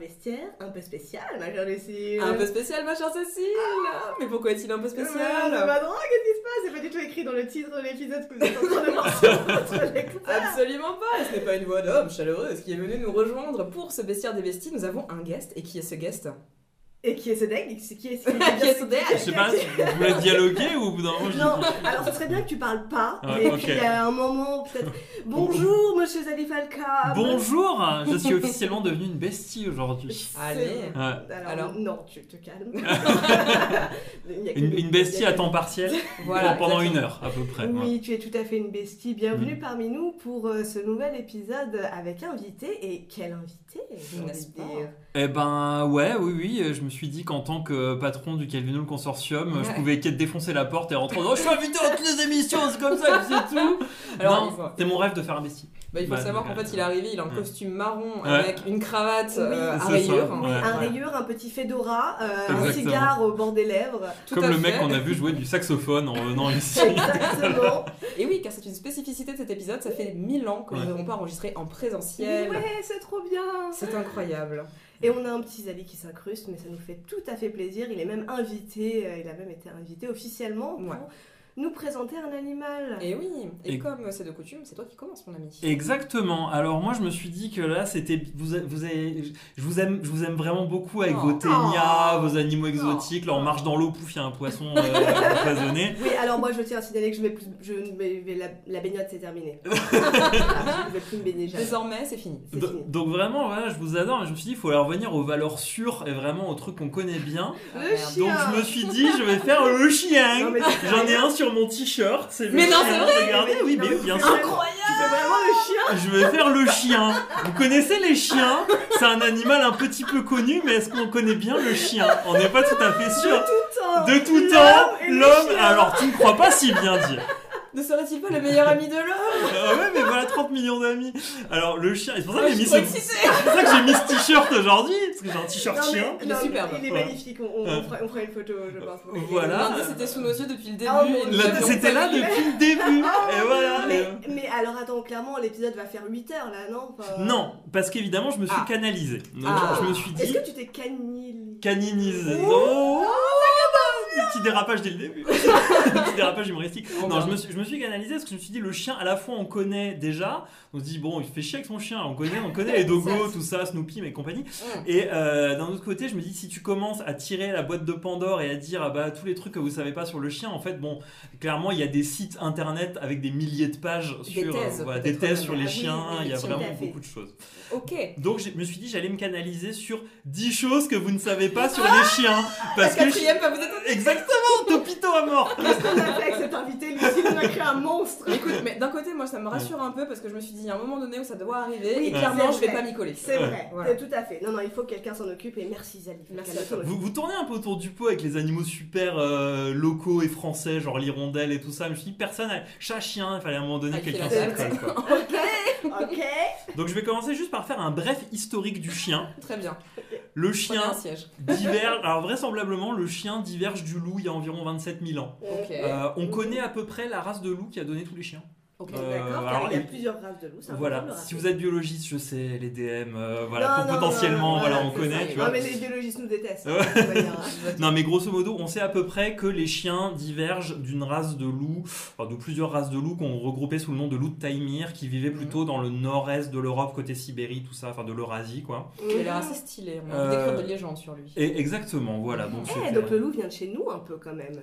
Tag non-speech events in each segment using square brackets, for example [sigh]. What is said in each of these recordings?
bestiaire un peu spécial, ma chère Lucie. Un peu spécial, ma chère Cécile Mais pourquoi est-il un peu spécial spécial Bah non, qu'est-ce qui se passe? C'est pas du tout écrit dans le titre de l'épisode que vous êtes en train de voir sur votre lecteur. Absolument pas Ce n'est pas une voix d'homme chaleureuse qui est venue nous rejoindre pour ce bestiaire des besties. Nous avons un guest. Et qui est ce guest? Et qui est ce deck Qui est, qui est, qui est [laughs] ce deck Je sais pas, vous [laughs] voulez dialoguer ou au bout d'un moment Non, alors ce serait bien que tu parles pas. et puis à un moment, peut-être. Bonjour, monsieur Zalifalka Bonjour Je suis officiellement devenue une bestie aujourd'hui. Allez alors, non, tu te calmes. [laughs] une, une, bestie à temps partiel voilà, pendant une heure à peu près. Oui, tu es tout à fait une bestie. Bienvenue mm. parmi nous pour euh, ce nouvel épisode avec invité. Et quel invité, n'est-ce pas Eh ben, ouais, oui, oui. Je me suis dit qu'en tant que patron du Calvino Consortium, je pouvais qu'être défoncer la porte et rentrer oh, je suis invité dans toutes les émissions, c'est comme ça, c'est tout. Alors, c'était mon rêve de faire un bestie. Bah, il faut savoir qu'en fait, il est arrivé, il a un costume marron avec une cravate euh, à rayures. un rayure, un petit fedora, euh, un cigare au bord des lèvres. Comme le mec qu'on a vu jouer du saxophone en venant [laughs] ici. Exactement. Et oui, car c'est une spécificité de cet épisode, ça fait mille ans que nous n'avons pas enregistré en présentiel. Ouais, c'est trop bien. C'est incroyable. Et on a un petit Zali qui s'incruste, mais ça nous fait tout à fait plaisir. Il est même invité, euh, il a même été invité officiellement pour nous présenter un animal. Et oui, et, comme c'est de coutume, c'est toi qui commences, mon ami. Exactement. Alors moi, je me suis dit que là, c'était vous, vous avez, je vous aime, je vous aime vraiment beaucoup avec vos oh. ténias, vos animaux exotiques. Là, on marche dans l'eau, pouf, il y a un poisson euh, [laughs] empoisonné. Oui, alors moi, je tiens à signaler que je vais plus, je vais la, la baignade, c'est terminé. [laughs] je ne vais plus me baigner Désormais, c'est fini. fini. Donc vraiment, voilà, je vous adore. Je me suis dit, il faut aller revenir aux valeurs sûres et vraiment aux trucs qu'on connaît bien. Le chien. Donc je me suis dit, je vais faire le chien. J'en ai un sur mon t-shirt. Mais non, c'est vrai. Regardez, oui, mais bien sûr. Incroyable. Tu fais vraiment le chien. Je vais faire le chien. Vous connaissez les chiens? C'est un animal un petit peu connu, mais est-ce qu'on connaît bien le chien? On n'est pas tout à fait sûr. De tout temps. De tout temps, l'homme. Alors, tu ne crois pas si bien dire. Ne serait-il pas le meilleur ami de l'homme? Ah ouais, mais voilà 30 millions d'amis. Alors le chien, c'est pour ça que j'ai mis ce... pour ça que j'ai mis ce t-shirt aujourd'hui, parce que j'ai un t-shirt chien. Il est superbe. Il est magnifique. On, fera, une photo, je pense. Voilà. C'était sous nos yeux depuis le ah début. c'était là depuis le début. et voilà. Mais, alors attends, clairement l'épisode va faire 8 heures là, non? Non, parce qu'évidemment je me suis ah. canalisé. Donc ah. je me suis dit. Est-ce que tu t'es canil... caninisé Oh, petit dérapage dès le début. [laughs] petit dérapage humoristique. Non, je me, suis, je me suis canalisé parce que je me suis dit, le chien, à la fois, on connaît déjà. On se dit, bon, il fait chier avec son chien. On connaît, on connaît les dogos, tout ça, Snoopy, mais compagnie. Et euh, d'un autre côté, je me dis, si tu commences à tirer la boîte de Pandore et à dire, ah bah, tous les trucs que vous savez pas sur le chien, en fait, bon, clairement, il y a des sites internet avec des milliers de pages sur des thèses, euh, des thèses sur les ah chiens. il y a vraiment beaucoup de choses. Ok. Donc, je me suis dit, j'allais me canaliser sur 10 choses que vous ne savez pas sur les [laughs] chiens. Parce la que pas vous êtes Exactement, Topito à mort. Qu'est-ce qu'on a fait avec cet invité Lucie nous a créé un monstre. Écoute, mais d'un côté, moi, ça me rassure un peu parce que je me suis dit, il y a un moment donné où ça doit arriver et clairement, je vais pas m'y coller. C'est vrai, voilà. tout à fait. Non, non, il faut que quelqu'un s'en occupe et merci Zali. Merci à toi. Vous, vous tournez un peu autour du pot avec les animaux super euh, locaux et français, genre l'hirondelle et tout ça. Je me suis dit, personne, chat, chien, il fallait à un moment donné ah, quelqu'un s'y colle. ok, ok. Donc je vais commencer juste par faire un bref historique du chien. Très bien. Le chien [laughs] diverge. Alors vraisemblablement, le chien diverge du loup il y a environ 27 000 ans. Euh, on connaît à peu près la race de loup qui a donné tous les chiens. Ok, euh, d'accord. il y a plusieurs races de loups. Voilà. Si vous êtes biologiste, je sais, les DM, euh, voilà, potentiellement, voilà, on connaît. Tu vois. mais les biologistes nous détestent. Hein, [laughs] non, mais grosso modo, on sait à peu près que les chiens divergent d'une race de loups, enfin, de plusieurs races de loups qu'on regroupait sous le nom de loup de Taïmir, qui vivaient plutôt dans le nord-est de l'Europe, côté Sibérie, tout ça, enfin de l'Eurasie, quoi. Il a l'air assez stylé. On a envie d'écrire des légendes sur lui. Et exactement, voilà. Donc, eh, donc le loup vient de chez nous un peu quand même.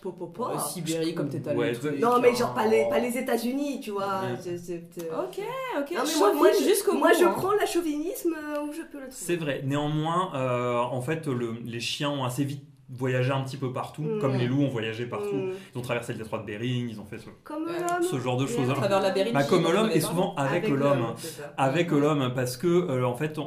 Popopo. Ouais, Sibérie, comme t'es allé. non, mais genre pas les, pas les États-Unis, tu vois. Ok, ok. Non, mais moi, moi, je, moi je hein. prends la chauvinisme euh, où je peux le trouver. C'est vrai. Néanmoins, euh, en fait, le, les chiens ont assez vite voyagé un petit peu partout, mm. comme les loups ont voyagé partout. Mm. Ils ont traversé le détroit de Bering, ils ont fait ce, ce genre de choses. Bering, bah, comme l'homme et souvent avec, l'homme. Avec mm. l'homme, parce que euh, en fait,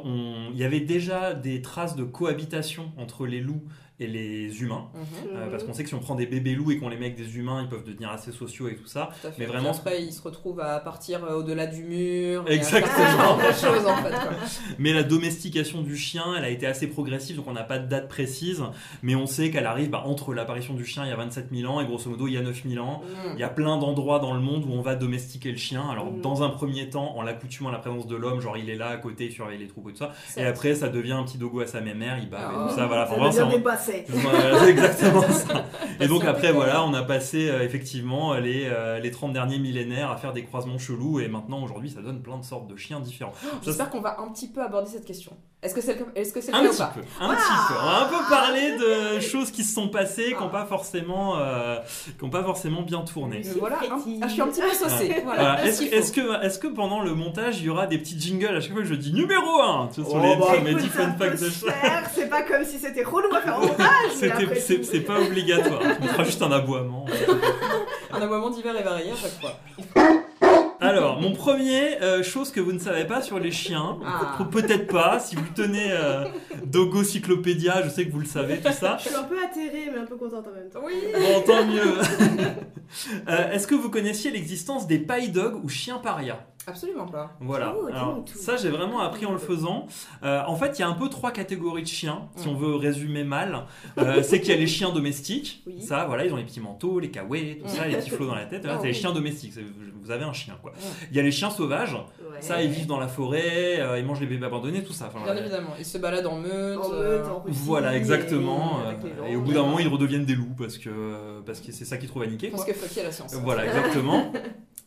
il y avait déjà des traces de cohabitation entre les loups et les humains. Mhm. Euh, parce qu'on sait que si on prend des bébés loups et qu'on les met avec des humains, ils peuvent devenir assez sociaux et tout ça. Tout. Mais vraiment- après, ils se retrouvent à partir euh, au-delà du mur. et à Exactement. faire en fait. quoi. [laughs] Mais la domestication du chien, elle a été assez progressive, donc on n'a pas de date précise. Mais on sait qu'elle arrive bah, entre l'apparition du chien il y a 27 000 ans et grosso modo il y a 9 000 ans. Mm. Il y a plein d'endroits dans le monde où on va domestiquer le chien. Alors, Mm. dans un premier temps, en l'accoutumant à la présence de l'homme, genre il est là à côté, il surveille les troupeaux et tout ça. Et après, ça devient un petit dogo à sa mémère, il bave Ah. et tout ça. Voilà, Ça Enfin, c'est exactement [laughs] ça. Et donc après, voilà, on a passé euh, effectivement les, euh, les 30 derniers millénaires à faire des croisements chelous et maintenant, aujourd'hui, ça donne plein de sortes de chiens différents. Ça, J'espère qu'on va un petit peu aborder cette question. Est-ce que c'est le, est-ce que c'est le un cas ou petit pas peu, un petit peu. On va un peu parler de [laughs] choses qui se sont passées, qui n'ont pas forcément, euh, qui ont pas forcément bien tourné. Mais voilà, un- Frétille. ah, je suis un petit peu saucée. Voilà, Est-ce ce est-ce que, est que pendant le montage, il y aura des petits jingles à chaque fois que je dis numéro 1 sur Oh, les, bah, sur mes écoute, 10 ça fun peut facts de C'est pas comme si c'était relou à faire [laughs] C'était- C'est pas obligatoire. On fera juste un aboiement. Un aboiement divers et varié à chaque fois. Alors, mon premier, euh, chose que vous ne savez pas sur les chiens, Ah. peut-être pas, si vous tenez euh, Dogo Cyclopédia, je sais que vous le savez, tout ça. Je suis un peu atterrée, mais un peu contente en même temps. Oui. Bon, tant mieux. [laughs] Euh, Est-ce que vous connaissiez l'existence des paille dogs ou chiens paria? Absolument pas. Voilà. Oh, dis-nous Alors, tout. ça, j'ai vraiment appris en le faisant. Euh, en fait, il y a un peu trois catégories de chiens, si on veut résumer mal. Euh, c'est qu'il y a les chiens domestiques. Oui. Ça, voilà, ils ont les petits manteaux, les kawaii, tout ça, les petits flots dans la tête. C'est les chiens domestiques. Vous avez un chien, quoi. Ouais. Il y a les chiens sauvages. Ouais. Ça, ils vivent dans la forêt, euh, ils mangent les bébés abandonnés, tout ça. Enfin, Bien évidemment. Ils se baladent en meute. En meute, en Russie, Voilà, exactement. et euh. Et, au bout d'un moment, ils redeviennent des loups parce que parce que c'est ça qu'ils trouvent à niquer. Parce quoi. que fuck la science. Voilà, exactement. [laughs]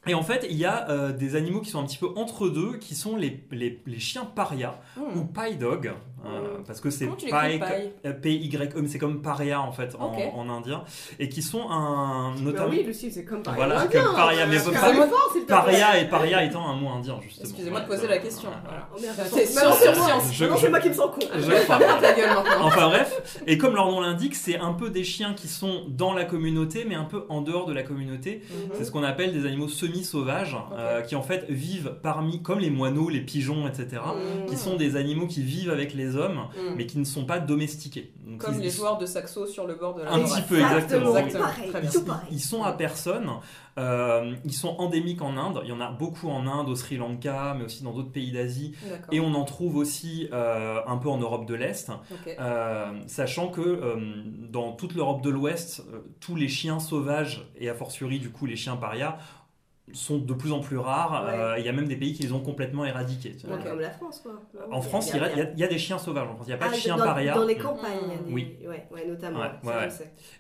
Et en fait, il y a euh, des animaux qui sont un petit peu entre deux, qui sont les, les, les chiens paria Hmm. ou paille dog, euh, Mm. parce que c'est euh, P-Y-E, mais c'est comme paria en fait en, indien, et qui sont un Bah notamment oui, Lucie, c'est comme pareil. Voilà, indien, comme paria, mais hein. pas- Excusez-moi fort, s'il te plaît. paria et paria étant un mot indien justement. Excusez-moi de poser la question. Voilà. Oh merde, sur- c'est sur moi. science. Je- je- c'est moi qui me sens con. Je- Je vais fermer ta gueule maintenant. Enfin bref, et comme leur nom l'indique, c'est un peu des chiens qui sont dans la communauté, mais un peu en dehors de la communauté. Mhm. C'est ce qu'on appelle des animaux semi-sauvages, euh, qui en fait vivent parmi, comme les moineaux, les pigeons, etc., Mhm. qui sont des animaux qui vivent avec les hommes, Hmm. mais qui ne sont pas domestiqués. Donc, Comme ils, les joueurs de saxo sur le bord de la Un petit peu, exactement. Exactement. Pareil, Très bien. ils sont à personne. Euh, ils sont endémiques en Inde. Il y en a beaucoup en Inde, au Sri Lanka, mais aussi dans d'autres pays d'Asie. Et on en trouve aussi euh, un peu en Europe de l'Est. Euh, sachant que euh, dans toute l'Europe de l'Ouest, euh, tous les chiens sauvages, et a fortiori du coup les chiens parias, sont de plus en plus rares. Ouais. Euh, Il y a même des pays qui les ont complètement éradiqués. Ouais. Comme la France, quoi. En France, il y, a, il y des chiens sauvages. En France, il n'y a pas Ah, de chiens dans, parias. Dans les campagnes, il y a des... Oui. Ouais, ouais, notamment.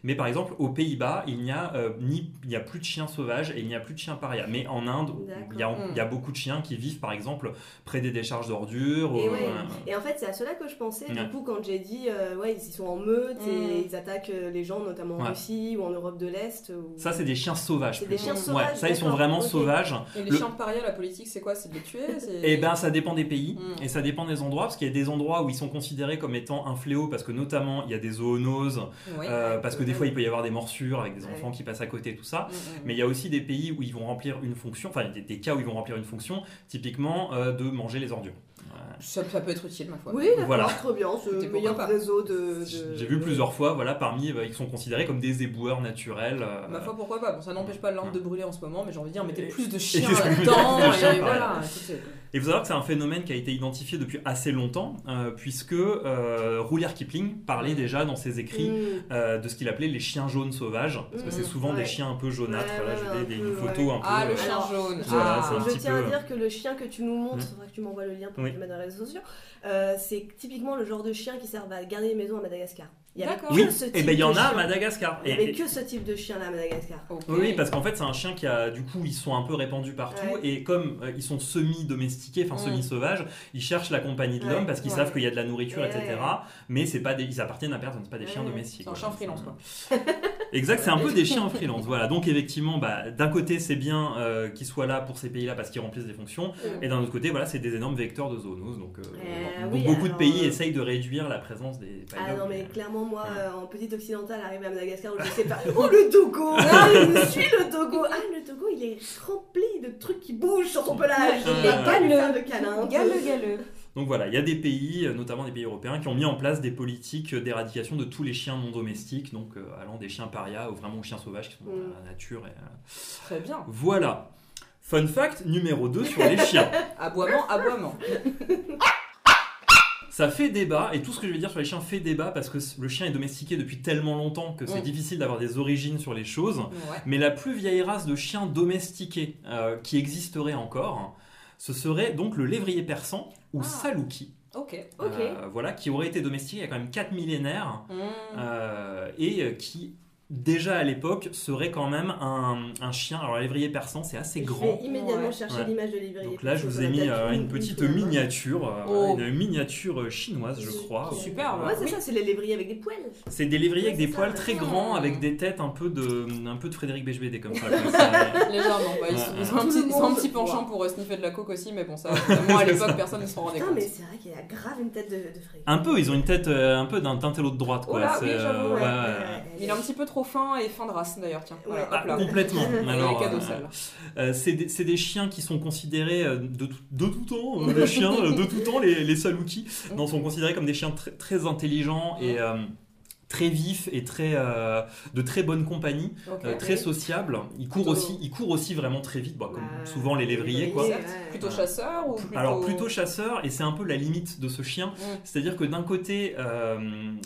Mais par exemple, aux Pays-Bas, il n'y a euh, ni il n'y a plus de chiens sauvages et il n'y a plus de chiens parias. Mais en Inde, il y, a, D'accord. il y a beaucoup de chiens qui vivent, par exemple, près des décharges d'ordures. Et, ou, ouais. euh, Et en fait, c'est à cela que je pensais, Ouais. du coup, quand j'ai dit, euh, ouais, ils sont en meute et ils attaquent les gens, notamment en Ouais. Russie ou en Europe de l'Est. ou- Ça, c'est des chiens sauvages. C'est des chiens sauvages. ça, ils sont d'accord, vraiment. Et les Le- chiens de paria, la politique, c'est quoi? C'est de les tuer? Eh ben, ça dépend des pays Mm. et ça dépend des endroits, parce qu'il y a des endroits où ils sont considérés comme étant un fléau, parce que notamment il y a des zoonoses, euh, parce que des Ouais. fois il peut y avoir des morsures avec des enfants qui passent à côté, tout ça. Mm, mm. Mais il y a aussi des pays où ils vont remplir une fonction, enfin des, des cas où ils vont remplir une fonction, typiquement euh, de manger les ordures. Ça, ça peut être utile, ma foi. Oui, Voilà. trop bien, c'est le meilleur pourquoi pas. réseau de. de- J'ai vu plusieurs fois, voilà, parmi, euh, ils sont considérés comme des éboueurs naturels. euh, Ma foi, pourquoi pas Bon, ça n'empêche pas l'Inde de brûler en ce moment, mais j'ai envie de dire, mettez Et- plus de [laughs] chiens et- là-dedans. plus de chiens, et voilà. Et vous savez que c'est un phénomène qui a été identifié depuis assez longtemps, euh, puisque euh, Rudyard Kipling parlait déjà dans ses écrits Mm. euh, de ce qu'il appelait les chiens jaunes sauvages, parce que c'est souvent ouais. des chiens un peu jaunâtres. Ouais, Voilà, ouais, j'ai des, un des- peu, une photo ouais. un peu. Ah, le chien jaune. Ah. c'est Je tiens à dire que le chien que tu nous montres, Mm. faudra que tu m'envoies le lien pour que je sociaux, euh, c'est typiquement le genre de chien qui sert à garder les maisons à Madagascar. Il y avait que Oui, ce et type ben il y en de a à chien. Madagascar. Il n'y Et- avait que ce type de chien là à Madagascar. Oui, parce qu'en fait, c'est un chien qui a, du coup, ils sont un peu répandus partout, Ouais. et comme euh, ils sont semi-domestiqués, enfin Mm. semi-sauvages, ils cherchent la compagnie de Ouais, l'homme parce qu'ils ouais. savent qu'il y a de la nourriture, etc. Mais c'est pas des, ils appartiennent à personne, c'est pas des chiens domestiques. C'est un chien freelance, quoi. [laughs] Exact, c'est un peu des chiens en freelance. Voilà, donc effectivement, bah, d'un côté, c'est bien euh, qu'ils soient là pour ces pays-là parce qu'ils remplissent des fonctions, et d'un autre côté, voilà, c'est des énormes vecteurs de zoonoses. Donc, euh, Euh, donc oui, beaucoup de pays essayent de réduire la présence des. Ah non mais clairement moi Ouais. euh, en petite occidentale arrivé à Madagascar où je sais pas oh le dogo [laughs] ah je suis le dogo ah le dogo il est rempli de trucs qui bougent sur son pelage Il est galeux. câlin Galeux, galeux. Donc voilà, il y a des pays, notamment des pays européens, qui ont mis en place des politiques d'éradication de tous les chiens non domestiques, donc allant des chiens parias ou vraiment aux chiens sauvages qui sont dans la nature. Et, Très bien. Voilà. Fun fact numéro 2 sur les chiens. [laughs] aboiement, aboiement. [laughs] Ça fait débat, et tout ce que je vais dire sur les chiens fait débat parce que le chien est domestiqué depuis tellement longtemps que c'est difficile d'avoir des origines sur les choses. Mais la plus vieille race de chiens domestiqués euh, qui existerait encore, ce serait donc le lévrier persan ou ah. salouki. Ok. Euh, voilà, qui aurait été domestiqué il y a quand même 4 millénaires mmh. euh, et qui déjà à l'époque, serait quand même un, un chien. Alors, lévrier persan, c'est assez grand. Je vais immédiatement chercher l'image de lévrier. Donc là, je vous ai mis euh, une petite miniature, euh, oh. une miniature chinoise, je crois. Super. Ouais, c'est ça, c'est les lévriers avec des poils. C'est des lévriers avec des poils très grands, avec des têtes un peu de, un peu de Frédéric Beigbeder comme ça. [laughs] Légèrement. Bah, ils, sont un petit, un petit penchant pour euh, sniffer de la coke aussi, mais bon, ça, [laughs] moi à l'époque, personne ne s'en rendait compte. Non, mais c'est vrai qu'il y a grave une tête de, Frédéric. Un peu, ils ont une tête un peu d'un teintello de droite, quoi. Il est un petit peu trop fin et fin de race d'ailleurs, tiens. Ah, complètement. [laughs] Alors, euh, euh, c'est des, des, chiens qui sont considérés euh, de, de tout temps, les chiens de tout temps, les, les saluki, [laughs] mm. sont considérés comme des chiens très, très intelligents et très vif et très euh, de très bonne compagnie, euh, très sociable. Il court aussi, il court aussi vraiment très vite, bah, comme bah, souvent les lévriers quoi. Plutôt chasseur ou plutôt... Alors plutôt chasseur et c'est un peu la limite de ce chien. Mm. C'est-à-dire que d'un côté, euh,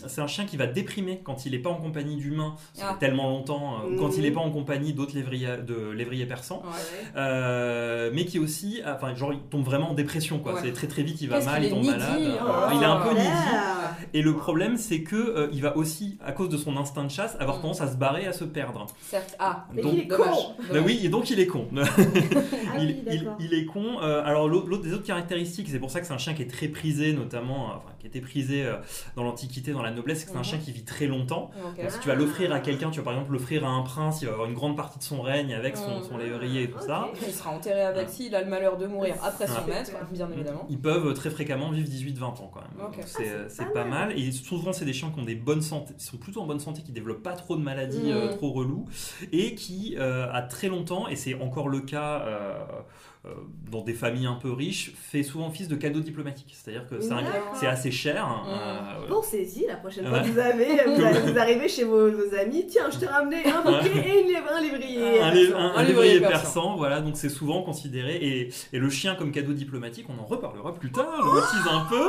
c'est un chien qui va déprimer quand il n'est pas en compagnie d'humains ah. tellement longtemps, ou quand il n'est mm. pas en compagnie d'autres lévriers de lévriers persans, mais qui aussi, enfin genre il tombe vraiment en dépression quoi. C'est très très vite, il va mal, il tombe malade. Oh. il est un peu needy. Et le problème c'est que il va aussi à cause de son instinct de chasse, avoir mm. tendance à se barrer, à se perdre. Certes. Ah, donc, il est con bah [laughs] oui, et donc il est con. Ah [laughs] il, est con. Euh, alors, l'autre des autres caractéristiques, c'est pour ça que c'est un chien qui est très prisé, notamment, euh, enfin, qui était prisé euh, dans l'Antiquité, dans la noblesse, c'est que c'est un mhm. chien qui vit très longtemps. si tu vas l'offrir à quelqu'un, tu vas par exemple l'offrir à un prince, il va avoir une grande partie de son règne avec son, son lévrier et tout ça. Il sera enterré avec si il a le malheur de mourir après son maître, bien évidemment. Ils peuvent très fréquemment vivre 18-20 ans quand même. C'est ah, pas, mal. Et souvent, c'est des chiens qui ont des bonnes santé, sont plutôt en bonne santé, qui développent pas trop de maladies euh, mm. trop reloues et qui, euh, a très longtemps, et c'est encore le cas euh, euh, dans des familles un peu riches, fait souvent office de cadeau diplomatique. C'est-à-dire que c'est assez cher. Mmh. Euh, Pensez-y, la prochaine fois que vous, avez, [laughs] vous, arrivez chez vos, amis, tiens, je te ramenais un bouquet et une, un lévrier. Un, un, lévrier persan, voilà, donc c'est souvent considéré. Et, et, le chien comme cadeau diplomatique, on en reparlera plus tard, je un peu,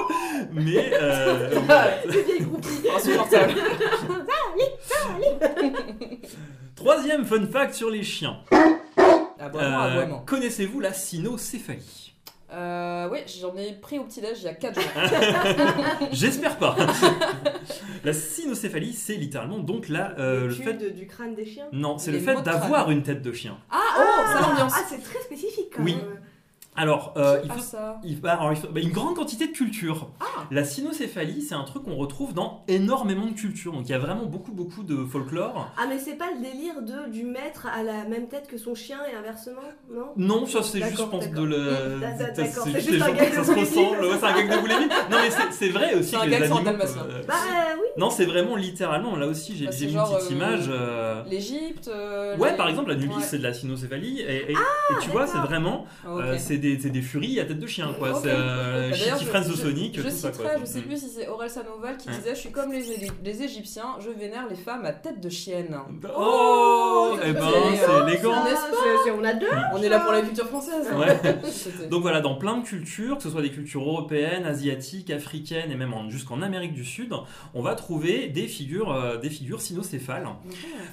mais. Euh, [laughs] c'est vieille groupie. Insupportable. [laughs] Troisième fun fact sur les chiens. Euh, connaissez-vous la cynocéphalie euh, oui, j'en ai pris au petit-déj il y a 4 jours. [laughs] J'espère pas. [laughs] la cynocéphalie, c'est littéralement donc la, euh, le fait du crâne des chiens? Non, c'est le fait d'avoir une tête de chien. Ah, oh, ça l'ambiance. Ah, c'est très spécifique. Quand oui. Alors, euh, il, faut, ça il, bah, alors bah, une grande quantité de culture. Ah. La cynocéphalie, c'est un truc qu'on retrouve dans énormément de cultures. Donc il y a vraiment beaucoup, beaucoup de folklore. Ah, mais c'est pas le délire de, du maître à la même tête que son chien et inversement Non? Non, ça c'est juste, je pense, de le. D'accord, c'est juste, un gag ça se ressemble. c'est un gag de boulimie. Non, mais c'est vrai aussi que les animaux. Euh, bah oui. Non, c'est vraiment littéralement. Là aussi, j'ai bah, mis une petite euh, image. L'Égypte. Ouais, par exemple, la Nubie, c'est de la cynocéphalie. Et ah, tu vois, c'est vraiment. C'est des furies tête de chien, quoi. C'est euh, bah, de Sonic. Je, tout citerai, je sais mm. plus si c'est Aurel Sanoval qui disait Je suis comme les, les, Égyptiens, je vénère les femmes à tête de chienne. Oh, Eh ben, c'est élégant. On a deux. On est là pour la culture française. [laughs] Donc voilà, dans plein de cultures, que ce soit des cultures européennes, asiatiques, africaines et même jusqu'en Amérique du Sud, on va trouver des figures, euh, des figures cynocéphales.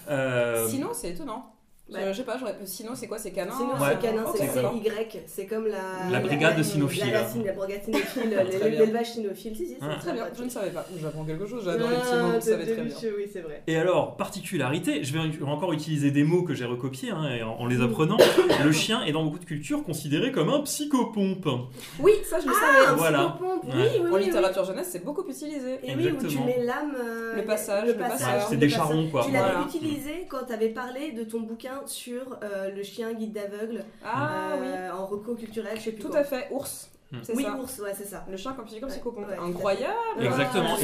Euh, Sinon, c'est étonnant. Bah, je sais pas, sinon c'est quoi C'est canin Sinon c'est canin, c'est Y, c'est comme la... La brigade de cynophiles. La, la, brigade cynophile, [laughs] l'élevage cynophile, si, si, c'est très bien, je ne savais pas, j'apprends quelque chose, j'adore les petits mots, vous savez très bien. Oui, c'est vrai. Et alors, particularité, je vais encore utiliser des mots que j'ai recopiés hein, en les apprenant, le chien est dans beaucoup de cultures considéré comme un psychopompe. Oui, ça je le ah, savais. Voilà. Oui, oui, en littérature jeunesse, c'est beaucoup utilisé. Et oui, où tu mets l'âme... Euh, le passage, le passage. C'est des charrons, quoi. Tu l'avais utilisé quand tu avais parlé de ton bouquin sur euh, le chien guide d'aveugle ah, euh, en recours culturel, je sais plus Tout à fait, ours. Hmm. Oui, ours, ouais, c'est ça. Le chien comme psychopompe. psychopompe. Incroyable. Exactement.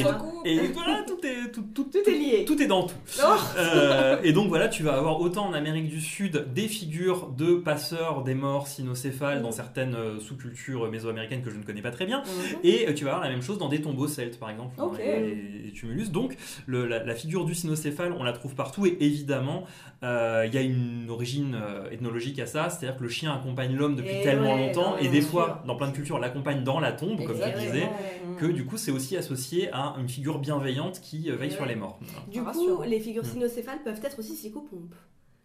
Et, [laughs] voilà, tout est, tout, tout, tout, est lié. Tout est dans tout. Oh. Euh, et donc voilà, tu vas avoir autant en Amérique du Sud des figures de passeurs des morts cynocéphales dans certaines euh, sous-cultures mésoaméricaines que je ne connais pas très bien. Mhm. Et euh, tu vas avoir la même chose dans des tombeaux celtes, par exemple, et, tumulus. Donc la, figure du cynocéphale, on la trouve partout. Et évidemment, il y a une origine ethnologique à ça, c'est-à-dire que le chien accompagne l'homme depuis tellement longtemps. et des fois, dans plein de cultures, l'accompagne dans la tombe, comme tu disais, que du coup c'est aussi associé à une figure bienveillante qui euh, veille sur les morts. Du coup, les figures mm. cynocéphales peuvent être aussi psychopompes.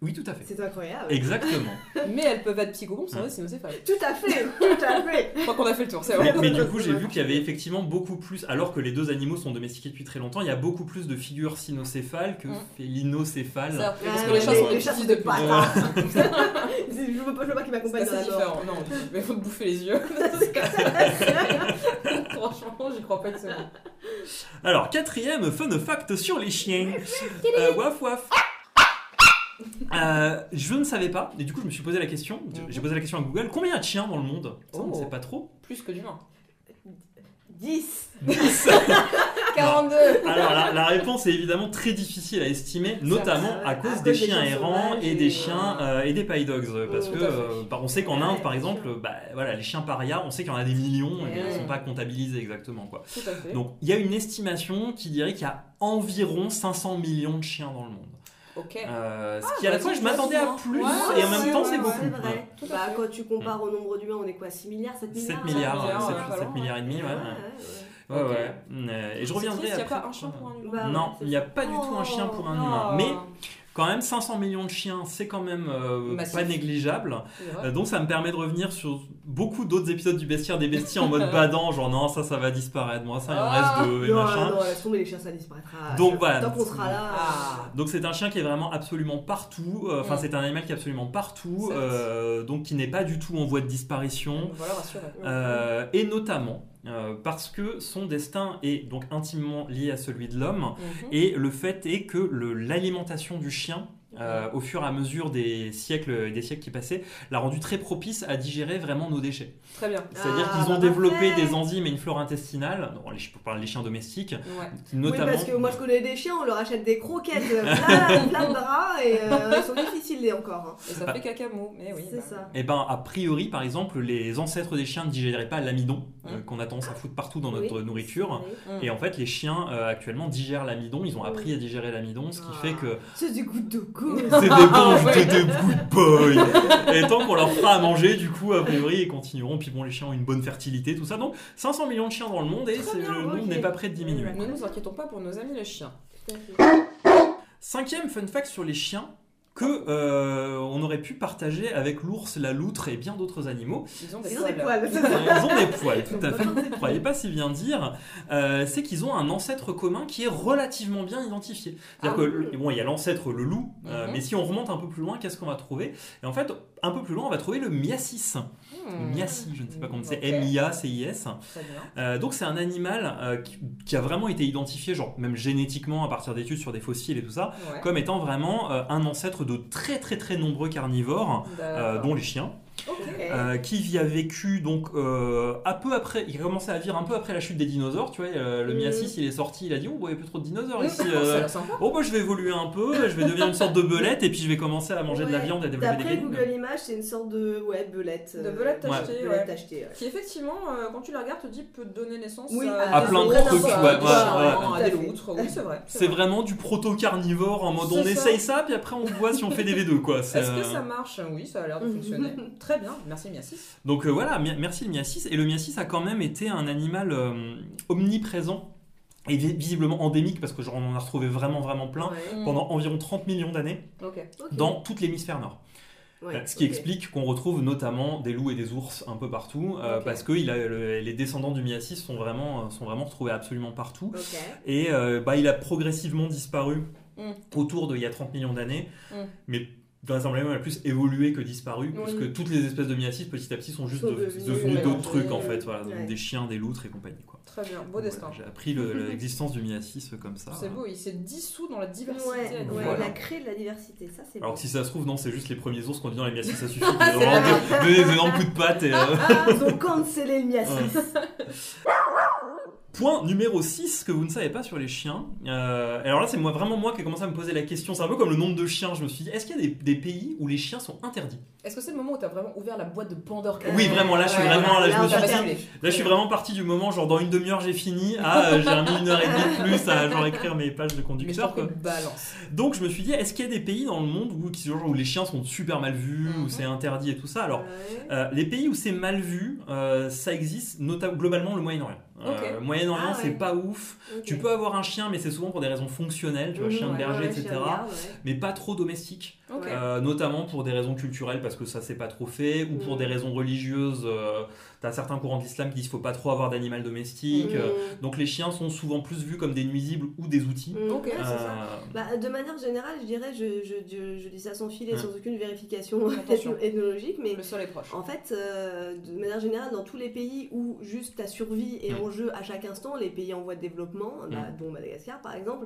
Oui, tout à fait. C'est incroyable. Exactement. [laughs] mais elles peuvent être psychopompes sans être cynocéphales. Tout à fait, tout à fait. Je crois qu'on a fait le tour, c'est vrai. Mais, du coup, j'ai vu qu'il y avait effectivement beaucoup plus, alors que les deux animaux sont domestiqués depuis très longtemps, il y a beaucoup plus de figures cynocéphales que mm. félinocéphales. Parce que les chats sont des chats de bâtards. je veux pas, je veux pas qu'ils m'accompagnent dans la différent. Non, mais faut te bouffer les yeux. [laughs] [laughs] Franchement, j'y crois pas que c'est Alors, quatrième fun fact sur les chiens. Euh, waf waf. Euh, je ne savais pas, et du coup je me suis posé la question, j'ai posé la question à Google, combien y a de chiens dans le monde? Ça, on ne sait pas trop. Plus que d'humains. 10 10 42 Alors la, réponse est évidemment très difficile à estimer, notamment à cause des chiens errants et des chiens euh, et des pie dogs. Parce que euh, bah, on sait qu'en Inde par exemple, bah, voilà, les chiens parias, on sait qu'il y en a des millions et ils ne sont pas comptabilisés exactement. Quoi. Donc il y a une estimation qui dirait qu'il y a environ 500 millions de chiens dans le monde. Euh, ce qui à la fois je m'attendais à plus et en même temps c'est beaucoup. C'est vrai. Bah, quand tu compares au nombre d'humains, on est quoi 6 milliards 7 milliards 7 milliards, 7, milliards et demi, ouais. Ouais, ouais. Et je reviendrai Il n'y a pas un chien pour un humain. non, il n'y a pas du tout un chien pour un humain. Mais quand même 500 millions de chiens, c'est quand même euh, pas négligeable. Euh, donc ça me permet de revenir sur beaucoup d'autres épisodes du bestiaire des bestiaires en mode [laughs] badant, genre non, ça, ça va disparaître, moi, ça, il en reste deux, et machin. Non, laisse tomber les chiens, ça disparaîtra. Donc voilà. Tant qu'on sera là. Ah. Donc c'est un chien qui est vraiment absolument partout, euh, enfin mm. c'est un animal qui est absolument partout, donc qui n'est pas du tout en voie de disparition. Voilà, et notamment, euh, parce que son destin est donc intimement lié à celui de l'homme, mhm. et le fait est que l'alimentation du chien euh, au fur et à mesure des siècles des siècles qui passaient, l'a rendu très propice à digérer vraiment nos déchets. Très bien. C'est-à-dire ah, qu'ils ont bah, développé des enzymes et une flore intestinale, bon, les, pour parler des chiens domestiques, notamment. Oui, parce que moi je connais des chiens, on leur achète des croquettes plein, [laughs] plein de bras et euh, ils sont difficiles encore. Hein. Et ça fait cacamo, mais oui. C'est bah. ça. Et eh ben a priori, par exemple, les ancêtres des chiens ne digéraient pas l'amidon euh, hum. qu'on a tendance à foutre partout dans notre nourriture. Et en fait, les chiens actuellement digèrent l'amidon. Ils ont appris à digérer l'amidon, ce qui fait que. C'est du goût de goût. C'est des bons de de boy. Et tant qu'on leur fera à manger, du coup, a priori, ils continueront. Puis bon, les chiens ont une bonne fertilité, tout ça. Donc 500 millions de chiens dans le monde et le nombre n'est pas prêt de diminuer. Ne nous inquiétons pas pour nos amis les chiens. Cinquième fun fact sur les chiens, que euh, on aurait pu partager avec l'ours, la loutre et bien d'autres animaux. Ils ont des, poils. Ils ont des poils, tout à fait. Vous ne croyez pas si bien dire. Euh, c'est qu'ils ont un ancêtre commun qui est relativement bien identifié. C'est-à-dire ah que bon, il y a l'ancêtre le loup, euh, mhm. mais si on remonte un peu plus loin, qu'est-ce qu'on va trouver? Et en fait, un peu plus loin, on va trouver le miasis. Hmm. Miasis, je ne sais pas comment c'est, M-I-A-C-I-S. Euh, donc c'est un animal euh, qui, a vraiment été identifié, genre même génétiquement à partir d'études sur des fossiles et tout ça, comme étant vraiment euh, un ancêtre de très très très nombreux carnivores, dont les chiens. Euh, qui y a vécu donc euh, un peu après, il a commencé à vivre un peu après la chute des dinosaures, tu vois, euh, le Miasis il est sorti, il a dit oh il n'y a plus trop de dinosaures ici, [laughs] oh bah je vais évoluer un peu, je vais devenir une sorte de belette et puis je vais commencer à manger de la viande et à développer des D'après Google Images c'est une sorte de ouais belette, de belette achetée, qui effectivement quand tu la regardes te dit peut donner naissance à, plein de trucs, à des loutres, oui c'est vrai. C'est vraiment du proto carnivore en mode on essaye ça puis après on voit si on fait des V2 quoi. Est-ce que ça marche? Oui ça a l'air de fonctionner. [laughs] Très bien, merci Miasis. Donc euh, voilà, merci le Miasis. Et le Miasis a quand même été un animal euh, omniprésent et visiblement endémique parce que genre, on en a retrouvé vraiment vraiment plein pendant environ 30 millions d'années dans toute l'hémisphère nord. ce qui explique qu'on retrouve notamment des loups et des ours un peu partout, euh, parce que il a, les descendants du Miasis sont vraiment, sont vraiment retrouvés absolument partout. Et bah, il a progressivement disparu mm. autour de il y a 30 millions d'années. Mm. Mais vraisemblablement la plus évoluée que disparue, parce que toutes les espèces de miasis petit à petit sont juste devenues d'autres trucs en fait, voilà, des chiens, des loutres et compagnie. Quoi. Très bien, beau destin. J'ai appris [laughs] l'existence du miasis comme ça. C'est beau, il s'est dissous dans la diversité. Ouais, Il a créé de la diversité, ça c'est Alors que si ça se trouve, non, c'est juste les premiers ours qu'on dit dans les miasis, ça [laughs] suffit. donner des énormes coups de patte et. Euh, [laughs] Ils ont cancellé le miasis. Point numéro 6 que vous ne savez pas sur les chiens. Euh, alors là, c'est moi, vraiment moi qui ai commencé à me poser la question. C'est un peu comme le nombre de chiens. Je me suis dit, est-ce qu'il y a des, pays où les chiens sont interdits? Est-ce que c'est le moment où tu as vraiment ouvert la boîte de Pandore Oui, vraiment. Là, je suis vraiment. Là, je me suis là, je suis vraiment parti du moment, genre dans une demi-heure, j'ai fini. Ah, euh, j'ai mis une heure et demie de plus à genre écrire mes pages de conducteur. Balance. Donc, je me suis dit, est-ce qu'il y a des pays dans le monde où, où les chiens sont super mal vus, où mhm. c'est interdit et tout ça? Alors, euh, les pays où c'est mal vu, ça existe, notamment globalement le Moyen-Orient. Euh, Moyen-Orient, ah c'est pas ouf. Tu peux avoir un chien, mais c'est souvent pour des raisons fonctionnelles, tu vois, chien de berger, etc. mais pas trop domestique. Euh, notamment pour des raisons culturelles, parce que ça s'est pas trop fait, ou pour mm. des raisons religieuses. Euh, T'as certains courants de l'islam qui disent qu'il faut pas trop avoir d'animal domestique. Mmh. Donc les chiens sont souvent plus vus comme des nuisibles ou des outils. Mmh. Euh, bah, de manière générale, je dirais, je, je, je, dis ça sans filer, sans aucune vérification [laughs] ethnologique, mais le sol est proche. En fait, euh, de manière générale, dans tous les pays où juste ta survie est mmh. en jeu à chaque instant, les pays en voie de développement, bah, dont Madagascar par exemple,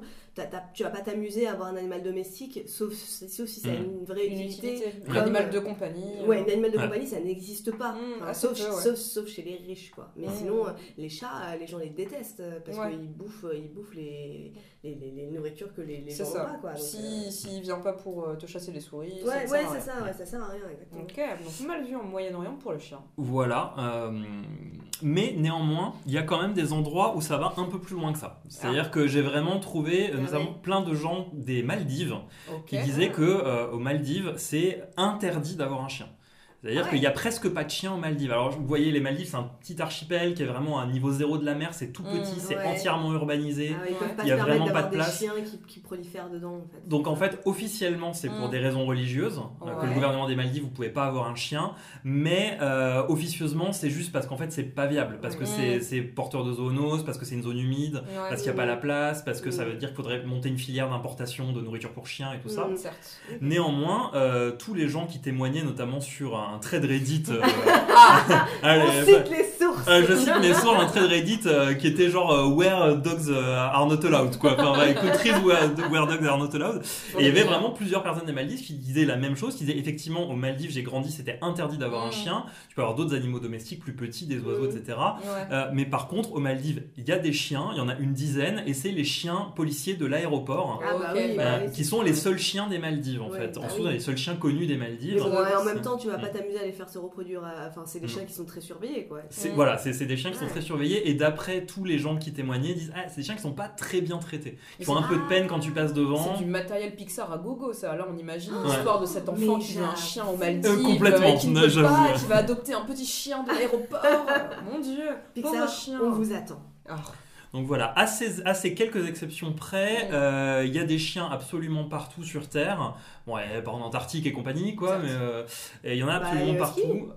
tu vas pas t'amuser à avoir un animal domestique, sauf, sauf si ça a une vraie utilité. Un animal de compagnie. Ouais, un animal de compagnie, ça n'existe pas. sauf, sauf sauf chez les riches, quoi. Mais sinon, euh, les chats, euh, les gens les détestent euh, parce qu'ils bouffent, ils bouffent les, les, les, nourritures que les, les gens n'ont pas, quoi. si, s'il vient pas pour te chasser les souris, ouais, ouais, c'est ça, ouais, ça sert à rien, exactement. Ok, donc mal vu en Moyen-Orient pour le chien. Voilà, mais néanmoins, il y a quand même des endroits où ça va un peu plus loin que ça. C'est-à-dire ah. que j'ai vraiment trouvé, ah nous avons plein de gens des Maldives qui disaient que aux Maldives, c'est interdit d'avoir un chien. C'est-à-dire ah qu'il n'y a presque pas de chiens aux Maldives. Alors, vous voyez, les Maldives, c'est un petit archipel qui est vraiment à un niveau zéro de la mer, c'est tout petit, mmh, c'est entièrement urbanisé. Ah il n'y a vraiment pas de place. Des chiens qui, qui, prolifèrent dedans. En fait. Donc, en fait, officiellement, c'est pour mmh. des raisons religieuses euh, que le gouvernement des Maldives, vous ne pouvez pas avoir un chien. Mais euh, officieusement, c'est juste parce qu'en fait, c'est pas viable. Parce que c'est porteur de zoonose, parce que c'est une zone humide, parce qu'il n'y a pas la place, parce que ça veut dire qu'il faudrait monter une filière d'importation de nourriture pour chiens et tout ça. Néanmoins, euh, tous les gens qui témoignaient, notamment sur un un trade Reddit. Euh, [laughs] ah, [laughs] on cite les sources. Euh, je cite mes sources, un trade Reddit euh, qui était genre Where Dogs Are Not Allowed, quoi. Enfin, countries where, where, Dogs Are Not Allowed. Et il y avait vraiment plusieurs personnes des Maldives qui disaient la même chose, qui disaient effectivement aux Maldives, j'ai grandi, c'était interdit d'avoir un mm. chien. Tu peux avoir d'autres animaux domestiques plus petits, des oiseaux, mm. etc. mais par contre, aux Maldives, il y a des chiens, il y en a une dizaine, et c'est les chiens policiers de l'aéroport, ah, bah oui, bah qui sont les seuls chiens des Maldives, en fait. En dessous, les seuls chiens connus des Maldives. Mais en même temps, tu vas pas t'amuser à les faire se reproduire. Enfin, c'est des mm. chiens qui sont très surveillés, quoi. Voilà, c'est des chiens qui sont très surveillés. Et d'après tous les gens qui témoignaient, disent Ah, c'est des chiens qui sont pas très bien traités. Ils font un peu de peine quand tu passes devant. C'est du matériel Pixar à gogo, ça. Là, on imagine l'histoire de cet enfant qui veut un chien au Maldives. Euh, complètement, qui, ne pas, qui va adopter un petit chien de l'aéroport. [laughs] Mon dieu, Pixar, chien. on vous attend. Oh. Donc voilà, à ces, quelques exceptions près, euh, il y a des chiens absolument partout sur Terre. Bon, pas en Antarctique et compagnie, quoi, mais euh, il y en a bah, absolument partout.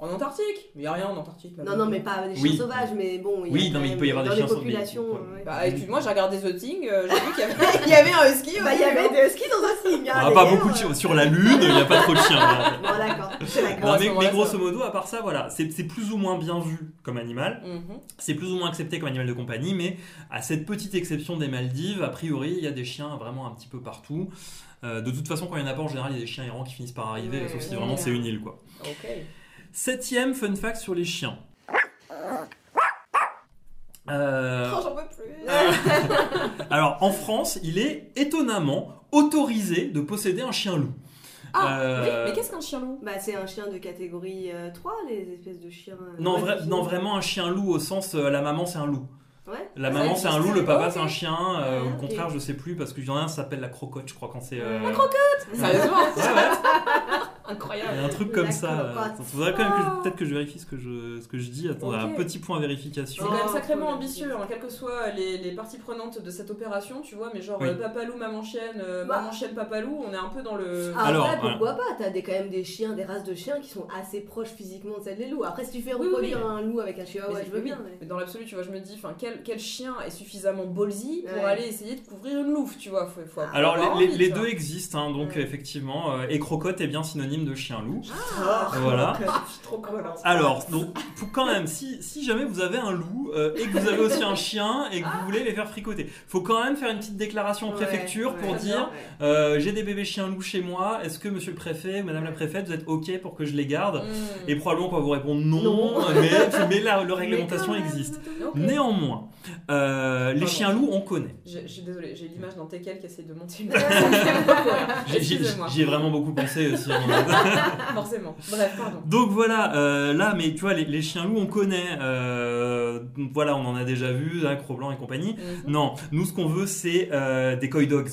En Antarctique Mais il n'y a rien en Antarctique. non, non, mais pas des chiens sauvages, mais bon. Il y a oui, non, mais il peut y avoir des chiens sauvages. Bah, moi j'ai regardé The Thing, euh, j'ai vu qu'il y, avait... [laughs] il y avait un husky. Bah, il y avait des huskies dans The Thing. Ah, pas beaucoup de Sur la Lune, il n'y a pas trop de chiens. [laughs] bon, d'accord. mais, mais grosso modo, à part ça, voilà, c'est plus ou moins bien vu comme animal. Mhm. C'est plus ou moins accepté comme animal de compagnie, mais à cette petite exception des Maldives, a priori, il y a des chiens vraiment un petit peu partout. Euh, de toute façon, quand il n'y en a pas, en général, il y a des chiens errants qui finissent par arriver, sauf si vraiment c'est une île, quoi. Ok. Septième fun fact sur les chiens. Euh... Oh, j'en peux plus. [laughs] Alors, en France, il est étonnamment autorisé de posséder un chien loup. Ah, euh, mais qu'est-ce qu'un chien loup? Bah, c'est un chien de catégorie 3, euh, les espèces de chiens. Euh, non, non, vraiment un chien loup au sens la maman c'est un loup. Ouais. La maman c'est un loup, le papa c'est un chien. au contraire, je sais plus parce que y en a un s'appelle la crocotte, je crois quand c'est. La crocotte Sérieusement? Ouais, ouais. [laughs] Incroyable. Il y a un truc comme ça. D'accord. euh, faudrait quand même je- peut-être que je vérifie ce que je, ce que je dis. Attends, un petit point vérification. C'est quand même Oh, sacrément ambitieux, hein, quelles que soient les, les parties prenantes de cette opération, tu vois, mais genre Oui. euh, Papalou, Maman Chienne, euh, Bah. Maman Chienne, Papalou, on est un peu dans le... Après, Alors, pourquoi pas T'as des, quand même des chiens, des races de chiens qui sont assez proches physiquement de celles des loups. Après, si tu fais oui, reproduire oui. un loup avec un chihuahua, c'est- je veux bien. mais- mais dans l'absolu, tu vois, je me dis, quel, quel chien est suffisamment ballsy pour Ouais. aller essayer de couvrir une louve, tu vois faut, faut avoir Alors les, les- envie, les tu deux vois. existent, hein, donc Ouais. effectivement, euh, et crocotte est bien synonyme de chien-loup. Ah, Voilà. [laughs] Je suis trop colle. hein. Alors, donc, pour quand même, si, si jamais vous avez un loup euh, et que vous avez aussi un chien et que vous voulez les faire fricoter, faut quand même faire une petite déclaration en préfecture ouais, pour ouais. dire euh, j'ai des bébés chiens loups chez moi, est-ce que monsieur le préfet ou madame la préfète vous êtes ok pour que je les garde? Mm. Et probablement qu'on va vous répondre non, Non. [laughs] mais, mais la, la réglementation Mais existe. Néanmoins, euh, les Pardon. chiens loups on connaît. Je, je suis désolée, j'ai l'image d'un Tekel qui essaie de monter une. [laughs] J'y ai vraiment beaucoup pensé aussi. [laughs] Forcément. Bref, pardon. Donc voilà, euh, là, mais tu vois, les, les chiens loups, on connaît. euh, voilà, on en a déjà vu, hein, Cro-Blanc et compagnie. Mhm. Non, nous, ce qu'on veut, c'est euh, des coy dogs.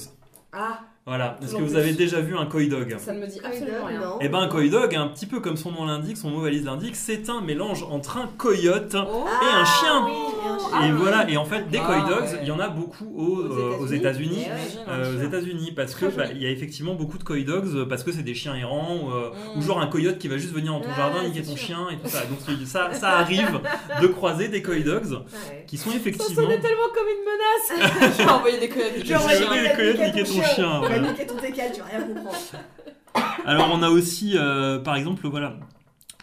Ah, Voilà. Est-ce que vous avez déjà vu un coy dog? Ça ne me dit absolument rien. Eh ben, un coy dog, un petit peu comme son nom l'indique, son mot valise l'indique, c'est un mélange entre un coyote Oh. et un chien. oui, et un chien. Et Ah voilà, et en fait, des Ah coy dogs, ouais. il y en a beaucoup aux, euh, aux États-Unis. J'imagine, Euh, aux. États-Unis parce que bah, il y a effectivement beaucoup de coy dogs euh, parce que c'est des chiens errants ou, euh, Mm. ou genre un coyote qui va juste venir dans ton Ouais, jardin niquer ton sûr. chien et tout ça donc ça, ça arrive de croiser des coy dogs Ouais. qui sont Ça effectivement sonnait tellement comme une menace [laughs] Je vais envoyer des coyotes des coyotes niquer ton chien, vas niquer ton técal, tu vas rien comprendre. alors on a aussi euh, par exemple voilà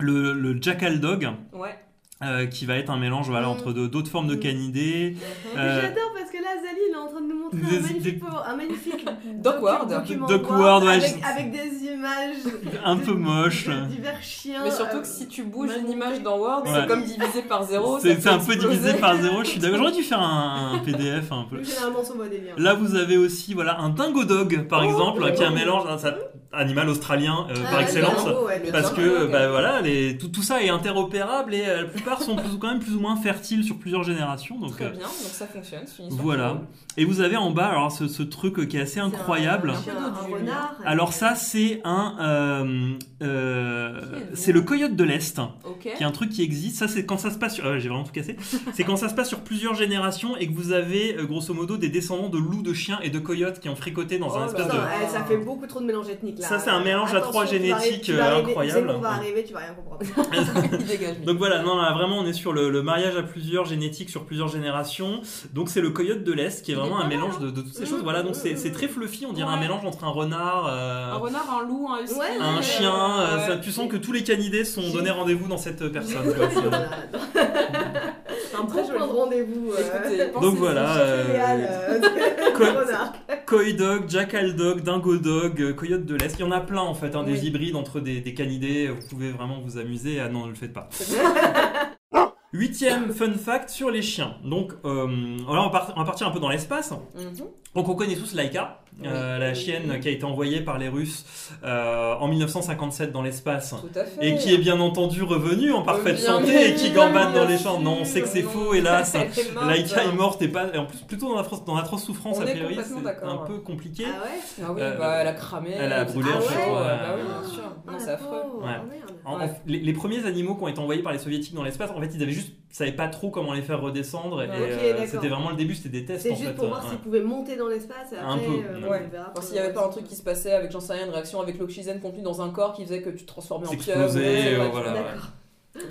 le, le jackal dog Ouais. Euh, qui va être un mélange voilà, Mm. entre d'autres formes de Mm. canidés [laughs] Euh, J'adore parce que là, Zali, il est en train de nous montrer des- un magnifique, des- un magnifique [laughs] docu- document Dockward, ouais, avec, avec des images [laughs] un peu moches divers chiens. Mais surtout euh, que si tu bouges une image dans Word, Ouais. c'est comme divisé par zéro. c'est un peu divisé par zéro je suis d'accord j'aurais dû faire un, un PDF un peu généralement, son mode est bien. Là, vous avez aussi voilà, un dingo dog, par Oh, exemple, qui est un mélange, un ça- animal australien euh, Ah, par excellence. ouais, Parce que bah, voilà, les, tout, tout ça est interopérable et euh, la plupart sont plus- quand même plus ou moins fertiles sur plusieurs générations. Donc, Très euh, bien, donc ça fonctionne. voilà. Et vous avez en bas alors ce, ce truc qui est assez un- incroyable. Un, chien, un Julien. renard. Alors ça, c'est un, euh, euh, c'est le coyote de l'est qui est un truc qui existe. Ça, c'est quand ça se passe sur. j'ai vraiment tout cassé. c'est quand ça se passe sur plusieurs générations et que vous avez, grosso modo, des descendants de loups, de chiens et de coyotes qui ont fricoté dans Oh un là espèce là. de. Eh, ça fait beaucoup trop de mélange ethnique Ça, c'est un mélange à trois génétiques, tu vas euh, arriver- incroyable. on va arriver, tu vas rien comprendre. [laughs] [laughs] Donc voilà, non, là, vraiment, on est sur le, le mariage à plusieurs génétiques sur plusieurs générations. Donc c'est le coyote de l'Est qui est vraiment un mal, mélange hein. de, de toutes ces Mmh, choses. Voilà, donc mmh, c'est très fluffy, on dirait un mélange entre un renard, euh, Un renard, un loup, un husky. Ouais, un ouais, chien. euh, ouais. ça- tu sens que tous les canidés sont donnés rendez-vous dans cette [laughs] personne. un Très bon joli. point de rendez-vous. euh. Donc voilà, Coy dog, jackal dog, dingo dog, euh, coyote de l'Est. Il y en a plein en fait, hein, des Oui. hybrides entre des, des canidés. Vous pouvez vraiment vous amuser. Ah non, ne le faites pas. [laughs] Huitième fun fact sur les chiens. Donc, euh, voilà, on, va part- on va partir un peu dans l'espace. Mhm. Donc, on connaît tous Laika, euh, la chienne qui a été envoyée par les Russes euh, en 1957 dans l'espace. Et qui est bien entendu revenue en parfaite Bien santé et qui gambade dans les champs. Non, on sait que c'est faux, hélas. [laughs] Elle est morte. Laika est morte et pas, et en plus plutôt dans l'atroce dans l'atroce souffrance On a priori. C'est un peu compliqué. Ah ouais Ah oui, Euh, bah elle a cramé. elle a brûlé Ah ouais. Bah oui, bien sûr. Ah, c'est la affreux. Ouais. Ah, merde. En- Ouais. en- les, les premiers animaux qui ont été envoyés par les soviétiques dans l'espace, en fait, ils avaient juste, ils savaient pas trop comment les faire redescendre. Et, Ok, euh, c'était vraiment le début, c'était des tests C'est juste fait. pour voir ouais. s'ils pouvaient monter dans l'espace et Un après, peu, euh, ouais. on verra Voir pour- s'il n'y avait pas un truc qui se passait avec, j'en sais rien, une réaction avec l'oxygène contenu dans un corps qui faisait que tu te transformais en pieuvre. Euh, voilà.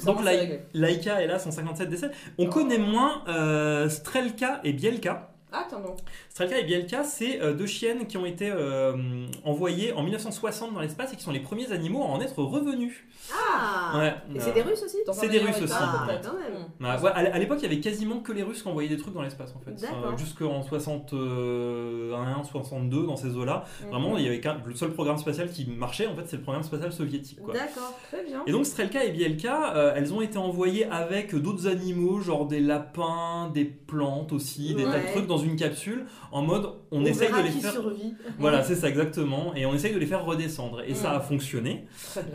Donc, là. Laika, hélas, en 57 décès. On connaît moins euh, Strelka et Bielka. Ah, attends donc. Strelka et Bielka, c'est euh, deux chiennes qui ont été euh, envoyées en 1960 dans l'espace et qui sont les premiers animaux à en être revenus. Ah Ouais, Et euh, c'est des Russes aussi C'est des Russes aussi, Ah, peut-être. quand même. Bah, ouais, à à l'époque, il y avait quasiment que les Russes qui envoyaient des trucs dans l'espace en fait. D'accord. Euh, Jusqu'en 61, 62, dans ces eaux-là. Mhm. Vraiment, il y avait le seul programme spatial qui marchait, en fait, c'est le programme spatial soviétique. D'accord. Très bien. Et donc Strelka et Bielka, euh, elles ont été envoyées avec d'autres animaux, genre des lapins, des plantes aussi, des tas de Ouais. trucs, dans une capsule en mode on, On essaye verra de les qui faire. survit. Voilà, [laughs] c'est ça exactement. Et on essaye de les faire redescendre. Et ça Mm. a fonctionné.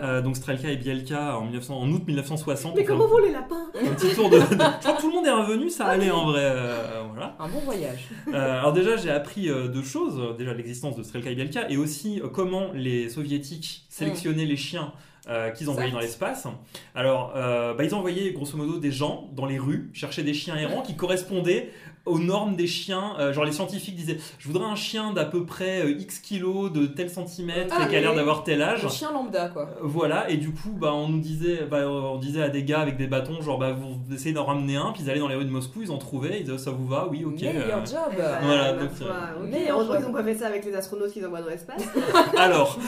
Euh, donc Strelka et Bielka en, 1900 en août 1960. Mais comment vont les lapins [laughs] un petit tour de. de- Je crois que tout le monde est revenu, ça allait en vrai. euh, voilà. Un bon voyage. Euh, alors déjà, j'ai appris deux choses. Déjà l'existence de Strelka et Bielka et aussi comment les soviétiques sélectionnaient les chiens. euh, qu'ils envoyaient dans l'espace. Alors, euh, bah, ils envoyaient grosso modo des gens dans les rues chercher des chiens errants qui correspondaient aux normes des chiens. Euh, genre les scientifiques disaient, je voudrais un chien d'à peu près euh, X kilos, de tel centimètre, Ah, et qui a l'air d'avoir tel âge. Un chien lambda, quoi. Euh, Voilà, et du coup, bah, on nous disait, bah, on disait à des gars avec des bâtons, genre, bah, vous essayez d'en ramener un, puis ils allaient dans les rues de Moscou, ils en trouvaient, ils disaient, ça vous va, oui, ok. Meilleur euh. job. Voilà, ma donc, euh, meilleur Heureusement qu'ils n'ont pas fait ça avec les astronautes qu'ils envoient dans l'espace. [laughs] Alors,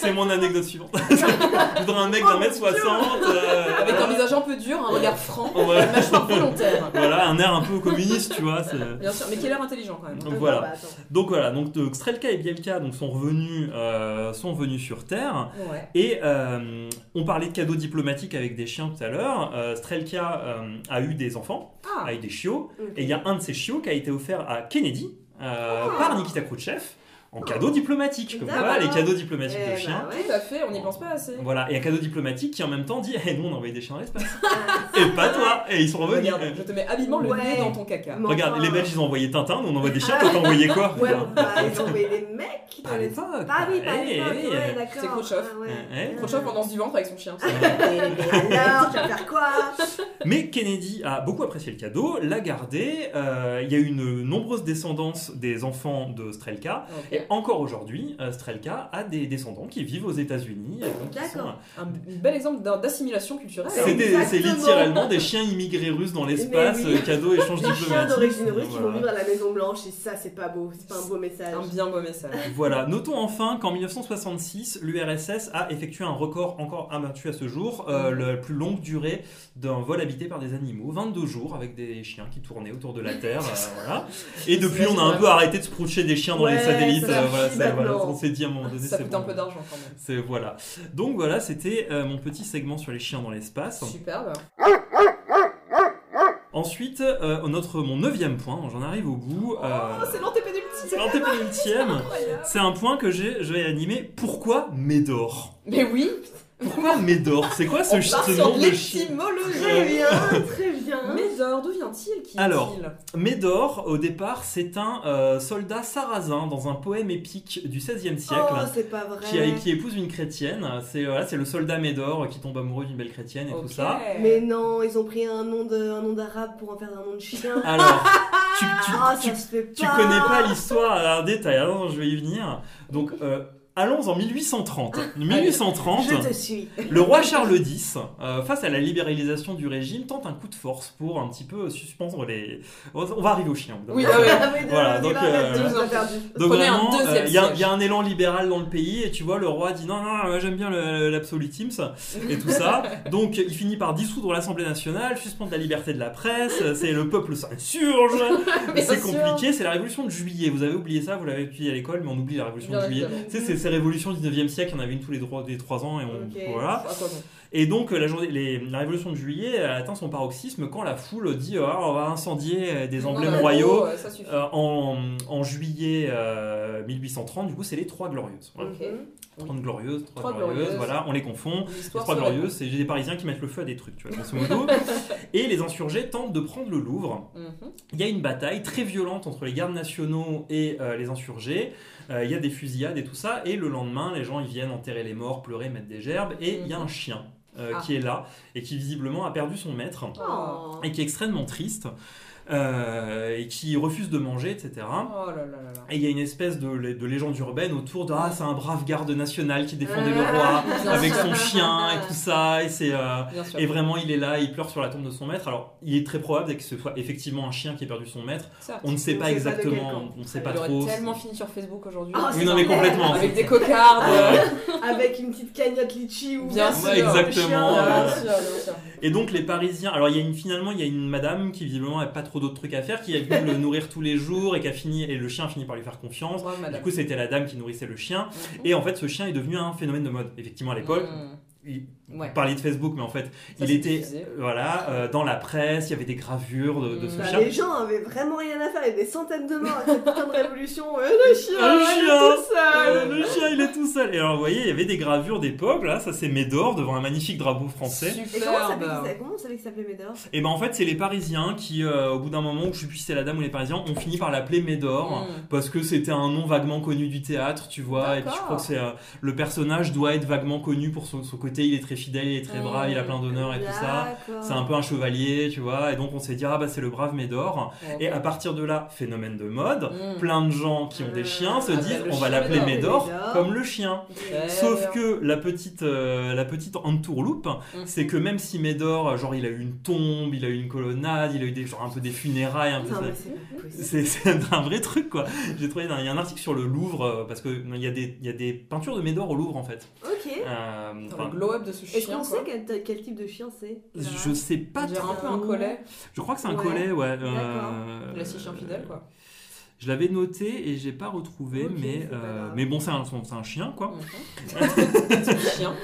c'est- mon anecdote suivante. [laughs] je voudrais un mec d'un Oh, mètre soixante. euh, Avec un visage un peu dur, un regard franc, Ouais. une mâchoire volontaire. Voilà, un air un peu communiste, tu vois. Bien sûr, mais qui a l'air intelligent quand même. Donc voilà. bah. Donc voilà, donc de- Strelka et Bielka donc, sont, revenus, euh, sont revenus sur Terre. Ouais. Et euh, on parlait de cadeaux diplomatiques avec des chiens tout à l'heure. Euh, Strelka euh, a eu des enfants Ah, avec des chiots. Et il y a un de ces chiots qui a été offert à Kennedy euh, Ah. par Nikita Khrouchtchev en cadeau diplomatique. Comme quoi, D'accord. les cadeaux diplomatiques Eh de bah chiens. ouais. tout à fait, on n'y pense pas assez. Voilà, et un cadeau diplomatique qui en même temps dit Eh, nous on a envoyé des chiens dans l'espace. [laughs] Ah, et pas toi Et ils sont revenus. Regarde, je te mets habilement le Ouais. nez dans ton caca. Regarde, enfin, les Belges ils ont envoyé Tintin, nous on envoie des chiens, toi t'as [laughs] envoyé quoi Ouais, bah, ils ont envoyé des mecs dans À l'époque. Ah oui, pas à Eh, l'époque, eh, ouais, eh. d'accord. C'est Khrouchtchev. Ah. Eh, eh. Khrouchtchev en danse du ventre avec son chien. Mais, mais alors, tu vas faire quoi [laughs] Mais Kennedy a beaucoup apprécié le cadeau, l'a gardé. euh, il y a eu une nombreuse descendance des enfants de Strelka. Et encore aujourd'hui, euh, Strelka a des descendants qui vivent aux États-Unis. sont- D'accord. Un b- bel exemple d'assimilation culturelle. C'est des- littéralement des chiens immigrés russes dans l'espace, Mais oui. euh, cadeau, échange Les chiens diplomatique. d'origine russe qui vont Voilà. vivre à la Maison Blanche et ça, c'est pas beau, c'est pas un beau message. Un bien beau message. Voilà, notons enfin qu'en 1966, l'URSS a effectué un record encore abattu à ce jour, euh, Mhm. la plus longue durée d'un vol habité par des animaux, 22 jours avec des chiens qui tournaient autour de la Terre. euh, voilà. Et depuis, on a un peu arrêté de se proucher des chiens dans les satellites. Ça voilà, on s'est dit à un moment donné, Ça coûte bon. un peu d'argent quand même. C'est voilà. Donc voilà, c'était euh, mon petit segment sur les chiens dans l'espace. Superbe. Ensuite, euh, notre mon neuvième point, j'en arrive au bout. euh, Oh, c'est l'antépénultième. [laughs] C'est un point que j'ai, je vais animer. Pourquoi Médor? Mais oui, Pourquoi [laughs] Médor C'est quoi ce, ce nom de chien l'étymologie. Très bien, très bien. Médor, d'où vient-il Qui Alors, Médor, au départ, c'est un euh, soldat sarrasin dans un poème épique du XVIe siècle. Oh, c'est pas vrai. Qui, a- qui épouse une chrétienne, c'est voilà, c'est le soldat Médor qui tombe amoureux d'une belle chrétienne et tout ça. Mais non, ils ont pris un nom de, un nom d'arabe pour en faire un nom de chien. [laughs] Alors, tu, tu, Ah, tu- ça se fait pas. tu connais pas l'histoire en détail, alors je vais y venir. Donc, euh, allons en 1830. 1830, Je te suis. [laughs] le roi Charles X, euh, face à la libéralisation du régime, tente un coup de force pour un petit peu suspendre les. On va arriver au chien. Oui, ah. Ah, mais Voilà, donc, euh. Donc vraiment, euh, il y, a- y un élan libéral dans le pays et tu vois le roi dit non non, non j'aime bien l'absolutisme et tout ça. [laughs] Donc il finit par dissoudre l'Assemblée nationale, suspendre la liberté de la presse, c'est le peuple s'insurge, [laughs] c'est compliqué, c'est la révolution de juillet. Vous avez oublié ça, vous l'avez étudié à l'école, mais on oublie la révolution de juillet. c'est ces révolutions du 19e siècle, il y en avait une tous les 3, des trois ans et on voilà. Ah. Et donc euh, la, journée, les- la révolution de juillet a atteint son paroxysme quand la foule dit Ah, on va incendier euh, des emblèmes Non, royaux. Euh, en, en juillet euh, 1830, du coup, c'est les Trois Glorieuses. Voilà. Ok. 30 Glorieuses, Trois, Trois Glorieuses, Glorieuses. voilà, on les confond. Les L'histoire Trois se Glorieuses, c'est des Parisiens qui mettent le feu à des trucs, tu vois, grosso modo. [laughs] Et les insurgés tentent de prendre le Louvre. Mhm. Il y a une bataille très violente entre les gardes nationaux et euh, les insurgés. Euh, il y a des fusillades et tout ça. Et le lendemain, les gens ils viennent enterrer les morts, pleurer, mettre des gerbes. Et il y a un chien euh, Ah. qui est là et qui visiblement a perdu son maître Oh. et qui est extrêmement triste euh, et qui refuse de manger, etc. Oh là là là là. Et il y a une espèce de, de légende urbaine autour de ah c'est un brave garde national qui défendait le Ah, roi avec sûr. son chien et tout ça et c'est euh, et vraiment il est là il pleure sur la tombe de son maître alors il est très probable que ce soit effectivement un chien qui a perdu son maître Certes. on ne sait pas exactement on ne sait Il pas aurait trop tellement fini sur Facebook aujourd'hui. Ah, oui non mais complètement Avec des cocardes. Ah, Avec une petite cagnotte litchi ou Bien sûr. exactement, chien, euh, Bien sûr, bien sûr. et donc les parisiens alors il y a une finalement il y a une madame qui visiblement n'a pas trop d'autres trucs à faire qui a venu le nourrir tous les jours et qui a fini et le chien a fini par lui faire confiance du coup c'était la dame qui nourrissait le chien Mhm. et en fait ce chien est devenu un phénomène de mode effectivement à l'époque Mhm. Ouais. Vous parliez de Facebook, mais en fait, Ça, il était diffusé. euh, voilà euh, dans la presse. Il y avait des gravures de, de ce Mm. Bah, chien. les gens avaient vraiment rien à faire, il y avait des centaines de morts à cette putain de révolution. Euh, le chien, il est chien. tout seul. Euh, le chien, il est tout seul. Et alors, vous voyez, il y avait des gravures d'époque. Là, ça c'est Médor devant un magnifique drapeau français. Et comment, ça Superbe. s'appelait- ça- comment on savait qu'il s'appelait Médor? Et ben en fait, c'est les Parisiens qui, euh, au bout d'un moment, je sais plus si c'est la dame ou les Parisiens, ont fini par l'appeler Médor. Mm. Parce que c'était un nom vaguement connu du théâtre, tu vois. Et puis je crois que c'est euh, le personnage doit être vaguement connu pour son, son côté. Il est très fidèle, il est très brave, il a plein d'honneur et tout ça. C'est un peu un chevalier, tu vois. Et donc on s'est dit ah bah c'est le brave Médor. Et à partir de là, phénomène de mode. Mm. Plein de gens qui ont des chiens se Ah, disent le on va l'appeler Médor. Comme le chien. Sauf que la petite, euh, la petite entourloupe, Mm. c'est que même si Médor, genre il a eu une tombe, il a eu une colonnade, il a eu des, genre un peu des funérailles, un peu Non, ça. mais c'est un vrai truc quoi. J'ai trouvé il y a un article sur le Louvre euh, parce que il y a des y a des peintures de Médor au Louvre en fait. Ok. Euh, le glow-up de ce chien. Est-ce qu'on sait quel, quel type de chien c'est? Je sais pas. Dirait un peu un trop. collet. Je crois que c'est un Ouais. collet ouais. D'accord. euh, Classique chien fidèle, quoi. Je l'avais noté et j'ai pas retrouvé mais c'est euh, mais bon c'est un c'est un chien quoi. Mhm. [laughs] Petit chien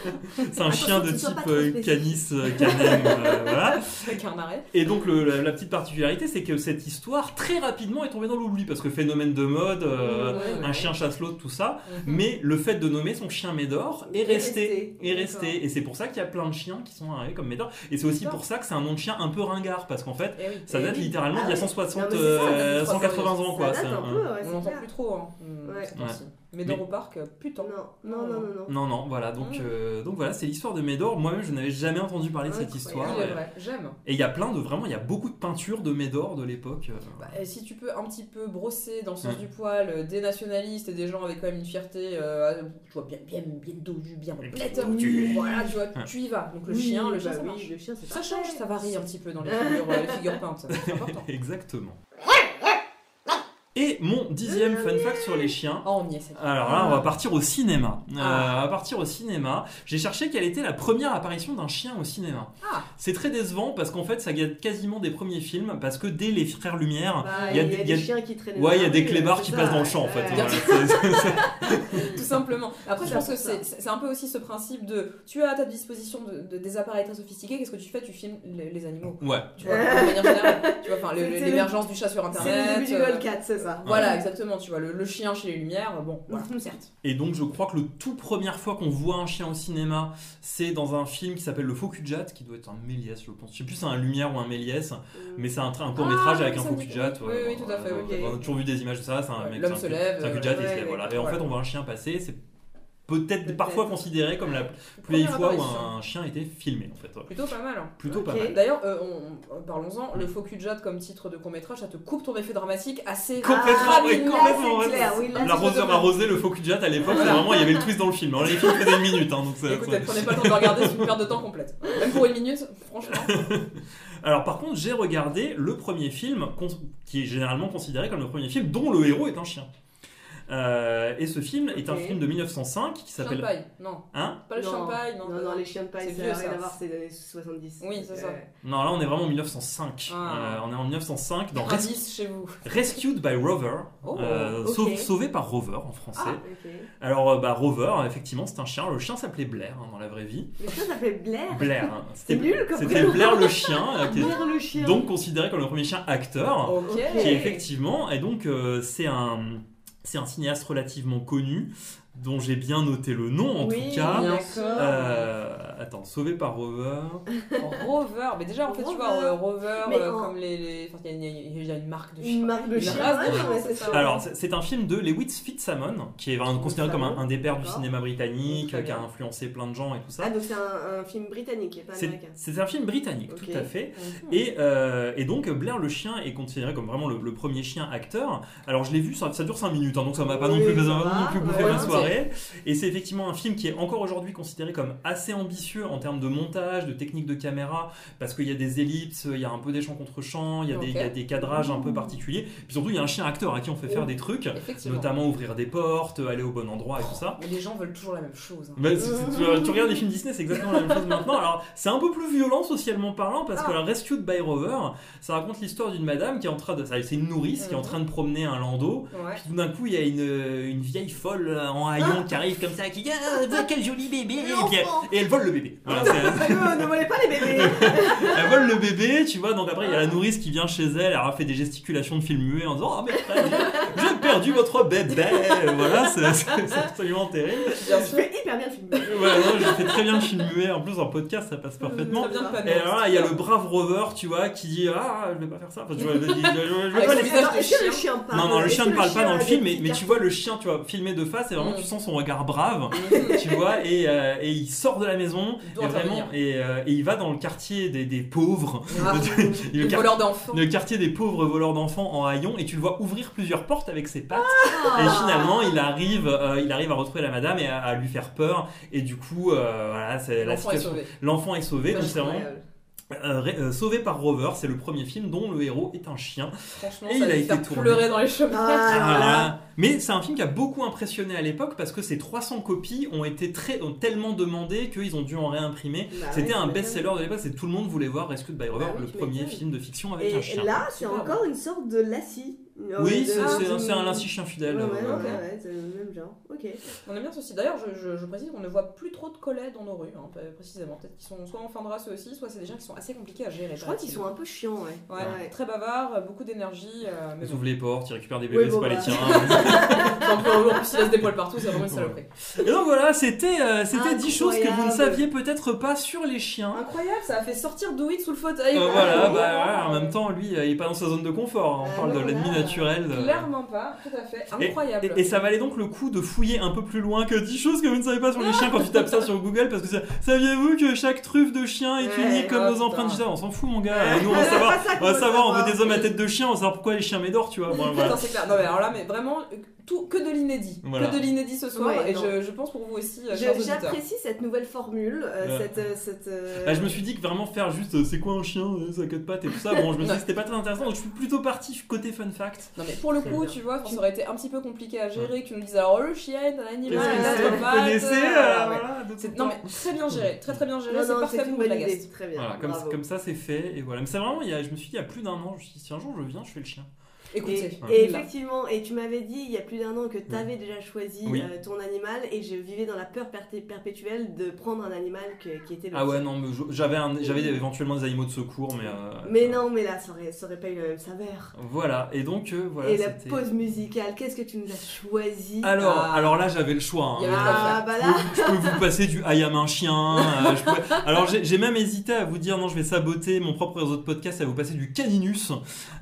C'est un chien de type euh, canis euh, canem euh, [laughs] voilà. avec un arrêt. Et donc le- la, la petite particularité, c'est que cette histoire très rapidement est tombée dans l'oubli parce que phénomène de mode, euh, Ouais, ouais. un chien chasse l'autre, tout ça. Mhm. Mais le fait de nommer son chien Médor est Est resté, est resté. Et c'est pour ça qu'il y a plein de chiens qui sont arrivés comme Médor. Et c'est aussi pour ça que c'est un nom de chien un peu ringard parce qu'en fait, Eh oui. ça Eh date oui. littéralement Ah d'il y a ouais. 160, Non, mais c'est ça, euh, ça fait 180 ans quoi. Date un- peu, ouais, On n'entend plus trop. Hein. Ouais. Mais dans au parc, putain. Non, non, non, non, non. Non, non, voilà. Donc, Mm. euh, donc voilà, c'est l'histoire de Médor. Moi-même, je n'avais jamais entendu parler de cette histoire. J'aime. Et il y a plein de vraiment, il y a beaucoup de peintures de Médor de l'époque. euh, Bah, si tu peux un petit peu brosser dans le sens Mm. du poil euh, des nationalistes et des gens avec quand même une fierté, euh, tu vois, bien, bien, bien dodu, bien dodu. voilà, tu vois, Ouais. tu y vas. Donc le Oui, chien, le bah chien, ça oui, marche. le chien, Ça change, ça varie un petit peu dans les [laughs] figures, euh, les figures peintes, c'est important. [laughs] Exactement. Et mon dixième fun fact sur les chiens. Oh, on y est, c'est Alors là, on va partir au cinéma. Euh, Ah. on va partir au cinéma. J'ai cherché quelle était la première apparition d'un chien au cinéma. Ah. C'est très décevant parce qu'en fait, ça gâte quasiment des premiers films parce que dès les Frères Lumière, Bah, il y a y des- a il y a- des chiens qui traînent. ouais, il y a des clébards qui ça. passent dans le champ en fait. Ouais. Voilà, [laughs] [laughs] Tout simplement. Après, je pense que c'est un peu aussi ce principe de tu as à ta disposition de, de- des appareils très sophistiqués, qu'est-ce que tu fais? Tu filmes les, les animaux. ouais. Tu vois, de manière générale. Tu vois, enfin, le- C'est- c'est l'émergence du chat sur internet. C'est le début du euh, ça. Voilà, exactement. Tu vois, le, le chien chez les Lumières, bon, voilà, Mhm. certes. Et donc, je crois que le tout première fois qu'on voit un chien au cinéma, c'est dans un film qui s'appelle Le Faux cul de Jatte, qui doit être un Méliès, je pense. Je sais plus si c'est un Lumière ou un Méliès, mais c'est un, un court métrage Ah, avec un faux Jatte. oui, oui, tout à fait, ok. On a toujours vu des images de ça. C'est un Ouais, mec, l'homme se lève, C'est un euh, et il se ouais, lève, ouais, voilà. Et en fait, on voit un chien passer. C'est peut-être parfois considéré comme la plus vieille fois où un chien était filmé, en fait. ouais. Plutôt pas mal. hein. Plutôt pas mal. D'ailleurs, euh, on- on- parlons-en, le faux cul de Jade comme titre de court-métrage, ça te coupe ton effet dramatique assez Complètement, Ah, oui, là, complètement, ouais. clair, oui, là, L'arroseur arrosé, le faux cul de à l'époque, c'est vraiment, il y avait le twist dans le film. Alors, les films faisaient une minute, hein, donc c'est- prenez pas le temps de regarder, c'est une perte de temps complète. Même pour une minute, franchement. [laughs] Alors par contre, j'ai regardé le premier film qui est généralement considéré comme le premier film dont le héros est un chien. Euh, et ce film est un film de 1905 qui s'appelle Champagne, non. Hein Pas le Non, champagne, non. Non, non, les chiens de paille, C'est ça vieux, n'a rien ça. à voir, c'est les années 70. Oui, c'est ça. Non, là on est vraiment en 1905. Ah. Euh, on est en 1905 dans Res- Indice chez vous. Rescued by Rover, Oh, euh, sauvé par Rover en français. Ah. Alors bah, Rover, effectivement, c'est un chien. Le chien s'appelait Blair hein, dans la vraie vie. Le chien s'appelait Blair. Blair. hein. C'est nul comme C'était. Blair le chien, euh, qui est Blair le chien. donc considéré comme le premier chien acteur. Ok. Ok. qui effectivement et donc euh, c'est un c'est un cinéaste relativement connu dont j'ai bien noté le nom en oui, tout cas bien d'accord. sûr. Euh, attends sauvé par Rover [laughs] Rover, mais déjà en fait tu vois Rover. euh, Rover Mais euh, en- comme les, les- enfin, il y, a- il y il y a une marque de Une chien. marque de Une chien. race de ouais, chien, ouais, alors c'est un film de Lewis Fitzsimmons qui est vraiment considéré comme un, un des pères du cinéma britannique qui a influencé plein de gens et tout Ah, ça donc c'est un, un film britannique et pas c'est américain. c'est un film britannique tout à fait. Et, euh, et donc Blair le chien est considéré comme vraiment le, le premier chien acteur. Alors je l'ai vu, ça, ça dure 5 minutes, hein, donc ça m'a pas Oui, non plus, va, non plus bouffé ma soirée. Et c'est effectivement un film qui est encore aujourd'hui considéré comme assez ambitieux en termes de montage, de technique de caméra, parce qu'il y a des ellipses, il y a un peu des champs contre champs, il y a, des, Ok. il y a des cadrages un peu particuliers. Puis surtout il y a un chien acteur à qui on fait faire des trucs, notamment ouvrir des portes, aller au bon endroit et tout ça. Mais les gens veulent toujours la même chose. hein. Bah, tu, tu regardes les films Disney, c'est exactement la même chose maintenant. Alors, c'est un peu plus violent socialement parlant parce que Ah. la Rescued by Rover, ça raconte l'histoire d'une madame qui est en train de. C'est une nourrice qui est en Mhm. train de promener un landau. Ouais. Puis tout d'un coup, il y a une, une vieille folle en haillons qui arrivent comme ça, qui disent ah, quel joli bébé et, puis elle, et elle vole le bébé. Voilà, ne volez pas les bébés [laughs] elle vole le bébé, tu vois. Donc après, il y a la nourrice qui vient chez elle, elle a fait des gesticulations de film muet en disant Oh, mais j'ai perdu votre bébé. Voilà, c'est absolument terrible. Je fais hyper bien le film. Ouais, non, je fais très bien le film muet. En plus, en podcast, ça passe parfaitement. Et là, il y a le brave rover, tu vois, qui dit Ah, je vais pas faire ça. Enfin, tu vois, dit, je, je- je vais Avec pas le les- visage Attends, de Est-ce que le chien. chien parle Non, non, le chien ne parle pas dans le film, mais, mais tu vois le chien, tu vois, filmé de face, et vraiment Mm. Tu sens son regard brave, [laughs] tu vois, et, euh, et il sort de la maison, et vraiment, et, euh, et il va dans le quartier des, des pauvres, [laughs] Ah, [laughs] le, Le quar- voleur d'enfants. le quartier des pauvres voleurs d'enfants en haillons, et tu le vois ouvrir plusieurs portes avec ses pattes, Ah. et finalement il arrive, euh, il arrive à retrouver la madame et à, à lui faire peur, et du coup, euh, voilà, c'est la L'enfant est situation. sauvé. L'enfant est sauvé, donc euh, euh, sauvé par Rover, c'est le premier film dont le héros est un chien. Franchement, Et ça il a été tourné. pleurer dans les chemins. Ah, Voilà. Mais c'est un film qui a beaucoup impressionné à l'époque parce que ces 300 copies ont été très, ont tellement demandées qu'ils ont dû en réimprimer. bah C'était ouais, un best-seller de l'époque, c'est tout le monde voulait voir Rescued by Rover, Bah oui, le premier film de fiction avec un Et chien. là, c'est encore une sorte de lassie. oui, c'est un, un lassie chien fidèle. ouais, euh, ouais, ok. ouais, c'est le même genre. Ok. On aime bien ceci. D'ailleurs, je, je, je précise qu'on ne voit plus trop de collègues dans nos rues, hein, précisément. Peut-être qu'ils sont soit en fin de race aussi, soit c'est des gens qui sont assez compliqués à gérer. Je crois qu'ils sont un peu chiants, ouais. Ouais, Ouais. très bavards, beaucoup d'énergie. euh, mais Ils bon. ouvrent les portes, ils récupèrent des Oui, bébés, bon, c'est pas les bah. [laughs] [laughs] tiens. En plus, en plus, ils laissent des poils partout, c'est vraiment une saloperie. Et donc voilà, c'était euh, c'était 10 choses que vous ne saviez peut-être pas sur les chiens. Incroyable, ça a fait sortir It sous le fauteuil. Euh, voilà, Oh, bah, voilà, en même temps, lui, euh, il est pas dans sa zone de confort. hein. On Ah, parle de l'ennemi naturel. Clairement pas, tout à fait. Et- Incroyable. Et, et ça valait donc le coup de fouiller un peu plus loin que 10 choses que vous ne savez pas sur les chiens quand tu tapes ça sur Google parce que ça- saviez-vous que chaque truffe de chien est Ouais, unique comme oh, nos putain. empreintes digitales? On s'en fout mon gars, Ouais. nous on va [laughs] savoir, pas ça qu'on on va veut savoir, on savoir. veut des hommes à tête de chien, on va savoir pourquoi les chiens m'édorent, tu vois. Bon, [laughs] voilà. Attends, c'est clair. Non, mais alors là, mais vraiment, tout, que de l'inédit. Voilà. Que de l'inédit ce soir. Ouais, et je, je pense pour vous aussi, euh. J'apprécie cette nouvelle formule, euh, Ouais. cette, euh, cette, euh, Là, je me suis dit que vraiment faire juste c'est quoi un chien, ça quatre pattes et tout ça, bon, je me suis dit Ouais. que c'était pas très intéressant donc je suis plutôt parti côté fun fact. Non mais pour le coup, bien. tu vois, ça aurait été un petit peu compliqué à gérer que tu nous dises alors le chien, un animal, que une c'est autre Vous patte, connaissez ouais. voilà, de tout C'est- temps. Non mais très bien géré, très très bien géré, c'est non, parfait c'est pour une vous bonne la. Voilà, comme, ça c'est fait et voilà. Mais c'est vraiment, je me suis dit il y a plus d'un an, je me suis dit si un jour je viens, je fais le chien. Écoutez, Et, effectivement, et tu m'avais dit il y a plus d'un an que tu avais déjà choisi Oui. euh, ton animal et je vivais dans la peur perpé- perpétuelle de prendre un animal que- qui était le Ah ouais non, mais j'avais j'avais éventuellement des animaux de secours mais. euh, Mais ça- non, mais là, ça aurait, ça aurait pas eu le même saveur. Voilà et donc euh, voilà. et la pause musicale, qu'est-ce que tu nous as choisi Alors, Ah. alors là j'avais le choix. Hein. Ah bah Je peux, je peux vous passer du I am un chien. euh, je peux- Alors j'ai même hésité à vous dire non, je vais saboter mon propre réseau de podcast et à vous passer du Caninus.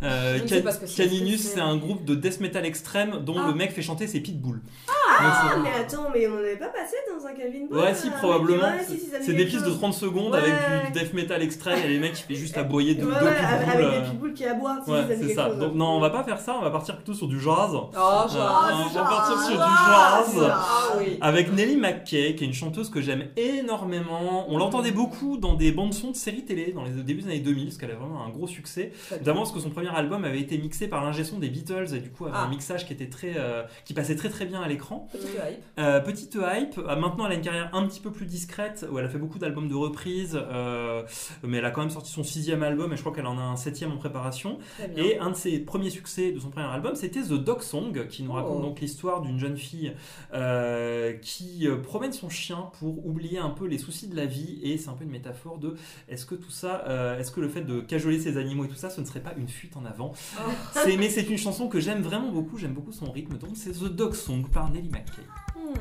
Euh, Je ne sais pas ce que c'est. C'est- un groupe de death metal extrême dont Ah. le mec fait chanter ses pitbulls. ah, Donc, mais attends, mais on n'avait pas passé dans un Calvin Ball Ouais, si, là, probablement. ouais, si, si, C'est des pistes de chose. 30 secondes Ouais. avec du death metal extrême et les mecs qui fait juste aboyer de Ouais, deux ouais, pitbulls. avec euh. des pitbulls qui aboient, si, Ouais, c'est ça. chose. Donc non, on va pas faire ça, on va partir plutôt sur du jazz. Oh, Euh, genre. on va partir sur du Ah, jazz. Ah oui. Avec Nelly McKay, qui est une chanteuse que j'aime énormément. On l'entendait beaucoup dans des bandes son de séries télé dans les débuts des années 2000, parce qu'elle a vraiment un gros succès. Notamment parce que son premier album avait été mixé par l'ingé son des Beatles et du coup avait Ah. un mixage qui était très, euh, qui passait très très bien à l'écran. Petite hype. Euh, petite hype. Euh, maintenant, elle a une carrière un petit peu plus discrète où elle a fait beaucoup d'albums de reprises, euh, mais elle a quand même sorti son sixième album et je crois qu'elle en a un septième en préparation. Et un de ses premiers succès de son premier album, c'était The Dog Song, qui nous raconte Oh. donc l'histoire d'une jeune fille euh, qui promène son chien pour oublier un peu les soucis de la vie. Et c'est un peu une métaphore de est-ce que tout ça, euh, est-ce que le fait de cajoler ses animaux et tout ça, ce ne serait pas une fuite en avant? Oh. C'est- Mais c'est une chanson que j'aime vraiment beaucoup, j'aime beaucoup son rythme. Donc c'est The Dog Song par Nelly McKay. Hmm.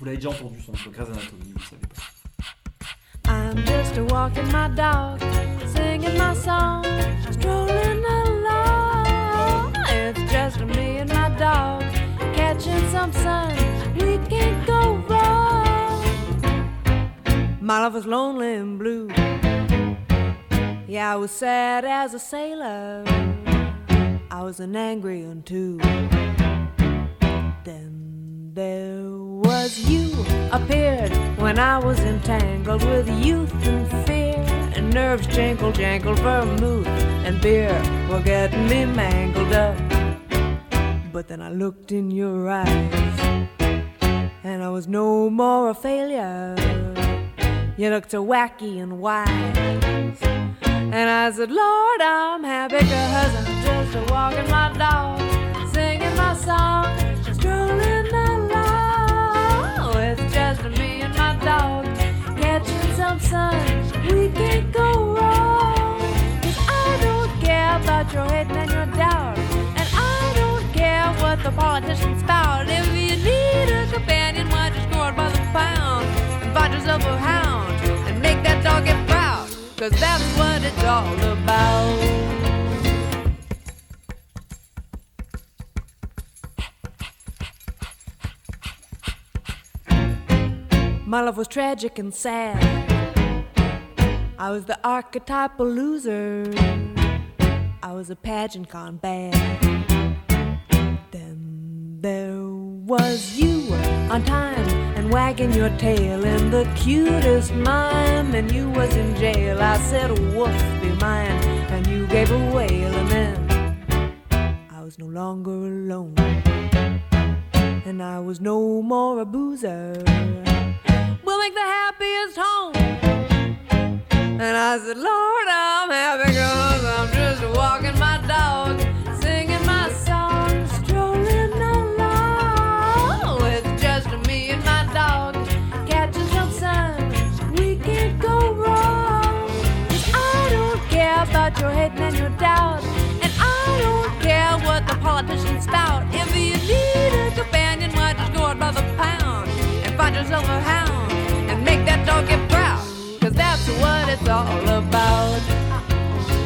Vous l'avez déjà entendu son sur Grey's Anatomy, vous savez pas. I'm just a walking my dog, singing my song, strolling along. It's just me and my dog, catching some sun. We can't go wrong. My love was lonely and blue. Yeah, I was sad as a sailor. I was an angry one too. Then there was you appeared when I was entangled with youth and fear and nerves jangle jangle vermouth and beer were getting me mangled up. But then I looked in your eyes and I was no more a failure. You looked so wacky and wise. And I said, Lord, I'm happy because I'm just a walking my dog, singing my song, strolling along. It's just me and my dog catching some sun. We can't go wrong. Cause I don't care about your hate and your doubt. And I don't care what the politicians spout. If you need a companion, why just go out by the pound and find yourself a hound and make that dog get Cause that's what it's all about. My love was tragic and sad. I was the archetypal loser. I was a pageant gone bad. Then there was you on time and wagging your tail in the cutest mime, and you was in jail. I said, Wolf be mine," and you gave a wail, and then I was no longer alone, and I was no more a boozer. We'll make the happiest home. And I said, Lord, I'm happy cause I'm just walking doubt. And I don't care what the politicians spout. If you need a companion, why just go out by the pound and find yourself a hound and make that dog get proud. Cause that's what it's all about.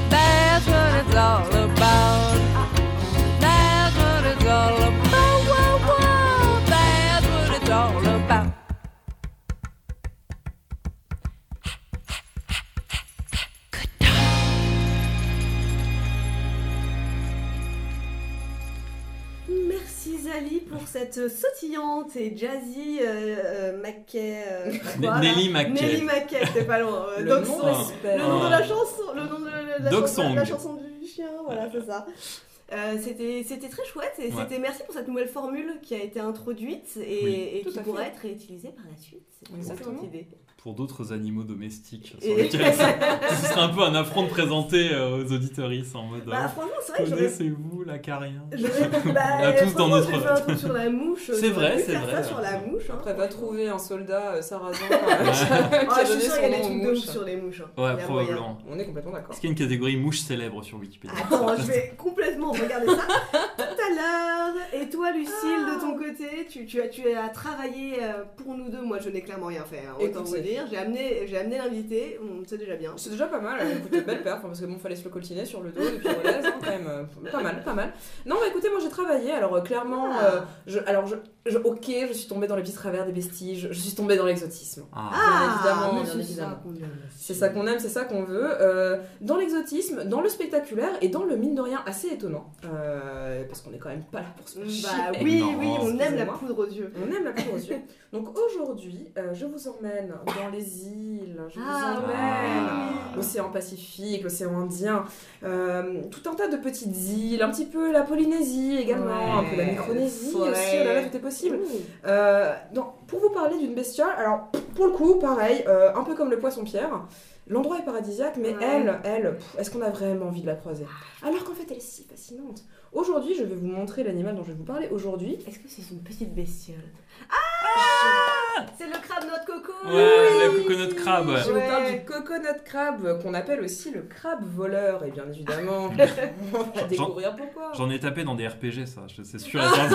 That's what it's all about. Zali pour cette sautillante et jazzy euh, euh, Mackay. euh. [laughs] Nelly Mackay. Nelly Mackay, c'est pas loin. Le nom son- le nom de la chanson, le nom de la, chanson, Song. la chanson du chien, voilà, c'est ça. Euh, c'était c'était très chouette et Ouais. c'était merci pour cette nouvelle formule qui a été introduite et, Oui. et Tout qui pourrait fait. être réutilisée par la suite. C'est une Exactement. excellente idée. Pour d'autres animaux domestiques. Et- Sur lesquels ça- [laughs] ce serait un peu un affront de présenter euh, aux auditoristes en mode. Bah, euh, franchement, c'est vrai Connaissez-vous la carrière [laughs] bah, [laughs] On a tous dans notre- j'ai un truc sur la mouche. C'est vrai, c'est vrai. ça sur la mouche. Hein. Après, va trouver un soldat euh, sarrasin Ouais. euh, qui Ah, a je suis donné sûre son qu'il y a des nom aux trucs de ouf mouches. sur les mouches. hein. Ouais, probablement. On est complètement d'accord. Est-ce qu'il y a une catégorie mouche célèbre sur Wikipédia? Attends, je vais complètement regarder ça à l'heure. Et toi, Lucille, de ton côté, tu, tu as, tu as travaillé euh, pour nous deux. Moi, je n'ai clairement rien fait. hein, autant vous dire. J'ai amené, j'ai amené l'invité. C'est déjà bien. C'est déjà pas mal, écoutez, belle perf, hein, parce que bon, fallait se le coltiner sur le dos depuis Rodez, hein, quand même, euh, pas mal, pas mal. Non, bah écoutez, moi j'ai travaillé, alors euh, clairement, Ah. euh, je, alors je, je- ok, je suis tombée dans les petits travers des vestiges, je suis tombée dans l'exotisme. Ah, évidemment, mais bien c'est évidemment. ça qu'on aime. C'est ça qu'on aime, c'est ça qu'on veut. Euh, dans l'exotisme, dans le spectaculaire et dans le mine de rien assez étonnant. Euh, parce qu'on est quand même pas là pour se faire Bah chier. oui, Non, oui, on aime la poudre aux yeux. On aime la poudre aux yeux. Donc aujourd'hui, euh, je vous emmène dans les îles, je vous Ah, emmène Ah. l'océan Pacifique, l'océan Indien, euh, tout un tas de petites îles, un petit peu la Polynésie également, un peu la Micronésie Ouais. aussi, oh là là, tout est possible. Ouh. Euh, donc, pour vous parler d'une bestiole, alors pour le coup, pareil, euh, un peu comme le poisson-pierre, l'endroit est paradisiaque, mais Ouais. elle, elle, est-ce qu'on a vraiment envie de la croiser? Alors qu'en fait, elle est si fascinante. Aujourd'hui, je vais vous montrer l'animal dont je vais vous parler aujourd'hui. Est-ce que c'est une petite bestiole Ah C'est le crabe noix de coco Ouais, le coconut crabe. Je vous parle du coconut crabe, qu'on appelle aussi le crabe voleur, et bien évidemment, [laughs] on va découvrir pourquoi. J'en ai tapé dans des RPG, ça, c'est sûr. Ah.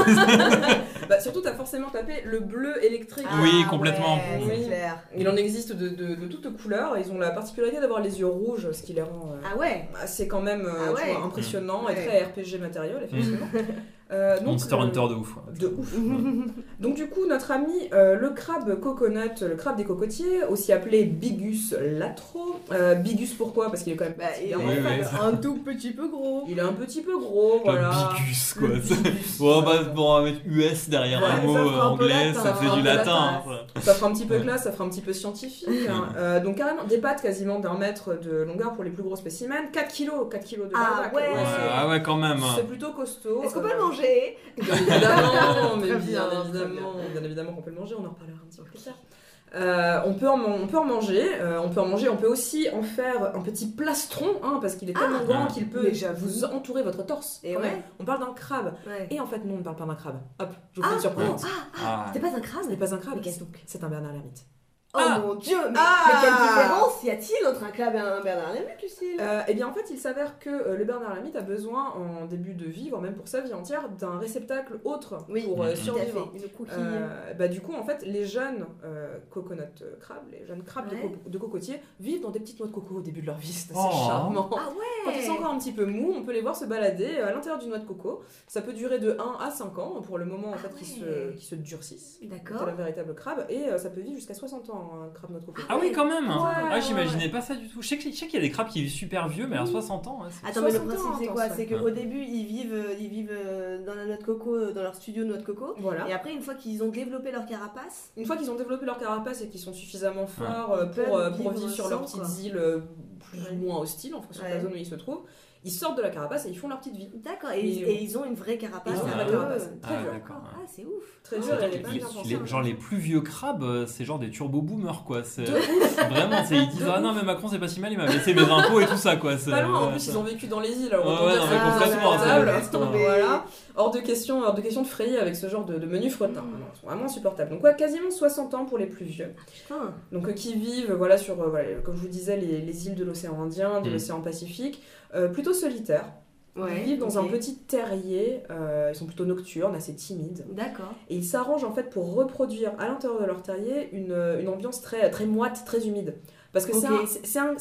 [laughs] Bah, surtout, t'as forcément tapé le bleu électrique. Oui, Ah complètement. ouais, Oui. c'est clair. Il en existe de, de, de toutes couleurs. Ils ont la particularité d'avoir les yeux rouges, ce qui les rend euh, Ah ouais assez quand même euh, Ah tu ouais. vois, impressionnant et très RPG matériel, effectivement. [laughs] Euh, donc, Monster euh, Hunter de ouf. ouais. De ouf. [laughs] Donc du coup, notre ami euh, le crabe coconut, le crabe des cocotiers, aussi appelé Bigus latro. Euh, Bigus pourquoi? Parce qu'il est quand même Bah, il est en Oui, fait oui. un tout petit peu gros. il est un petit peu gros, voilà. Le bigus, quoi. Le bigus, [laughs] Bon, bah, bon, on va mettre US derrière Ouais, un mot anglais, latin, ça fait du latin. latin. hein. Ça fera un petit peu classe, ça fera un petit peu scientifique. hein. Euh, donc carrément des pattes quasiment d'un mètre de longueur pour les plus gros spécimens. 4 kilos, 4 kilos de Ah ouais. Ah ouais, quand même. hein. C'est plutôt costaud. Est-ce qu'on peut le manger [laughs] Bien évidemment, mais bien, évidemment, bien évidemment qu'on peut le manger, on en reparlera un petit peu plus tard. Euh, on, peut en, on peut en manger, euh, on peut en manger, on peut aussi en faire un petit plastron, hein, parce qu'il est tellement grand Ah. qu'il peut j'avoue. vous entourer votre torse. Et ouais. On parle d'un crabe. Ouais. Et en fait, non, on ne parle pas d'un crabe. Hop, je vous fais Ah, une surprise. ah, Ah. C'est pas un crabe n'est pas un crabe, donc c'est un Bernard l'ermite. Oh Ah. mon dieu, mais, Ah. mais quelle différence y a-t-il entre un crabe et un Bernard Lemaitre, Lucille? Euh, eh bien, en fait, il s'avère que euh, le Bernard Lermite a besoin, en début de vie, voire même pour sa vie entière, d'un réceptacle autre Oui, pour euh, survivre. une coquille. Euh, bah, du coup, en fait, les jeunes euh, coconut crabes, les jeunes crabes de, co- de cocotier, vivent dans des petites noix de coco au début de leur vie. C'est assez Oh. charmant. Ah Quand ouais ils sont encore un petit peu mous, on peut les voir se balader à l'intérieur d'une noix de coco. Ça peut durer de 1 à 5 ans pour le moment en Ah fait qu'ils ouais. se, qu'ils se durcissent. D'accord. C'est un véritable crabe et euh, ça peut vivre jusqu'à 60 ans un crabe noix de coco. Ah oui, quand même. Ouais, ah, ouais, j'imaginais pas ça du tout. Je sais qu'il y a des crabes qui vivent super vieux, mais à Oui. 60 ans. Attends, mais le 60 ans, principe c'est quoi. C'est qu'au début ils vivent, euh, ils vivent euh, dans la noix de coco, euh, dans leur studio de noix de coco. Voilà. Et après, une fois qu'ils ont développé leur carapace, Une fois qu'ils ont développé leur carapace et qu'ils sont suffisamment forts pour, pour vivre sur leurs petites îles plus ou moins hostiles en fonction de la zone où ils se trouvent, ils sortent de la carapace et ils font leur petite vie. d'accord, et, Et- ils- et ils ont une vraie carapace. Ils ont carapace. Très Ah, dur. Ah, c'est ouf. Très Ah, dur vrai pas Les- bien les- genre les plus vieux crabes, euh, c'est genre des turbo boomers quoi. C'est De ouf. [laughs] vraiment, c'est- ils disent De ah non mais Macron c'est pas si mal, il m'a baissé mes impôts et tout ça quoi. c'est- Pas loin, en plus ça- ils ont vécu dans les îles, alors Ouais. Voilà. Hors de question, hors de question de frayer avec ce genre de, de menu fretin. Ils sont vraiment insupportables. Donc ouais, quasiment 60 ans pour les plus vieux. Putain. Donc euh, qui vivent, voilà, sur, euh, voilà, comme je vous disais, les, les îles de l'océan Indien, de Mm. l'océan Pacifique, euh, plutôt solitaires. Ouais. ils vivent dans un petit terrier, euh, ils sont plutôt nocturnes, assez timides. D'accord. Et ils s'arrangent en fait pour reproduire à l'intérieur de leur terrier une, une ambiance très, très moite, très humide. Parce que c'est Ok. un- c'est un,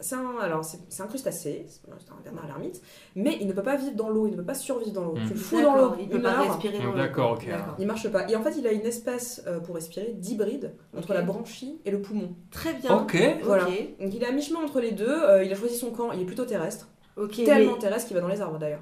c'est un, un, alors c'est un crustacé, c'est un Bernard l'ermite, mais il ne peut pas vivre dans l'eau, il ne peut pas survivre dans l'eau. Mm. Tu le fous dans l'eau, il peut une pas respirer dans l'eau. D'accord, ok. D'accord. il marche pas. Et en fait, il a une espèce euh, pour respirer d'hybride entre Ok. la branchie et le poumon. Très bien. Ok. Voilà. Ok. Donc il est à mi-chemin entre les deux, euh, il a choisi son camp, il est plutôt terrestre, Ok. tellement mais- terrestre qu'il va dans les arbres d'ailleurs.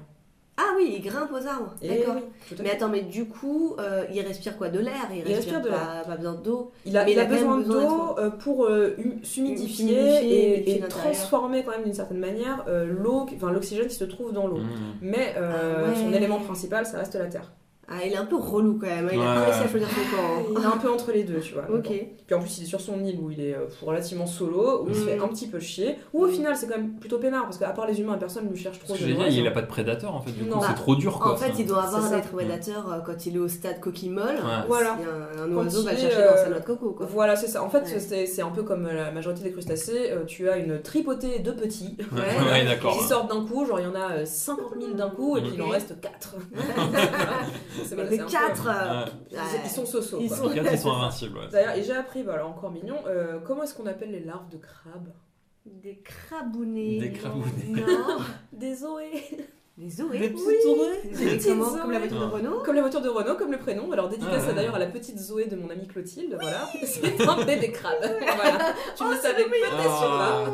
Ah oui, il grimpe aux arbres. Et D'accord. oui, Mais attends, mais du coup, euh, il respire quoi De l'air? Il, Il respire de pas, pas besoin d'eau. Il a, Mais il a il a quand besoin d'eau euh, pour euh, hum- s'humidifier Humidifier, et, transformer quand même d'une certaine manière euh, l'eau, enfin l'oxygène qui se trouve dans l'eau. Mmh. Mais euh, Ah ouais. son élément principal, ça reste la terre. Ah, il est un peu relou quand même. Il a Ouais. pas réussi à choisir son camp. hein. Il est un peu entre les deux, tu vois. Ok. Puis en plus, il est sur son île où il est euh, relativement solo, où il se Mm. fait un petit peu chier. Ou au Mm. final, c'est quand même plutôt peinard parce qu'à part les humains, personne ne lui cherche trop. Noise. il a pas de prédateur en fait, du coup Non. c'est trop dur quoi. En fait, il doit avoir des prédateurs euh, quand il est au stade coquille molle. Ouais. Voilà. Un, un oiseau va le chercher dans euh, sa noix de coco. Quoi. Voilà, c'est ça. En fait, Ouais. c'est un peu comme la majorité des crustacés. euh, tu as une tripotée de petits. [laughs] Qui sortent d'un coup, genre il y en a euh, 50 000 d'un coup, et puis il en reste 4. [laughs] les quatre. euh, Ouais. Ils sont so Ils sont- Les quatre, ils sont invincibles. ouais. D'ailleurs, et j'ai appris, bah, alors encore mignon, euh, comment est-ce qu'on appelle les larves de crabe Des crabounets. Des crabounets. Non. [laughs] Des zoés. Des zoés. Des petites Oui. Des comment? Comme la voiture de Renault Comme la voiture de Renault, comme le prénom. Alors dédicace Ah, ouais. d'ailleurs à la petite Zoé de mon amie Clotilde, voilà. [laughs] C'est un bébé crabe. [laughs] voilà. Tu ne le savais peut-être Ah. pas.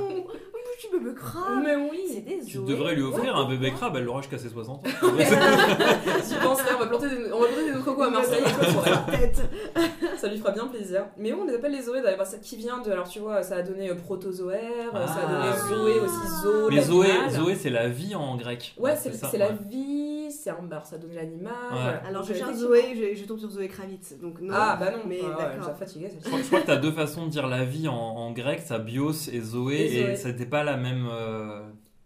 Crabe. Mais C'est oui. des Tu devrais lui offrir un bébé crabe, elle l'aura jusqu'à ses 60 ans. [laughs] J'y penserais, on va planter des, on va planter des noix de coco à Marseille et. Tête. [laughs] Ça lui fera bien plaisir. Mais on les appelle les zoés d'ailleurs, ça qui vient de. Alors tu vois, ça a donné euh, protozoaire, euh, ça a donné Ah. zoé aussi, zo. Mais Zoé. Zoé c'est la vie en grec. Ouais, c'est c'est la vie, c'est un bar, ça a donné l'animal. Ouais. voilà. Alors je cherche Zoé, je, je tombe sur Zoé Kravitz. Donc non. Ah bah non, mais ah, ouais, d'accord. elle nous a fatigué Je crois, je crois que t'as deux façons de dire la vie en, en grec, ça bios et Zoé, Et et, Zoé. c'était pas la même euh,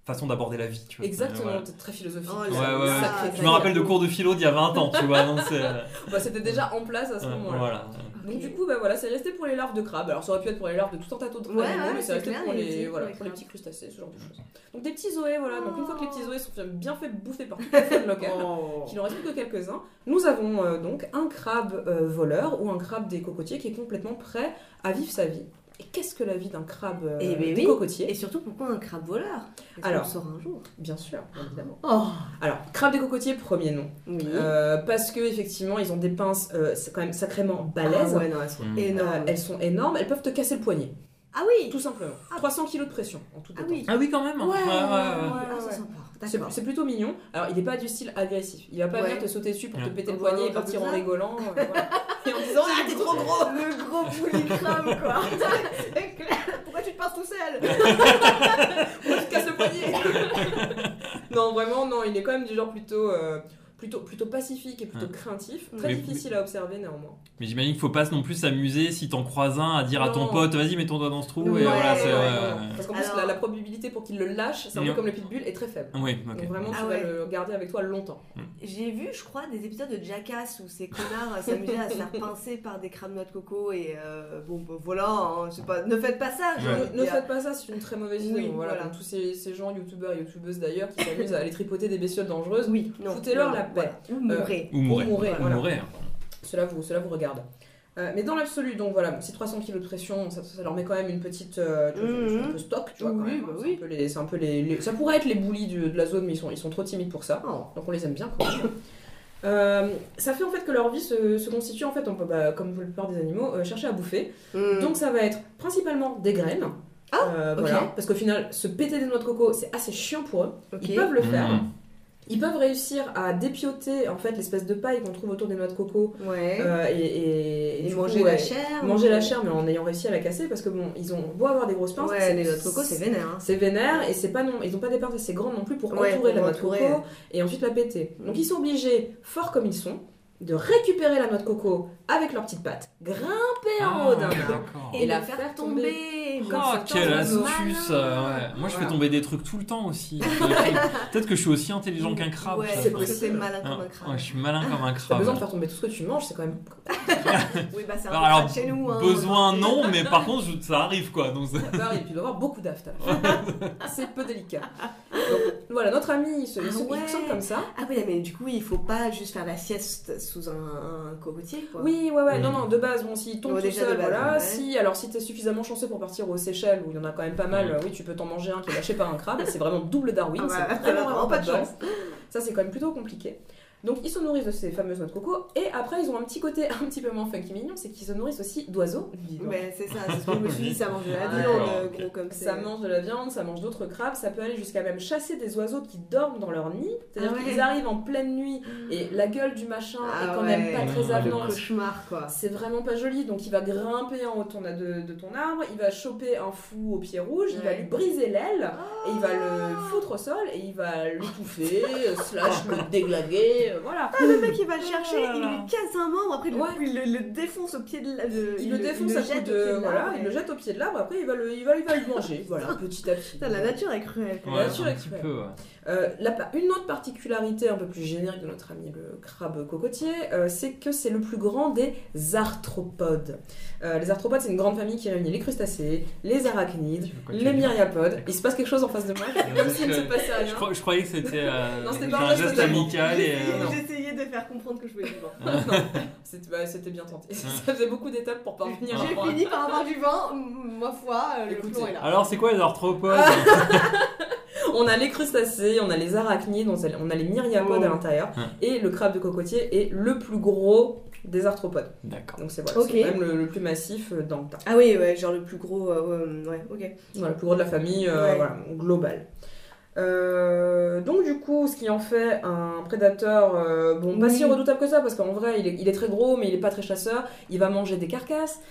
façon d'aborder la vie. Tu vois. Exactement, très philosophique. Oh Ouais, ouais, ouais. Je me rappelle de cours de philo d'il y a 20 ans, tu vois. euh, [laughs] Bah, C'était déjà en place à ce euh, moment-là. voilà. Donc du coup, bah voilà, c'est resté pour les larves de crabe. Alors ça aurait pu être pour les larves de tout un tas d'autres Ouais, animaux, ouais, mais c'est resté clair, pour les, voilà, pour les petits crustacés, ce genre de choses. Donc des petits zoés, voilà. Donc une fois que les petits zoés sont bien fait bouffer par toute la faune locale, Oh. qu'il en reste plus que quelques-uns, nous avons euh, donc un crabe euh, voleur ou un crabe des cocotiers qui est complètement prêt à vivre sa vie. Et qu'est-ce que la vie d'un crabe euh, Eh ben des oui. cocotiers Et surtout, pourquoi un crabe voleur? Alors. le saura un jour? Bien sûr, évidemment. Oh Alors, crabe des cocotiers, premier nom. Oui. Euh, parce que effectivement, ils ont des pinces euh, c'est quand même sacrément balèzes. Ah ouais, non, elles sont Mm. Euh, énormes. elles sont énormes, elles peuvent te casser le poignet, Ah oui tout simplement. Ah. 300 kg de pression en tout Ah oui Ah oui, quand même. Ouais, ouais, ouais, ouais. Ah, ouais. c'est sympa. C'est plutôt mignon. Alors, il n'est pas du style agressif. Il va pas Ouais. venir te sauter dessus pour te péter le poignet et partir en rigolant. euh, voilà. [laughs] Et en disant Ah, t'es trop gros Le gros poulet crabe, quoi. [laughs] Pourquoi tu te passes tout seul? [laughs] Tu te casses le poignet? Non, vraiment, non. Il est quand même du genre plutôt. euh, plutôt, plutôt pacifique et plutôt Ouais. craintif. Très Mais- difficile à observer néanmoins. Mais j'imagine qu'il faut pas non plus s'amuser si t'en croises un à dire à ton pote vas-y mets ton doigt dans ce trou Ouais, et voilà c'est ouais, ouais, voilà. ouais. Parce qu'en plus, Alors- la, la probabilité pour qu'il le lâche, c'est un peu comme le pitbull, est très faible. Oui. Donc vraiment, tu Ah vas ouais. le garder avec toi longtemps. J'ai vu, je crois, des épisodes de Jackass où ces connards [laughs] s'amusaient à se faire pincer par des noix de coco et euh, bon, bah, voilà, hein, pas, ne faites pas ça. Ne, faites pas ça, c'est une très mauvaise idée. Oui, Bon, voilà, voilà. comme tous ces, ces gens, youtubeurs et youtubeuses d'ailleurs, qui s'amusent à aller tripoter des bestioles dangereuses, Oui. Foutez-leur la. Voilà. Ou mourrez. Ou mourir. mourir, Ou voilà. mourir. cela vous, cela vous regarde. Euh, mais dans l'absolu, donc voilà, bon, si 300 kg de pression, ça, ça leur met quand même une petite. euh, tu vois, un peu stock, tu vois, quand Oui, même. bah hein. C'est oui. un peu les- c'est un peu les, les- Ça pourrait être les bullies du- de la zone, mais ils sont, ils sont trop timides pour ça. Oh. Donc on les aime bien quand [laughs] même. Euh, ça fait en fait que leur vie se, se constitue en fait, on peut, bah, comme la plupart des animaux, euh, chercher à bouffer. Mm. Donc ça va être principalement des graines. Ah, Euh, voilà. Parce qu'au final, se péter des noix de coco, c'est assez chiant pour eux. Ils peuvent le faire. Mhm. Ils peuvent réussir à dépioter en fait l'espèce de paille qu'on trouve autour des noix de coco Ouais. euh, et, et- et et du manger coup, la ouais, chair. manger ou- la chair, mais en ayant réussi à la casser parce que bon, ils ont beau avoir des grosses pinces, Ouais, les noix de coco, c'est vénère. hein. c'est vénère et c'est pas non, ils ont pas des pinces assez grandes non plus pour Ouais, entourer pour la noix de coco et ensuite la péter. Donc ils sont obligés, forts comme ils sont, de récupérer la noix de coco avec leurs petites pattes, grimper en haut d'un Ah, arbre et la faire tomber. Oh, ça, quelle astuce ouais. Moi je fais tomber des trucs tout le temps aussi. [laughs] Peut-être que je suis aussi intelligent qu'un crabe. Ouais, c'est parce que malin Ah, comme un crabe. ouais, je suis malin comme un T'as crabe. besoin de faire tomber tout ce que tu manges, c'est quand même. [laughs] Oui, bah c'est un Alors, ça chez nous. Hein. besoin [laughs] non, mais par contre ça arrive quoi. Donc, et puis il doit y avoir beaucoup d'aftes. c'est peu délicat. Donc, voilà, notre ami, il se, il se- Ah ouais. comme ça. Ah oui, mais du coup, il faut pas juste faire la sieste sous un, un cocotier, quoi. Oui, ouais, ouais, Mm. non, non, de base, bon, s'il tombe tout déjà, seul, base, voilà. ouais. Si, alors, si t'es suffisamment chanceux pour partir aux Seychelles, où il y en a quand même pas mal, euh, oui, tu peux t'en manger un qui est lâché par un crabe, c'est vraiment double Darwin, Ah bah, c'est t'as vraiment, vraiment pas de chance. Ça, c'est quand même plutôt compliqué. Donc, ils se nourrissent de ces fameuses noix de coco, et après, ils ont un petit côté un petit peu moins funky mignon, c'est qu'ils se nourrissent aussi d'oiseaux. Mais c'est ça, c'est ce que je me suis dit, ça mange de la Ah, viande, gros comme. Ça mange de la viande, ça mange d'autres crabes, ça peut aller jusqu'à même chasser des oiseaux qui dorment dans leur nid. C'est-à-dire Ah ouais. qu'ils arrivent en pleine nuit et la gueule du machin Ah est quand ouais. même pas très Ah, Le avenante. cauchemar, quoi. C'est vraiment pas joli, donc il va grimper en haut de ton, de, ton arbre, il va choper un fou au pied rouge, il va Ouais. lui briser l'aile, et il va Ah. le foutre au sol, et il va l'étouffer, [laughs] slash le déglaguer, euh, voilà. Ah, le mec, il va le chercher, Oh là il lui casse un membre, après il, le- Ouais. il le, défonce au pied de la. le- Il le défonce le à jette coups au pied de... l'arbre, Voilà, et- il le jette au pied de l'arbre, après il va le, il va, il va le manger, voilà, [laughs] petit à petit. Putain, la nature est cruelle. Ouais, nature un est petit cruelle. peu. Euh, la une autre particularité un peu plus générique de notre ami le crabe cocotier, euh, c'est que c'est le plus grand des arthropodes. Euh, les arthropodes, c'est une grande famille qui réunit les crustacés, les arachnides, les myriapodes. Il se passe quelque chose en face de moi, comme s'il ne se passait rien. Je, crois- je croyais que c'était euh, [laughs] Non, c'était j'ai pas un geste amical et. euh. J'essayais de faire comprendre que je voulais du vin. C'était bah, c'était bien tenté. Ça faisait beaucoup d'étapes pour parvenir à J'ai croire. fini par avoir du vin, ma foi, euh, le Écoutez, plomb est là. Alors c'est quoi les arthropodes? [laughs] [laughs] On a les crustacés, on a les arachnides, on a on a les myriapodes Oh. à l'intérieur, Ouais. et le crabe de cocotier est le plus gros des arthropodes. D'accord. Donc c'est voilà, Ok. c'est quand même le, le plus massif euh, dans le tas. Ah oui, ouais, genre le plus gros. euh, ouais, ok. Voilà, le plus gros de la famille, euh, Ouais. voilà, global. Euh, donc du coup, ce qui en fait un prédateur, euh, bon, pas Oui. si redoutable que ça, parce qu'en vrai, il est, il est très gros, mais il est pas très chasseur. Il va manger des carcasses,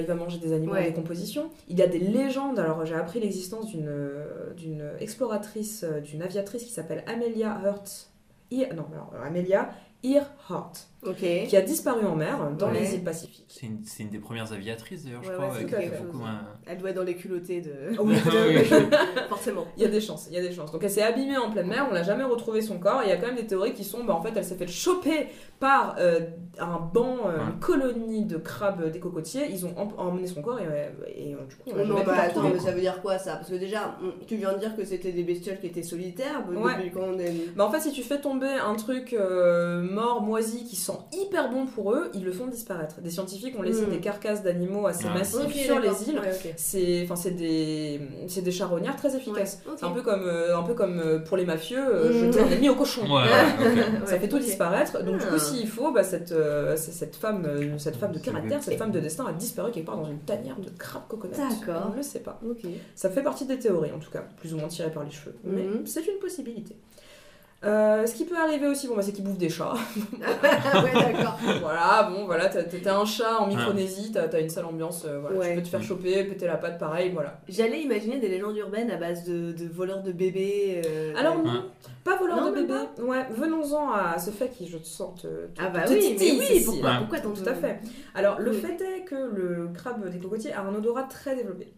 il va manger des animaux en Ouais. décomposition. Il y a des légendes. Alors j'ai appris l'existence d'une euh, d'une exploratrice, euh, d'une aviatrice qui s'appelle Amelia Hurt. Ear- non, alors, Amelia Earhart, Ok. qui a disparu en mer dans Ouais. les îles Pacifiques. C'est une, c'est une des premières aviatrices d'ailleurs, je Ouais, crois. ouais, avec ouais. Elle doit être dans les culottés de. Oh, oui. [laughs] [laughs] Forcément. Il y a des chances, il y a des chances. Donc elle s'est abîmée en pleine mer, on n'a jamais retrouvé son corps. et Il y a quand même des théories qui sont, bah, en fait, elle s'est fait choper par euh, un banc, euh, Ouais. une colonie de crabes des cocotiers. Ils ont em- emmené son corps et, euh, et, euh, du coup, on a non, bah attends, mais ça veut dire quoi ça? Parce que déjà, tu viens de dire que c'était des bestioles qui étaient solitaires. mais Ouais. Depuis quand on est. Bah, en fait, si tu fais tomber un truc euh, mort, moisi, qui sent hyper bon pour eux, ils le font disparaître. Des scientifiques ont laissé Mm. des carcasses d'animaux assez Ouais. massives Ok, sur les îles. Ouais. C'est enfin, c'est des, c'est des charognards très efficaces. Ouais. C'est un peu comme, euh, un peu comme euh, pour les mafieux, euh, Mm. jeter un ennemi au cochon. Ouais. [laughs] Ça fait tout disparaître. Donc, du Ah. coup, s'il faut, bah, cette, euh, cette, femme, euh, cette femme de caractère, cette femme de destin a disparu quelque part dans une tanière de crabe coconut. D'accord. On ne le sait pas. Ok. Ça fait partie des théories, en tout cas, plus ou moins tirées par les cheveux. Mais Mhm. c'est une possibilité. Euh, ce qui peut arriver aussi, bon, bah, c'est qu'ils bouffent des chats. [laughs] ouais, d'accord. [laughs] voilà, bon, voilà, t'as- un chat en Micronésie, t'as une sale ambiance, euh, voilà, Ouais. tu peux te faire choper, péter la patte, pareil, voilà. J'allais imaginer des légendes urbaines à base de, de voleurs de bébés. euh, Alors ouais. non, pas voleur Non, de même bébé. Ouais, venons-en à ce fait qui, je te sente. euh, Ah bah te oui, mais oui, pourquoi, Ouais. pourquoi tant Tout à fait? Alors, le Oui. fait est que le crabe des cocotiers a un odorat très développé.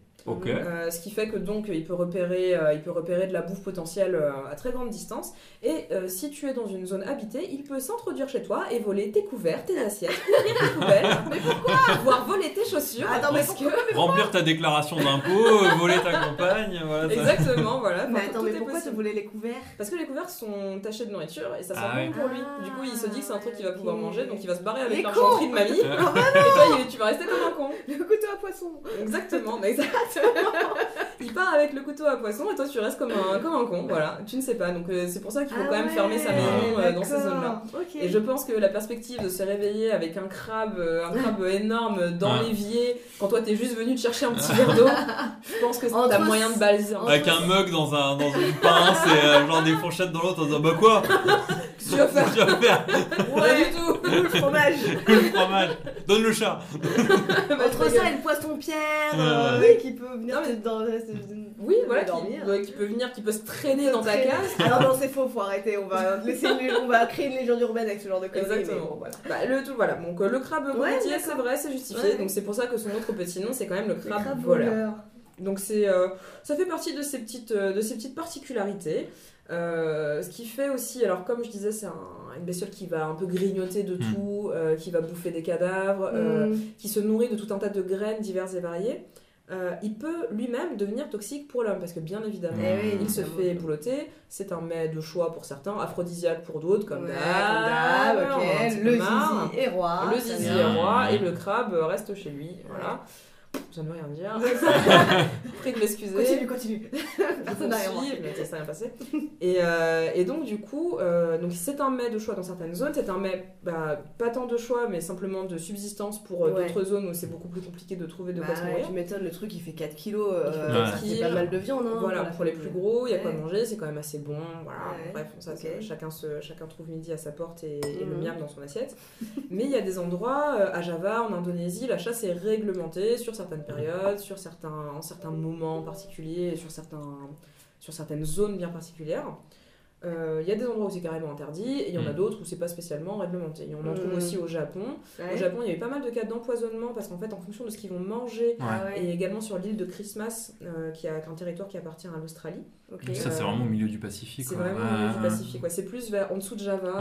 Euh, ce qui fait que donc il peut repérer, euh, il peut repérer de la bouffe potentielle euh, à très grande distance. Et euh, si tu es dans une zone habitée, il peut s'introduire chez toi et voler tes couverts, tes assiettes, [laughs] ouvrir tes poubelles. mais pourquoi Voire voler tes chaussures. Attends, mais parce que Remplir ta déclaration d'impôt, [laughs] voler ta compagne, voilà. ça- exactement, voilà. Mais attends, mais pourquoi tu possible. voulais les couverts? Parce que les couverts sont tachés de nourriture et ça sent Ah bon oui. pour lui. Ah, Du coup, il se dit que c'est un truc qu'il va pouvoir ok. manger, donc il va se barrer avec l'argenterie de mamie. [laughs] Et toi, tu vas rester comme un con. Le couteau à poisson Exactement, mais exactement. [laughs] Il part avec le couteau à poisson et toi tu restes comme un, comme un con, voilà. Tu ne sais pas, donc euh, c'est pour ça qu'il faut Ah quand même ouais, fermer sa maison euh, dans ces zones-là. Et je pense que la perspective de se réveiller avec un crabe, euh, un crabe énorme dans l'évier, quand toi t'es juste venu te chercher un petit verre d'eau, je pense que Entre t'as moyen de baliser. un Avec un mug dans, un, dans une pince et euh, genre des fourchettes dans l'autre en disant Bah quoi? Tu vas faire Tu vas faire [laughs] Rien du tout [laughs] le fromage le fromage Donne le chat [laughs] Entre ça et le poisson pierre euh, Ouais. qui peut venir Non, mais- dans Oui, voilà, qui, ouais, qui peut venir, qui peut se traîner dans ta case. Alors non, c'est faux, faut arrêter. On va, laisser une- on va créer une légende urbaine avec ce genre de conneries. Exactement. bon, voilà. Bah, le tout, voilà. Donc euh, le crabe Ouais, cocotier, d'accord. c'est vrai, c'est justifié. Ouais. Donc c'est pour ça que son autre petit nom, c'est quand même le Le crabe, voleur. voleur. Donc c'est, euh, ça fait partie de ces petites, euh, de ces petites particularités. Euh, ce qui fait aussi, alors comme je disais, c'est un- une bestiole qui va un peu grignoter de Mm. tout, euh, qui va bouffer des cadavres, euh, Mm. qui se nourrit de tout un tas de graines diverses et variées. Euh, il peut lui-même devenir toxique pour l'homme parce que bien évidemment, Eh oui, il se fait boulotter. C'est un mets de choix pour certains, aphrodisiaque pour d'autres, comme Ouais, d'hab. Le zizi est roi. Le zizi est roi et le crabe reste chez lui. Voilà. Ça ne veut rien dire. [laughs] [laughs] Prie de m'excuser. Continue, continue. [laughs] Personne n'a rien ça s'est rien passé. Et, euh, et donc, du coup, euh, donc c'est un mets de choix dans certaines zones. C'est un mets, bah, pas tant de choix, mais simplement de subsistance pour euh, Ouais. d'autres zones où c'est beaucoup plus compliqué de trouver de Bah quoi se ouais, nourrir. tu m'étonnes, le truc il fait 4 kilos. kilos. pas mal de viande. Hein, Voilà, pour les plus gros, il y a quoi manger, c'est quand même assez bon. Voilà, Ouais, bref, ça, c'est- chacun, se, chacun trouve midi à sa porte et, et le Mhm. miam dans son assiette. Mais il y a des endroits, à Java, en Indonésie, la chasse est réglementée sur certaines périodes, sur certains, en certains moments particuliers, et sur, certains, sur certaines zones bien particulières. Euh, Il y a des endroits où c'est carrément interdit, et il y en a Mhm. d'autres où c'est pas spécialement réglementé. Et on en trouve Mhm. aussi au Japon. Ouais. Au Japon, il y a eu pas mal de cas d'empoisonnement parce qu'en fait, en fonction de ce qu'ils vont manger, Ah ouais. et également sur l'île de Christmas, euh, qui a un territoire qui appartient à l'Australie. Ok. Ça, c'est vraiment au milieu du Pacifique. C'est vraiment Ouais, au milieu du. Pacifique. ouais. C'est plus vers, en dessous de Java.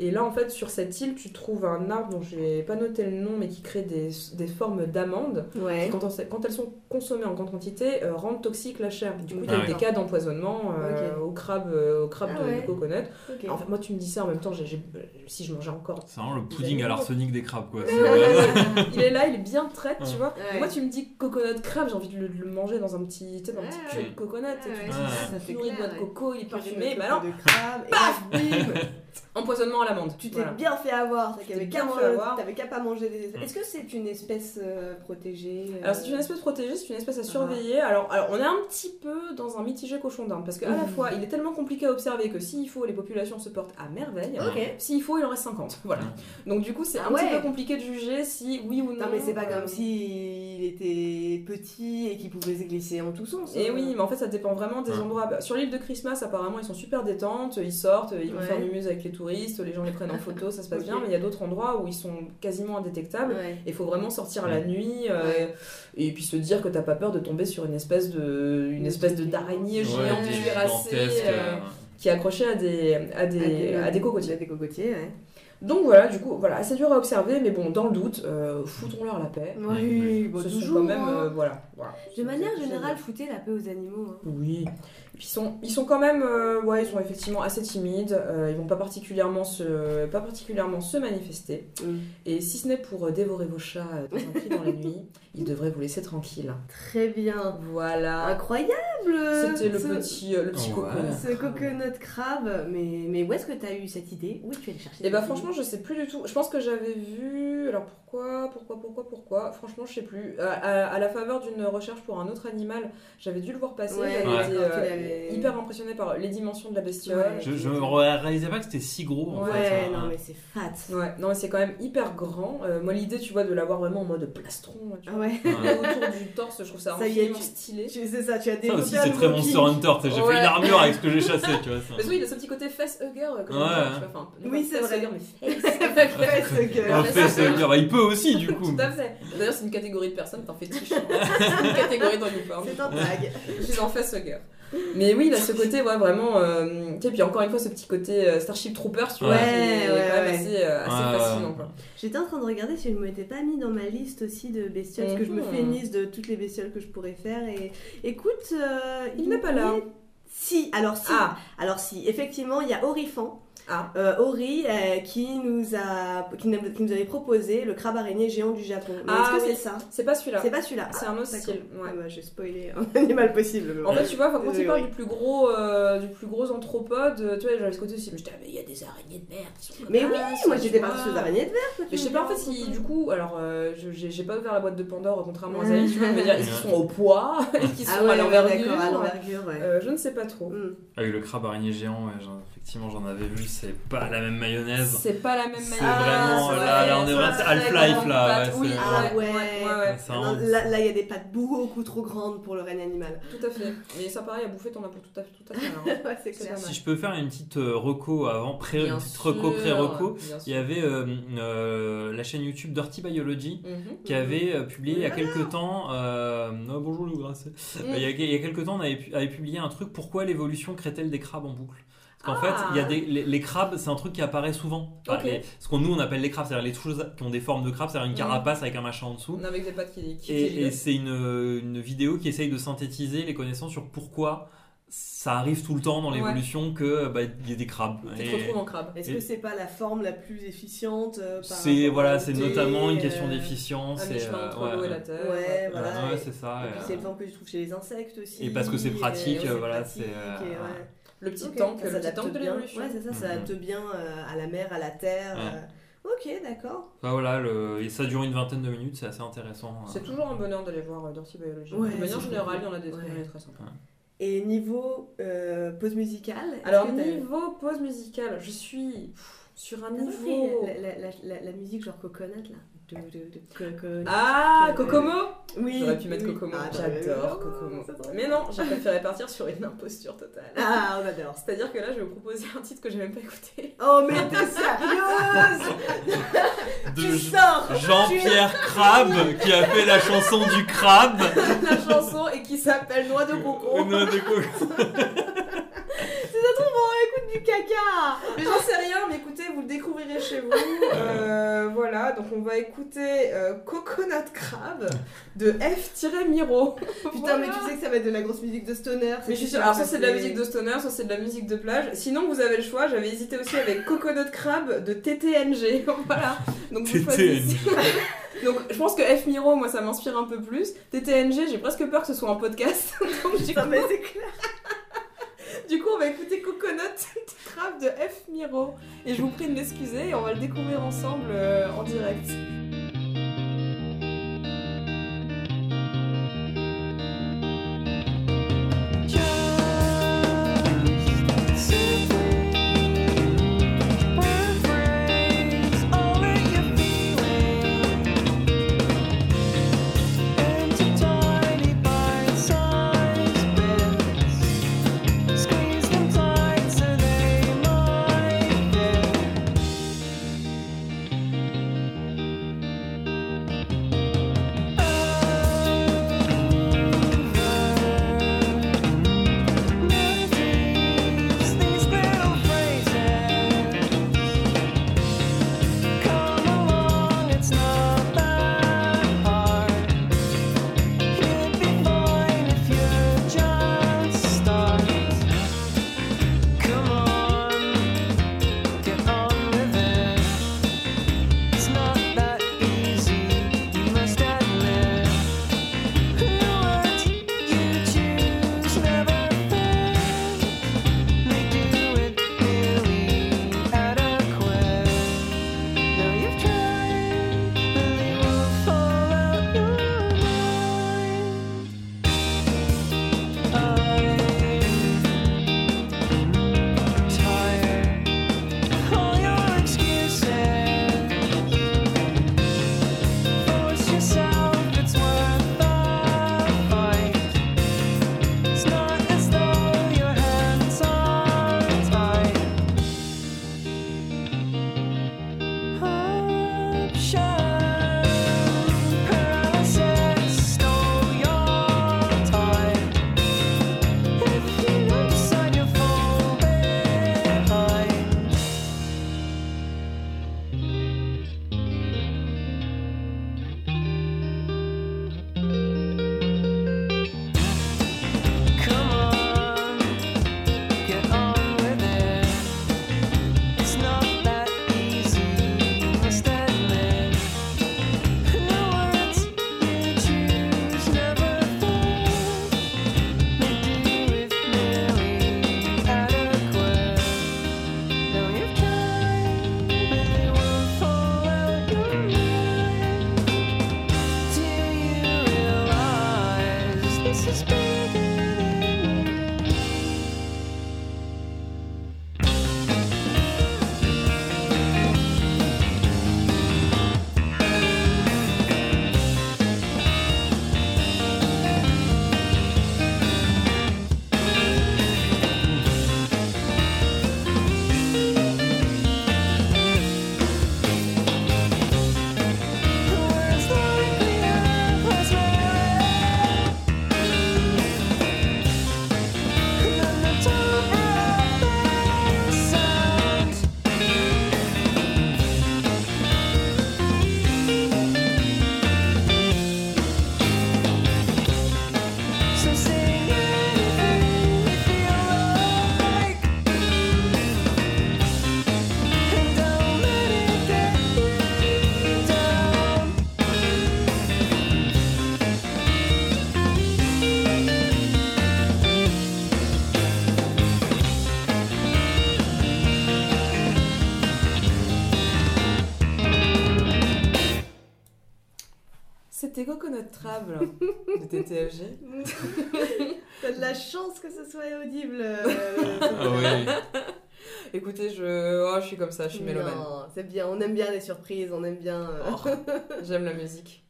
Ouais, ouais. Et là, en fait, sur cette île, tu trouves un arbre dont j'ai pas noté le nom, mais qui crée des, des formes d'amandes. Ouais. qui, Quand, on- quand elles sont consommées en grande quantité, euh, rendent toxique la chair. Du coup, il y a Ah eu des cas d'empoisonnement euh, au crabe, euh, au crabe Ah de, ouais. de coconut. Ok. En fait, moi, tu me dis ça en même temps, si je mangeais encore. C'est vraiment le pudding à l'arsenic des crabes, quoi. [laughs] il est là, il est bien traite, tu Ouais. vois. Ouais. Moi, tu me dis coconut crabe, j'ai envie de le, de le manger dans un petit, dans un petit Ouais. de coconut. et tu Ouais, ouais, dis, ça, c'est nourri de ouais. coco, il est parfumé. Bah alors, paf, bim [laughs] empoisonnement à l'amande. Tu t'es Voilà. bien fait avoir, t'avais qu'à pas manger des espèces. Est-ce que c'est une espèce euh, protégée euh, Alors c'est une espèce protégée, c'est une espèce Ah. à surveiller. Alors, alors on est un petit peu dans un mitigé cochon d'Inde parce qu'à la Mhm. fois il est tellement compliqué à observer que s'il faut les populations se portent à merveille. S'il faut, il en reste 50. [laughs] Voilà. Donc du coup, c'est Ah un petit peu compliqué de juger si oui ou non. Non mais c'est pas euh, comme s'il était petit et qu'il pouvait se glisser en tous sens. Et hein. oui, mais en fait, ça dépend vraiment des Ouais. endroits. Sur l'île de Christmas, apparemment, ils sont super détentes, ils sortent, ils vont Ouais. faire mumuse avec les touristes, les gens les prennent en photo, ça se passe [laughs] bien, mais il y a d'autres endroits où ils sont quasiment indétectables. Ouais. Il faut vraiment sortir la nuit euh, Ouais. et puis se dire que t'as pas peur de tomber sur une espèce de une espèce de d'araignée géante cuirassée euh, euh, qui est accrochée à des à des à des cocotiers. À des cocotiers, ouais. Donc voilà, du coup, voilà, c'est dur à observer, mais bon, dans le doute, euh, foutons-leur la paix. Oui, bon, Ce sont toujours. quand même hein. euh, voilà, voilà. De manière générale, foutez la paix aux animaux. hein. Oui. Ils sont, ils sont quand même, euh, ouais, ils sont effectivement assez timides. euh, ils vont pas particulièrement se, pas particulièrement se manifester. Mm. Et si ce n'est pour euh, dévorer vos chats euh, dans un dans la nuit, [laughs] ils devraient vous laisser tranquille. Très bien. Voilà. Incroyable C'était le ce- petit, euh, le petit Ouais. coconut. Ce coconut crabe, mais, mais où est-ce que t'as eu cette idée? Où est-ce que tu es allé chercher Et bah franchement, je sais plus du tout. Je pense que j'avais vu. Alors pourquoi, pourquoi, pourquoi, pourquoi? Franchement, je sais plus. À, à- à la faveur d'une recherche pour un autre animal, j'avais dû le voir passer. Ouais, J'avais ouais. été, hyper impressionné par les dimensions de la bestiole. Ouais. Je, je réalisais pas que c'était si gros. en Ouais, fait, Ouais, hein. non, mais c'est fat. Ouais, non mais c'est quand même hyper grand. Euh, moi l'idée tu vois de l'avoir vraiment en mode plastron, tu vois, Ouais. Ouais. autour du torse, je trouve ça, Ça y est, infiniment tu- stylé. Tu- C'est ça, tu as Ça développé aussi, c'est très. Monster Hunter. sais, J'ai Ouais. fait une armure avec ce que j'ai chassé, tu vois. ça. Mais oui, il a ce petit côté face hugger, comme Ouais. on dit, tu vois, enfin, Oui, pas c'est face vrai. hugger, mais fait, c'est- c'est- bah, il peut aussi, du coup. Tout à fait. D'ailleurs, c'est une catégorie de personnes, t'en fétiche. c'est [laughs] une catégorie dans YouPorn. C'est un tag. Je suis en face hugger. Mais oui, il a ce côté, ouais, vraiment. euh, tu sais, puis encore une fois, ce petit côté euh, Starship Troopers, tu vois, Ouais, qui est ouais, quand même ouais. assez, euh, assez fascinant, quoi. J'étais en train de regarder si je ne m'étais pas mis dans ma liste aussi de bestioles, parce que je me Mhm. fais une liste de toutes les bestioles que je pourrais faire. Et écoute, euh, Il n'est pas là. Si, alors si, Ah, alors si, effectivement, il y a Orifan, ah. euh, Ori, euh, qui nous a, qui nous, qui nous avait proposé le crabe araignée géant du Japon. Mais Ah, est-ce que oui. c'est ça C'est pas celui-là. C'est pas celui-là. C'est un autre d'accord. style. Ah Ouais. bah, j'ai spoilé un [laughs] animal possible. En fait, tu vois, enfin, quand Désolée, il parle oui. du plus gros, euh, du plus gros anthropode, tu vois, j'avais ce côté aussi, mais j'étais, ah, mais il y a des araignées de mer qui sont comme Mais oui, moi tu j'étais partie sur les araignées de tu Mais je sais pas en fait si du coup, alors euh, je- j'ai pas ouvert la boîte de Pandore contrairement à Zali, tu vois, est-ce qu'ils sont au poids, [laughs] [laughs] est-ce qu'ils sont Ah ouais, à ouais, l'envergure d'accord, à l'envergure, ouais. Je ne sais pas trop. Hmm. Avec le crabe araignée géant, ouais, effectivement, j'en avais vu, c'est pas la même mayonnaise. C'est pas la même C'est manière. vraiment, c'est là, on est c'est vraiment- vrai, Half-Life, c'est là, ouais, oui, c'est- Ah ouais, ouais. ouais, ouais, C'est Non, vraiment- là, il y a des pattes beaucoup trop grandes pour le règne animal. tout à fait. Mais ça pareil, à bouffer, t'en as pour tout à fait, tout à fait. hein. [laughs] c'est C'est. Si je peux faire une petite euh, reco avant, pré, une petite reco, pré-reco, il y avait euh, euh, la chaîne YouTube Dirty Biology Mhm. qui avait euh, publié il y a Ah. quelques temps. euh, ah, bonjour Lou Grasset. Mm. Il y a, il y a quelques temps, on avait, avait publié un truc Pourquoi l'évolution crée-t-elle des crabes en boucle? Parce qu'en Ah. fait, il y a des, les, les crabes, c'est un truc qui apparaît souvent. Enfin, Ok. les- ce qu'on nous on appelle les crabes, c'est-à-dire les choses qui ont des formes de crabes, c'est-à-dire une carapace avec un machin en dessous. On a avec des pattes qui, qui Et, c'est une, une vidéo qui essaye de synthétiser les connaissances sur pourquoi ça arrive tout le temps dans Ouais. l'évolution que bah, il y a des crabes. tu te Et retrouves en crabe. Est-ce Et- que c'est pas la forme la plus efficiente euh, c'est voilà, c'est notamment une euh, question d'efficience. Et, mi-chemin euh, entre ouais, l'eau et ouais. la terre. Ouais, voilà. Ouais, et- c'est ça. Et et, puis euh, c'est le forme que tu trouves chez les insectes aussi. Et parce que c'est pratique, et euh, voilà, c'est, euh, ouais. Le petit Ok, tank, ça le petit tank de bien. l'évolution. Ouais, c'est ça, ça Mhm. bien euh, à la mer, à la terre. Ouais. euh. Ok, d'accord. bah voilà, le- et ça dure une vingtaine de minutes, c'est assez intéressant. C'est toujours un bonheur d'aller voir euh, Dirty Biology. Ouais, de manière générale, il y en a des trucs Ouais. il y en a des très sympas. Et niveau euh, pause musicale Alors, niveau pause musicale, je suis pff, sur un niveau. la, la, la, la musique genre coconut là? De, de, de coconut. Ah, Kokomo Oui. J'aurais pu mettre oui. Kokomo. Ah, J'adore bah, Kokomo. Mais non, j'ai préféré partir sur une imposture totale. Ah, on adore. C'est-à-dire que là, je vais vous proposer un titre que j'ai même pas écouté. Oh, mais t'es sérieuse [laughs] De Tu sors Jean-Pierre Crabe qui a fait la chanson du crabe. La chanson et qui s'appelle Noix de coco. Noix de coco. [laughs] Du caca Mais j'en sais rien, mais écoutez, vous le découvrirez chez vous. [laughs] Euh, voilà, donc on va écouter euh, Coconut Crab de F-Miro. [laughs] Putain, mais tu sais que ça va être de la grosse musique de stoner. Mais je suis sûre, alors soit c'est de la musique de stoner, soit c'est de la musique de plage. Sinon, vous avez le choix. J'avais hésité aussi avec Coconut Crab de TTNG. [laughs] voilà. Donc vous choisissez. Donc je pense que F Miro, moi, ça m'inspire un peu plus. TTNG, j'ai presque peur que ce soit un podcast. Donc du coup, mais c'est clair. Du coup, on va écouter Coconut [laughs] Crab de F Miro. Et je vous prie de m'excuser et on va le découvrir ensemble euh, en direct. De TTFG. [laughs] T'as de la chance que ce soit audible. euh, Ah oui. [laughs] Écoutez, je, oh, je suis comme ça, je suis mélomane. C'est bien, on aime bien les surprises, on aime bien, euh, Oh, [laughs] J'aime la musique.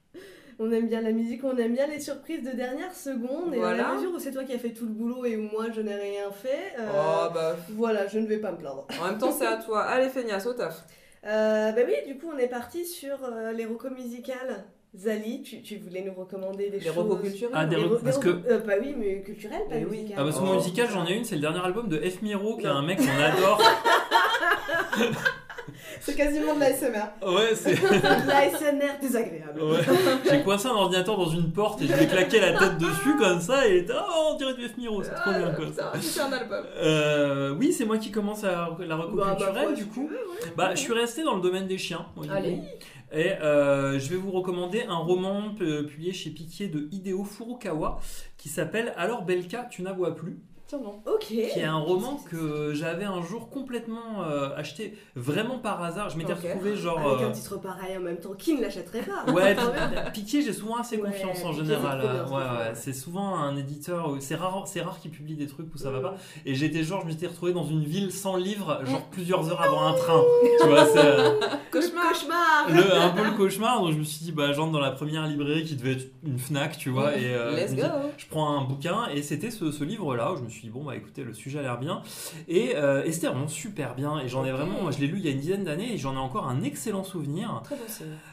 on aime bien la musique, on aime bien les surprises de dernière seconde. Et dans Voilà. la mesure où c'est toi qui as fait tout le boulot et où moi je n'ai rien fait, euh, Oh bah. voilà, je ne vais pas me plaindre. En même temps, c'est à toi. Allez, feignasse, au taf. Euh, bah oui, du coup, on est parti sur euh, les recos musicales. Zali, tu, tu voulais nous recommander des Les choses. recos culturels. Ah, des Des parce des que- euh, bah oui, mais culturelles, pas Eh oui. musicales. Ah parce que Oh. mon musical j'en ai une, c'est le dernier album de F Miro qui est un mec qu'on adore. [laughs] C'est quasiment de l'ASMR. Ouais, c'est. [laughs] de l'ASMR désagréable. Ouais. J'ai coincé un ordinateur dans une porte et je lui ai claqué la tête dessus comme ça et il était oh on dirait du F Miro, c'est trop bien quoi. Ah, C'est c'est un album. Euh, oui, c'est moi qui commence à la reco Bah, bah, culturelle ouais, du coup. tu veux, ouais. Bah, je suis resté dans le domaine des chiens. moi, du Allez. Et euh, je vais vous recommander un roman pu- publié chez Piquier de Hideo Furukawa qui s'appelle Alors Belka, tu n'aboies plus. Tiens, non. Ok. Qui est un roman que j'avais un jour complètement euh, acheté vraiment par hasard. Je m'étais Ok. retrouvé genre. Avec un euh, titre pareil en même temps, qui ne l'achèterait pas? Ouais, [laughs] même. Piquier, j'ai souvent assez Ouais, confiance en général. euh, ouais, c'est souvent un éditeur. C'est rare, c'est rare qu'il publie des trucs où ça va Mm. pas. Et j'étais genre, je m'étais retrouvé dans une ville sans livre, genre plusieurs heures avant un train. tu vois, c'est euh, [laughs] Cauchemar. Cauchemar le- un peu le cauchemar. Donc je me suis dit, bah, j'entre dans la première librairie qui devait être une Fnac, tu vois. Et euh, Let's go. je prends un bouquin et c'était ce, ce livre-là où je me suis dit, bon, bah écoutez, le sujet a l'air bien. Et, euh, c'était vraiment super bien. Et j'en ai vraiment, je l'ai lu il y a une dizaine d'années et j'en ai encore un excellent souvenir. Très bon.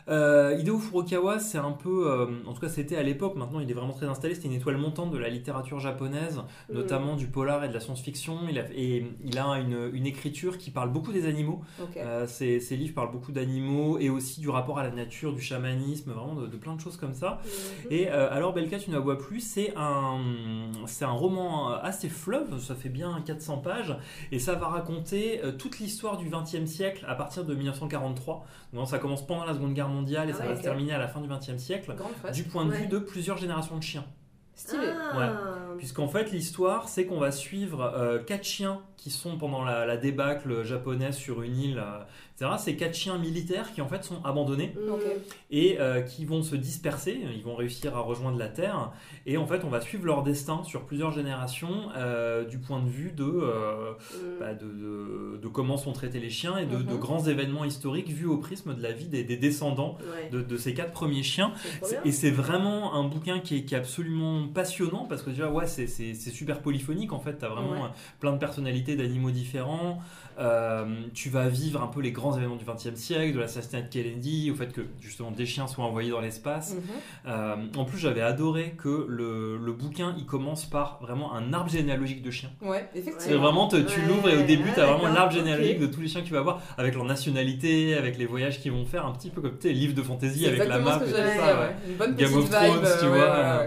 Euh, Hideo Furukawa, c'est un peu, euh, en tout cas c'était à l'époque, maintenant il est vraiment très installé, c'était une étoile montante de la littérature japonaise, Mm. notamment du polar et de la science-fiction. Il a, et il a une, une écriture qui parle beaucoup des animaux. Ok. Euh, ses, ses livres parlent beaucoup d'animaux et aussi du rapport à la nature, du chamanisme, vraiment de, de plein de choses comme ça. Mhm. Et alors Belka, tu ne la vois plus, c'est un, c'est un roman assez fleuve, ça fait bien 400 pages, et ça va raconter euh, toute l'histoire du XXe siècle à partir de 1943. Donc ça commence pendant la Seconde Guerre mondiale et Ah ça ouais, va se terminer à la fin du XXe siècle, du point de Ouais. vue de plusieurs générations de chiens. Stylé. Ah. Puisqu'en fait, l'histoire, c'est qu'on va suivre euh, quatre chiens qui sont pendant la, la débâcle japonaise sur une île, euh, etc. Ces quatre chiens militaires qui en fait sont abandonnés. Ok. et euh, qui vont se disperser, ils vont réussir à rejoindre la Terre, et en fait on va suivre leur destin sur plusieurs générations euh, du point de vue de, euh, Mhm. bah, de, de- de comment sont traités les chiens et de, Mhm. de grands événements historiques vus au prisme de la vie des, des descendants Ouais. de, ces quatre premiers chiens. C'est. Et c'est vraiment un bouquin qui est, qui est absolument passionnant parce que déjà, ouais, c'est, c'est- c'est super polyphonique en fait. Tu as vraiment Ouais. plein de personnalités d'animaux différents. Euh, tu vas vivre un peu les grands événements du XXe siècle, de l'assassinat de Kennedy, au fait que justement des chiens soient envoyés dans l'espace. Mhm. Euh, en plus, j'avais adoré que le, le bouquin il commence par vraiment un arbre généalogique de chiens. Ouais, C'est effectivement. vraiment, te- tu Ouais, l'ouvres et au début, ah, tu as vraiment l'arbre généalogique de tous les chiens que tu vas voir, avec leur nationalité, avec les voyages qu'ils vont faire, un petit peu comme tu sais, livre de fantasy avec la map ce et tout ça. ouais. ouais. Une bonne Game of Thrones, vibe. tu euh, vois,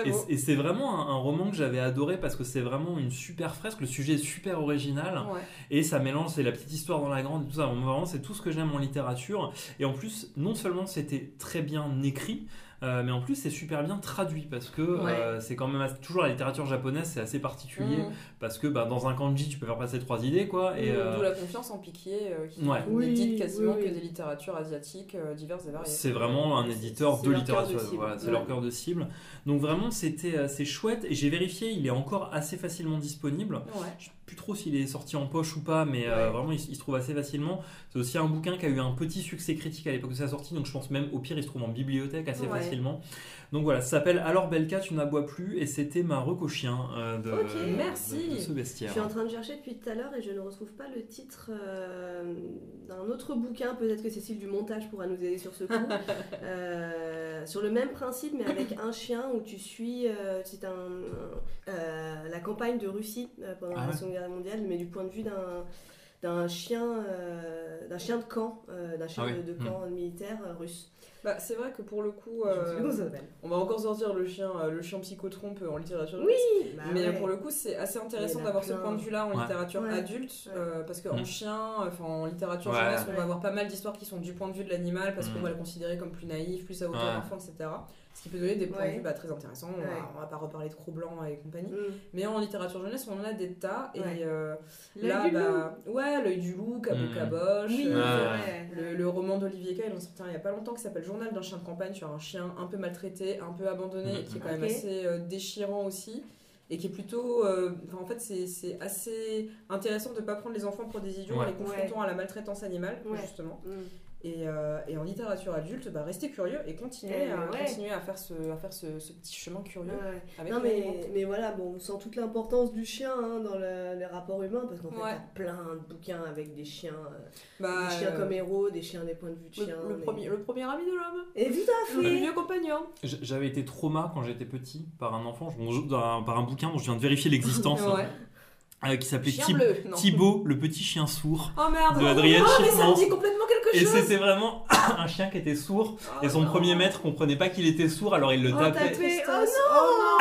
Très Et, beau. et c'est vraiment un, un roman que j'avais adoré parce que c'est vraiment une super fresque, le sujet est super original Ouais. et ça mélange, c'est la petite histoire dans la grande et tout ça. Vraiment, c'est tout ce que j'aime en littérature. Et en plus, non seulement c'était très bien écrit, euh, mais en plus c'est super bien traduit parce que euh, c'est quand même toujours la littérature japonaise, c'est assez particulier Mhm. parce que bah, dans un kanji tu peux faire passer trois idées quoi. Et, euh, D'où la confiance en Piquier euh, qui Ouais. n'édite Oui, quasiment oui, oui. que des littératures asiatiques euh, diverses et variées. C'est vraiment un éditeur de littérature, cible. voilà, c'est Ouais. leur cœur de cible. Donc vraiment c'était c'est chouette et j'ai vérifié, il est encore assez facilement disponible. Ouais. Je plus trop s'il est sorti en poche ou pas, mais euh, vraiment il, il se trouve assez facilement. C'est aussi un bouquin qui a eu un petit succès critique à l'époque de sa sortie, donc je pense même au pire il se trouve en bibliothèque assez Ouais. facilement. Donc voilà, ça s'appelle Alors Belka, tu n'aboies plus et c'était ma reco chien euh, de, merci. de ce Je bestiaire. suis en train de chercher depuis tout à l'heure et je ne retrouve pas le titre euh, d'un autre bouquin. Peut-être que Cécile du montage pourra nous aider sur ce coup. [laughs] Euh, sur le même principe, mais avec un chien où tu suis. euh, c'est un, euh, la campagne de Russie euh, pendant Ah la. Seconde Guerre mondiale, mais du point de vue d'un d'un chien, euh, d'un chien de camp, euh, d'un chien Ah oui. de, de camp militaire euh, russe. Bah, c'est vrai que pour le coup, euh, on va encore sortir le chien, le chien psychotrompe en littérature. Oui, bah mais ouais. pour le coup, c'est assez intéressant en d'avoir ce point de vue-là en Ouais. littérature Ouais. adulte, Ouais. euh, parce qu'en Mm. chien, enfin en littérature Ouais. jeunesse, on Ouais. va avoir pas mal d'histoires qui sont du point de vue de l'animal, parce Mm. qu'on va le considérer comme plus naïf, plus à hauteur Ouais. d'enfant, etc. Ce qui peut donner des points de vue bah, très intéressants. On, Ouais. va, on va pas reparler de Cro-Blanc et compagnie. Mm. Mais en littérature jeunesse, on en a des tas. Ouais. Et euh, L'œil là, du bah, ouais, l'œil du loup, Cabo Mm. Caboche. Oui, euh, le, le roman d'Olivier Kay, il en sortait un il y a pas longtemps, qui s'appelle Journal d'un chien de campagne sur un chien un peu maltraité, un peu abandonné, et qui est quand même assez euh, déchirant aussi. Et qui est plutôt. euh, en fait, c'est assez intéressant de ne pas prendre les enfants pour des idiots en les confrontant à la maltraitance animale, Ouais. justement. Mm. Et, euh, et en littérature adulte, bah, restez curieux et continuez, Eh, à, ouais. continuez à faire, ce, à faire ce, ce petit chemin curieux. Ouais. Avec Non mais, mais voilà, bon, on sent toute l'importance du chien hein, dans le- les rapports humains parce qu'en fait, Ouais. t'as plein de bouquins avec des chiens, euh, Bah, des chiens euh, comme héros, des chiens des points de vue de le, chiens. le mais- premier, le premier ami de l'homme. Et tout à Le fait. vieux compagnon. J'avais été trauma quand j'étais petit par un enfant, je- par un bouquin dont je viens de vérifier l'existence, [laughs] Ouais. Euh, qui s'appelait Thib- bleu. non. Thibaut, le petit chien sourd. Oh merde. de Adrien oh, mais ça me dit complètement quelque Et chose. c'était vraiment [coughs] un chien qui était sourd. Oh Et son non. premier maître comprenait pas qu'il était sourd, alors il le Oh, tapait. Oh Oh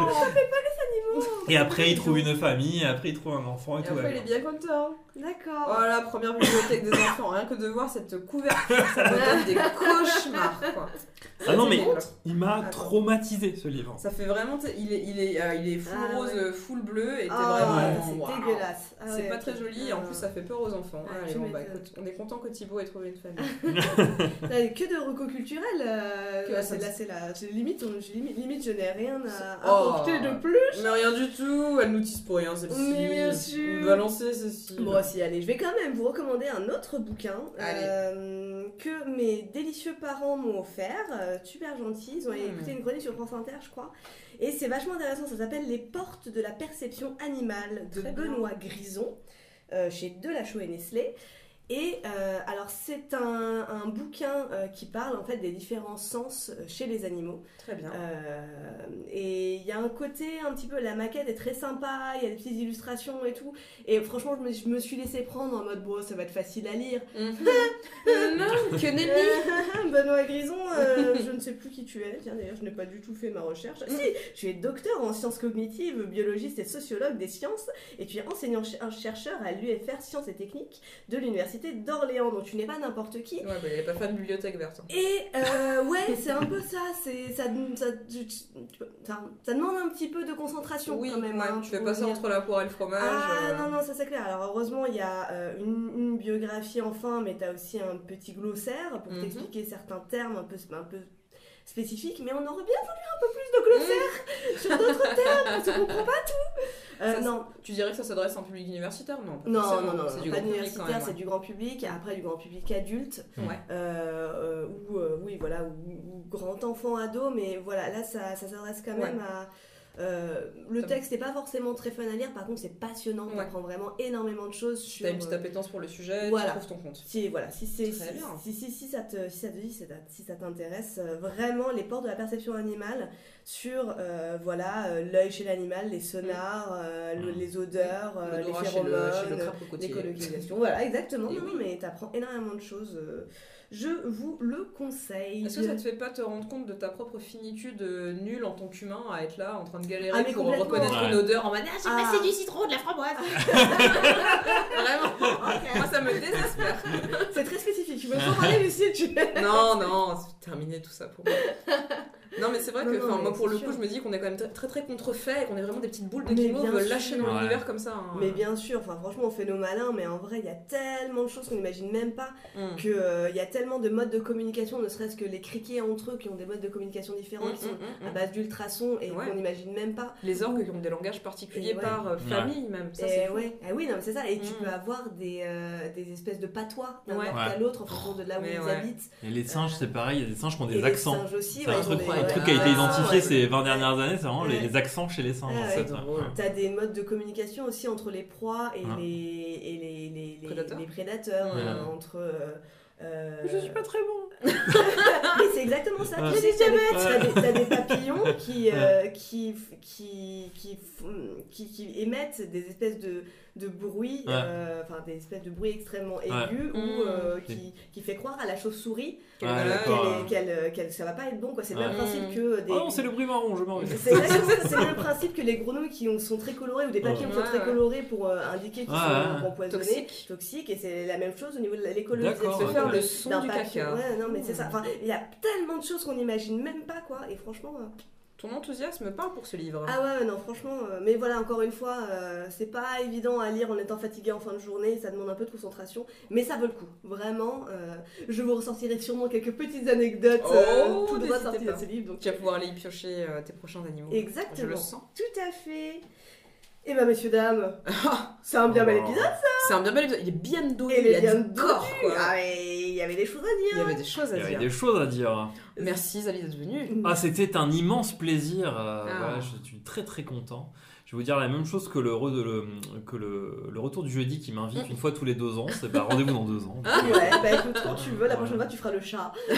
non. [coughs] Et après, il trouve une famille, et après, il trouve un enfant, et, Et tout après, il est bien content. D'accord. Voilà, première bibliothèque des enfants. Rien que de voir cette couverture, ça me donne des [laughs] cauchemars. Quoi. Ah non, mais il m'a traumatisé ce livre. Ça fait vraiment. Il est, il est, euh, il est full Ah, rose, ouais. full bleu, et Ah, vraiment. c'est dégueulasse. Ah C'est ouais, pas très joli, et en plus ça fait peur aux enfants. Ah, Allez, bon, bah, écoute, on est content que Thibaut ait trouvé une famille. [laughs] [laughs] T'as que de recos culturels. euh, là, c'est me- là, c'est là. c'est Limite, on- limite, limite, je n'ai rien à Oh. apporter de plus. Mais rien du tout, elle nous tisse pour rien celle-ci. Mais bien sûr. Balancer ceci. Bon, si, allez, je vais quand même vous recommander un autre bouquin euh, que mes délicieux parents m'ont offert. Euh, super gentil. Ils ont Hmm. écouté une chronique sur France Inter, je crois. Et c'est vachement intéressant. Ça s'appelle Les portes de la perception animale de Très bien. Benoît Grison euh, chez Delachaux et Nestlé. Et euh, alors, c'est un, un bouquin euh, qui parle en fait des différents sens euh, chez les animaux. Très bien. Euh, et il y a un côté un petit peu, la maquette est très sympa, il y a des petites illustrations et tout. Et franchement, je me, je me suis laissé prendre en mode, bon, ça va être facile à lire. Mhm. Euh, [laughs] non, que nenni. [laughs] Benoît Grison, je ne sais plus qui tu es. Tiens, d'ailleurs, je n'ai pas du tout fait ma recherche. Mm. Si, tu es docteur en sciences cognitives, biologiste et sociologue des sciences, et tu es enseignant-chercheur à l'UFR Sciences et Techniques de l'Université d'Orléans. Donc, tu n'es pas n'importe qui. Ouais, bah, elle est pas fan de bibliothèque verte. hein. Et euh, ouais, c'est un peu ça. C'est ça, ça, demande un petit peu de concentration Oui, quand même. ouais, hein, tu fais pas ça entre la poire et le fromage. Ah euh. non, non, ça c'est clair. Alors heureusement, il y a euh, une, une biographie enfin, mais tu as aussi un petit glossaire pour Mhm. t'expliquer certains termes un peu, un peu spécifiques. Mais on aurait bien voulu un peu plus de glossaire sur d'autres termes parce qu'on comprend pas tout. Euh, Ça, non, Tu dirais que ça s'adresse à un public universitaire Non, non, non, non, c'est du pas grand universitaire, c'est ouais. du grand public. Et après, du grand public adulte. Ouais. euh, euh, ou euh, oui voilà ou, ou grand enfant ado mais voilà là ça, ça s'adresse quand même à euh, le texte n'est pas forcément très fun à lire par contre c'est passionnant Ouais. tu apprends vraiment énormément de choses sur T'as une petite euh, appétence pour le sujet, voilà. tu trouves ton compte. si voilà si si, si, si, ça te si ça te dit si ça, t'intéresse euh, vraiment les portes de la perception animale sur euh, voilà l'œil chez l'animal les sonars euh, le- Mm. les odeurs les phéromones le les colocalisations voilà exactement Et non, oui. mais t'apprends énormément de choses je vous le conseille Est-ce que ça te fait pas te rendre compte de ta propre finitude euh, nulle en tant qu'humain à être là en train de galérer Ah, pour reconnaître Ouais. une odeur en mode Ah, j'ai Ah. passé du citron, de la framboise [laughs] Vraiment Moi ça me désespère C'est très spécifique. [laughs] Tu veux pas parler, Lucie tu... Non, non, c'est terminé tout ça pour moi. [laughs] Non, mais c'est vrai que non, moi pour le sûr. coup, je me dis qu'on est quand même très très, très contrefait et qu'on est vraiment des petites boules de bien lâchées dans sûr. l'univers comme ça. hein. Mais bien sûr, enfin franchement, on fait nos malins, mais en vrai, il y a tellement de choses qu'on n'imagine même pas. Mm. Qu'il y a tellement de modes de communication, ne serait-ce que les criquets entre eux qui ont des modes de communication différents, Mm, qui sont mm, mm, à base d'ultrasons et Ouais. qu'on n'imagine même pas. Les orgues qui ont des langages particuliers ouais. par euh, Ouais. famille même. Ça, et ouais, ah oui, non, mais c'est ça. Et tu peux avoir des, euh, des espèces de patois d'un Ouais. Ouais. à l'autre en fonction de là où ils ouais. habitent. Et les singes, c'est pareil, il y a des singes qui ont des les accents. singes aussi. Ont truc, qui a été identifié ouais. ces 20 dernières années, c'est vraiment les, Ouais. les accents chez les singes. T'as des modes de communication aussi entre les proies et, Ouais. les, et les, les, les, Prédateurs. les prédateurs, Ouais. euh, entre... euh, euh, Je suis pas très bon. [laughs] Mais c'est exactement ça. Ouais. Tu sais, t'as des, t'as des- papillons qui, euh, qui, qui, qui, qui émettent des espèces de, de bruits, Ouais. euh, enfin des espèces de bruits extrêmement aigus Ouais. ou euh, Mmh. qui, qui fait croire à la chauve-souris Ouais, euh, qu'elle euh, qu'elle- ça va pas être bon. quoi. C'est le même principe que des. Oh non, c'est le bruit marron, je m'en vais. C'est le même principe que les grenouilles qui ont- sont très colorées ou des papillons qui sont très colorés pour euh, indiquer qu'ils Ouais, sont ouais. empoisonnés, Toxiques. toxiques, et c'est la même chose au niveau de l'écologie. Se faire le son du caca. Ouais, non, mais c'est Hmm. ça. Enfin, il y a tellement de choses qu'on n'imagine même pas, quoi. Et franchement. Ton enthousiasme parle pour ce livre. Ah ouais, non, franchement. euh, Mais voilà, encore une fois, euh, c'est pas évident à lire en étant fatigué en fin de journée. Ça demande un peu de concentration. Mais ça vaut le coup. Vraiment. euh, je vous ressortirai sûrement quelques petites anecdotes Oh, tout droit sorties de ce livre. Donc, Tu vas pouvoir aller y piocher tes prochains animaux. Exactement. Je le sens. Tout à fait. Et ben, messieurs, dames, [laughs] c'est un bien bel épisode. C'est un bien bel épisode. Il est bien doué. Il il est a bien du corps, quoi. Ah, y avait des choses à Il y dire. avait des choses Il y à avait dire. des choses à dire. Merci Zali d'être venu. Ah, c'était un immense plaisir. euh, Ah. voilà, je suis très très content. Je vais vous dire la même chose que le, re- le- que le, le retour du jeudi qui m'invite une fois tous les deux ans. C'est bah, rendez-vous dans deux ans. Ouais, bah écoute, quand tu veux, la prochaine fois, tu feras le chat. [laughs]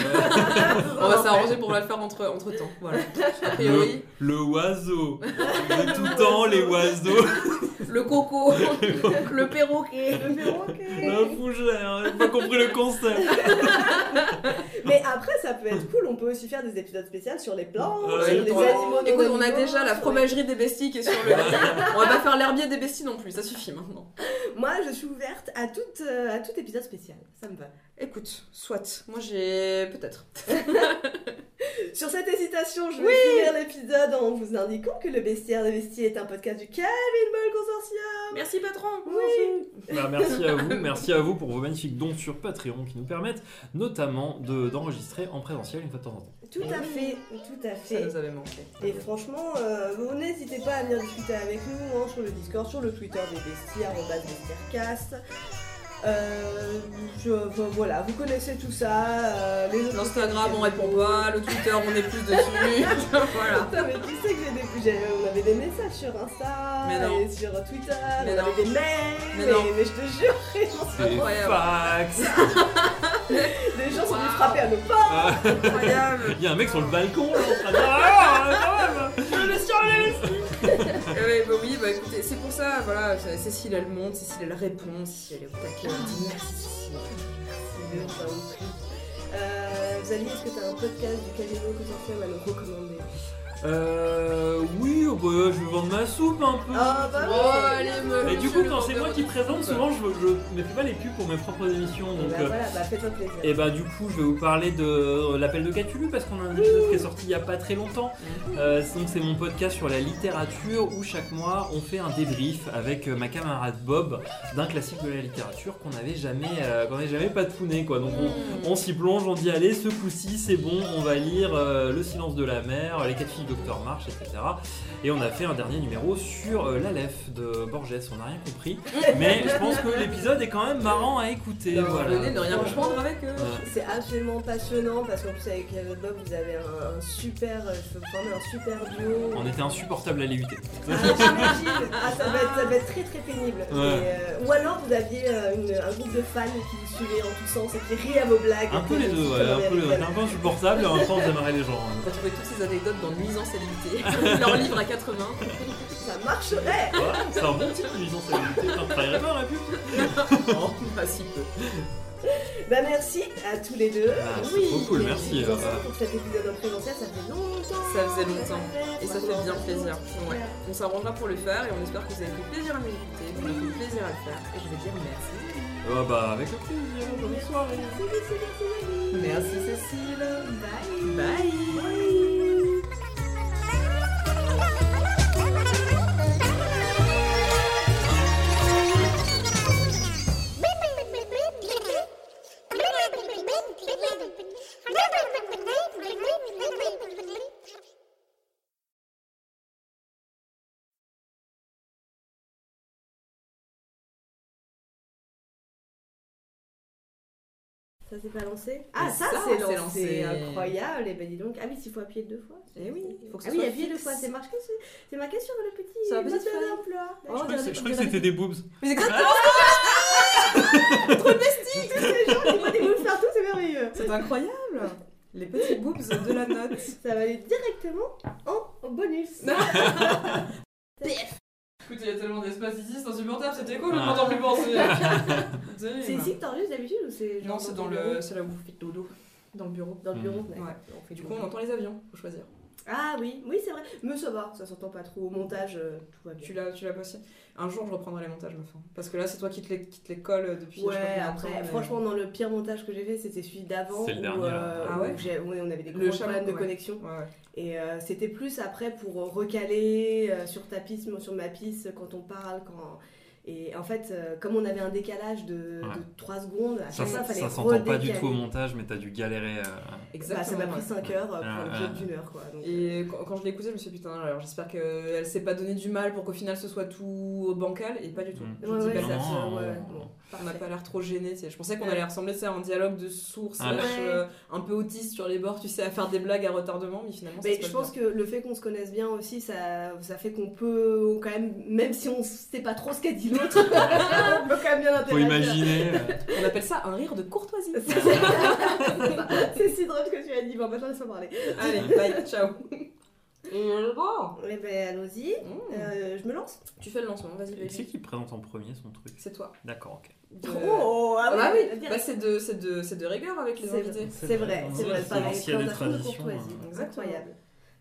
On va s'arranger pour la faire entre, entre temps. Voilà. A priori, Le, [laughs] le oiseau. De tout temps, les oiseaux. [laughs] le coco, [laughs] le perroquet. Le perroquet. La fougère. J'ai pas compris le concept. [laughs] Mais après, ça peut être cool. On peut aussi faire des épisodes spéciaux sur les plantes, sur les animaux. Écoute, on a déjà la les- fromagerie des besties qui est sur le. [laughs] On va pas faire l'herbier des besties non plus, ça suffit maintenant. Moi, je suis ouverte à tout, euh, à tout épisode spécial. Ça me va. Écoute, soit. Moi j'ai. Peut-être. [laughs] Sur cette hésitation, je vais finir l'épisode en vous indiquant que le bestiaire des besties est un podcast du Calvin Ball Consortium. Merci patron. Oui. Bah, merci à vous, merci à vous pour vos magnifiques dons sur Patreon qui nous permettent notamment de- d'enregistrer en présentiel une fois de temps en temps. Tout à fait, tout à Ça fait. nous avait manqué. Et franchement, euh, vous n'hésitez pas à venir discuter avec nous hein, sur le Discord, sur le Twitter des bestiaires, en base bestiaircast. Euh, je- voilà, vous connaissez tout ça. euh, L'Instagram on répond pas, le Twitter on est plus dessus. [laughs] voilà. Putain, mais tu sais que j'ai des... j'ai- on avait des messages sur Insta Mais non. et sur Twitter, Mais on non. avait des mails, Mais mais, non. mais je te jure, les gens, C'est incroyable. fax [laughs] les gens sont venus frapper à nos portes. Incroyable. Il y a un mec sur le balcon là, en train de dire Ah, [laughs] ouais, bah bah c'est pour ça, voilà, Cécile elle monte, Cécile elle répond, Cécile elle est au taquet, elle dit merci. Merci. Euh, est-ce que tu as un podcast du Calino Consortium à nous recommander? Euh. Oui, oh, bah, je vais vendre ma soupe un peu. Ah bah Oh, allez, me. Et du coup, quand c'est moi qui présente, souvent je, je me fais pas les pubs pour mes propres émissions. Et Donc, bah euh, voilà, bah fais-toi plaisir. Et bah du coup je vais vous parler de euh, l'appel de Cthulhu parce qu'on a un épisode qui est sorti il y a pas très longtemps. Euh, donc c'est mon podcast sur la littérature où chaque mois on fait un débrief avec euh, ma camarade Bob d'un classique de la littérature qu'on n'avait jamais euh, qu'on n'avait jamais patouné quoi. Donc on, on s'y plonge, on dit allez ce coup-ci c'est bon, on va lire euh, Le silence de la mer, Les quatre filles du Docteur March, etc. Et on a fait un dernier numéro sur euh, l'Aleph de Borges, on n'a rien compris. [laughs] Mais je pense que l'épisode est quand même marrant à écouter. Voilà. De rien prendre avec eux. Ouais. C'est absolument passionnant parce qu'en plus avec euh, Bob vous avez un, un super, euh, je peux vous former un super duo. On était insupportable à l'éviter. Ah. Ah, ça, va être, ça va être très très pénible. Ouais. Euh, ou alors vous aviez euh, une- un groupe de fans qui vous en tous sens et qui riaient à vos blagues. Un peu les deux, ouais, un peu les deux. T'es un peu insupportable et en même temps vous les gens. hein. On va trouver toutes ces anecdotes dans Nuisance Limité, [laughs] leur livre à 80. Ça marcherait Ouais, c'est un bon titre, une sensibilité. T'en travaillerais pas la pub [laughs] Oh, pas si peu. Bah merci à tous les deux. Ah, c'est trop cool, merci, Merci euh, pour cet épisode en présentiel, ça fait longtemps. Ça faisait longtemps. fait, Et ça fait bien plaisir. Ouais. On s'arrangera pour le faire et on espère que vous avez pris plaisir à nous écouter. On a pris plaisir à le faire. Et je vais dire merci. Ah bah avec le plaisir, bonne soirée. Merci Cécile. Bye. Bye. Ça s'est pas lancé? Ah, ça, ça, c'est lancé. lancé. Incroyable. Et ben dis donc. Ah oui, s'il faut appuyer deux fois. Eh oui, il faut que ce Ah oui, appuyer deux fois. C'est marqué, sur- c'est marqué sur le petit. Sur la petite d'emploi. Oh, Je crois que c'était des boobs. [laughs] Mais c'est exactement [laughs] [laughs] Les gens qui font des partout, c'est merveilleux. C'est incroyable Les petits boobs de la note. Ça va aller directement en bonus. Écoute, il y a tellement d'espace ici, c'est insupportable, c'était cool, Ah. je m'entends plus penser. [laughs] C'est ici que t'enregistres d'habitude ou c'est genre Non, c'est dans le. C'est là où vous faites dodo. Dans le bureau. Dans le bureau Mm. d'accord. Ouais. On fait Du coup, on entend les avions, faut choisir. Ah oui, oui, c'est vrai. Mais ça va, ça s'entend pas trop. Au montage, euh, tout va bien. Tu l'as, tu l'as passé Un jour, je reprendrai les montages, hein. Parce que là, c'est toi qui te les, qui te les colle depuis. je sais Ouais, après, temps, mais- franchement, dans le pire montage que j'ai fait, c'était celui d'avant. C'est le où, dernier, euh, Ah ouais où on avait des gros problèmes de ouais. connexion. Ouais, ouais. Et euh, c'était plus après pour recaler euh, sur ta piste, sur ma piste, quand on parle. Quand... Et en fait, euh, comme on avait un décalage de, Ouais. de 3 secondes, à Ça, chaque fois, il fallait ça s'entend pas du tout au montage, mais t'as dû galérer. euh, Bah, Exactement. ça m'a pris ouais. 5 heures euh, pour un d'une heure. Quoi. Donc, Et quand, quand je l'ai écouté, je me suis dit, putain, alors j'espère qu'elle s'est pas donné du mal pour qu'au final ce soit tout bancal, et pas du tout. Mm. Je Ouais, dis ouais, pas ça. ouais, non. On n'a pas l'air trop gêné, tu sais. Je pensais qu'on Ouais. allait ressembler à un dialogue de sourds, Ah, euh, un peu autiste sur les bords, tu sais, à faire des blagues à retardement, mais finalement, ça Mais se je pense bien. que le fait qu'on se connaisse bien aussi, ça, ça fait qu'on peut quand même, même si on sait pas trop ce qu'a dit l'autre, [laughs] on peut quand même bien Faut interagir. imaginer. On appelle ça un rire de courtoisie. C'est [laughs] si drôle que tu as dit. Bon, maintenant laisse-moi parler. Allez, bye, [laughs] ciao. Eh ben, allons-y. Mm. Euh, je me lance. Tu fais le lancement, vas-y, Qui c'est qui présente en premier son truc? C'est toi. D'accord, ok. De- Oh, Ah bah oui, bah, c'est de, c'est de, c'est de rigueur avec les C'est invités. C'est vrai, c'est vrai. C'est de tradition, courtoisie. hein. Exactement. Incroyable.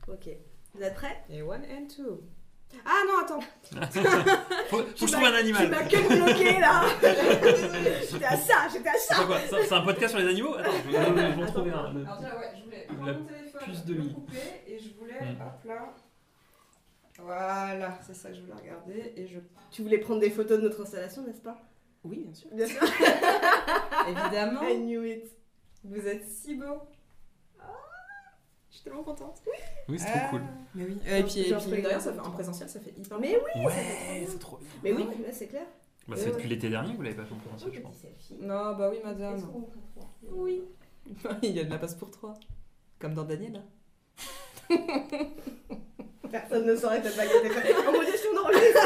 Ok. Vous êtes prêts? Et one and two. Ah non, attends. [laughs] Faut, faut que je trouve un Tu animal. m'as que bloqué là [laughs] J'étais à ça, j'étais à C'est ça quoi C'est c'est un podcast sur les animaux? Attends, je vais en trouver un. Alors ouais, je voulais Puce de le couper et je voulais, Hmm. hop là. Voilà, c'est ça que je voulais regarder et je... Tu voulais prendre des photos de notre installation, n'est-ce pas? Oui, bien sûr. Bien sûr. [laughs] [laughs] Évidemment, I knew it. vous êtes si beau. Ah, je suis tellement contente. Oui, c'est trop Ah, cool. Mais oui. Et puis, et puis je mine de rien, fais- ça fait, en présentiel, ça fait hyper Mais oui Ouais, c'est trop bien. Mais oui, là c'est clair. Bah, c'est depuis l'été dernier que vous l'avez pas fait en présentiel, je pense. Non, bah oui, madame. Oui. [laughs] Il y a de la place pour trois. Comme dans Daniel. Personne ne saurait pas gâté. Oh mon dieu, si on enregistre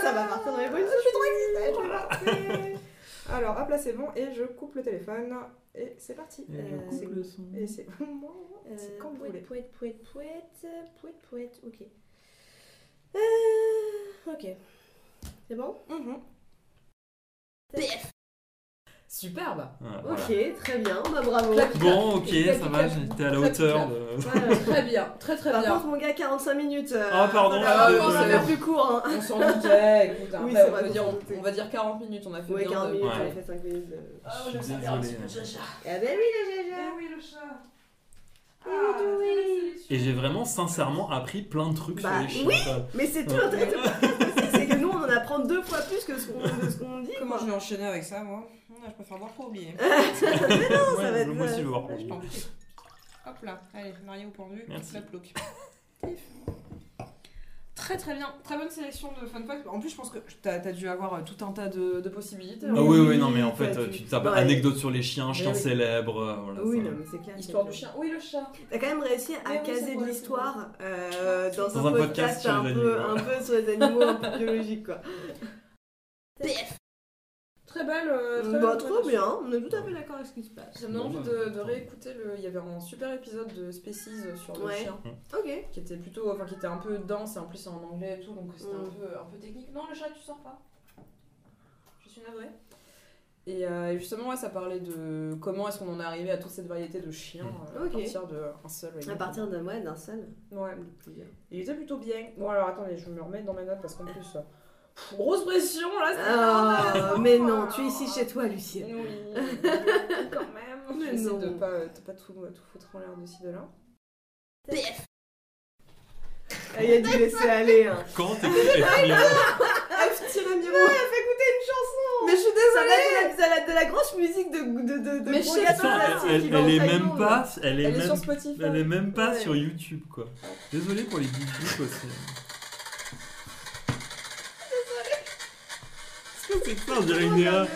Ça va partir dans les bruits. Je suis trop excitée, je vais lancer. Alors, hop là, c'est bon. Et je coupe le téléphone. Et c'est parti. Et je Euh, coupe le son. Et c'est [laughs] moi. Euh, C'est quand vous pouet, voulez. pouet, pouet, pouet, pouet, pouet, ok. Euh, ok. C'est bon? Mhm. Superbe. Ah, voilà. Ok, très bien, bah bravo. Clap. Bon, ok, Clap, ça va, j'étais à la hauteur de. [laughs] Très bien, très très Par bien. contre, mon gars, 45 minutes. euh, Ah, pardon, je suis on va plus court. Hein. On s'en doutait, écoute, après, Oui, on, qu'on dire, on, va dire 40 minutes, on a fait Ouais, bien 40 de- minutes, Ouais. on a fait 5 minutes. de- Ah, Je suis le chat, désolé. le chat. Ah ben oui, le jaja. Eh oui, le chat. Ah, oui. Et j'ai vraiment sincèrement appris plein de trucs Bah, sur les chiens. oui. Mais c'est tout l'intérêt de [laughs] deux fois plus que ce qu'on dit. Comment je vais enchaîner avec ça, moi Je préfère voir pour oublier. [laughs] ça Ouais, va être- moi aussi, je veux voir. ça. Hop là, allez, marié au pendu, Merci. la plouc. [laughs] Très très bien, très bonne sélection de fun facts. En plus, je pense que t'as as dû avoir euh, tout un tas de, de possibilités. Ah oui, Oui, oui, non, mais en fait, euh, pu- tu tapes Ouais. anecdotes sur les chiens, chiens oui. célèbres. euh, Voilà, Oui, ça- non, mais c'est clair. Histoire du chien. Oui, le chat. T'as quand même réussi à Mais oui, c'est caser de vrai, l'histoire euh, dans, Dans un, un podcast podcast, sur un, les peu, animaux. un peu sur les animaux, un peu [laughs] biologiques quoi. Très belle. euh, très Bah, trop bien, on est tout à fait d'accord avec ce qui se passe. Ça me donne Bon, envie bah, de, de réécouter le. Il y avait un super épisode de Species sur le Ouais. chien Ok. qui était plutôt, enfin qui était un peu dense et en plus c'est en anglais et tout donc c'était un Mm. peu un peu technique. Non le chat tu sors pas. Je suis navrée. Et euh, justement ouais, ça parlait de comment est-ce qu'on en est arrivé à toute cette variété de chiens Mm. euh, Ok. à partir d'un seul. À partir d'un ouais, d'un seul. Ouais. Il était plutôt bien. Bon alors attendez je me remets dans mes notes parce qu'en [laughs] plus. Grosse pression là. c'est Ah, mais non, tu es ici chez toi, Lucie. Oui, [laughs] quand même. J'essaie de pas, de pas tout, tout foutre en l'air de ci de là. Ah, Il a dû laisser aller. Hein. Quand t'écoutes F1000, F tiré Miro. Elle fait écouter une chanson. Mais je suis Ça désolée. va être de la, grosse musique de de de de Mais gros je sais pas. elle, elle, est même pas, elle est Elle est même, sur Spotify. elle est même pas Ouais. sur YouTube quoi. Désolé pour les geeks aussi. C'est ça On dirait une EA.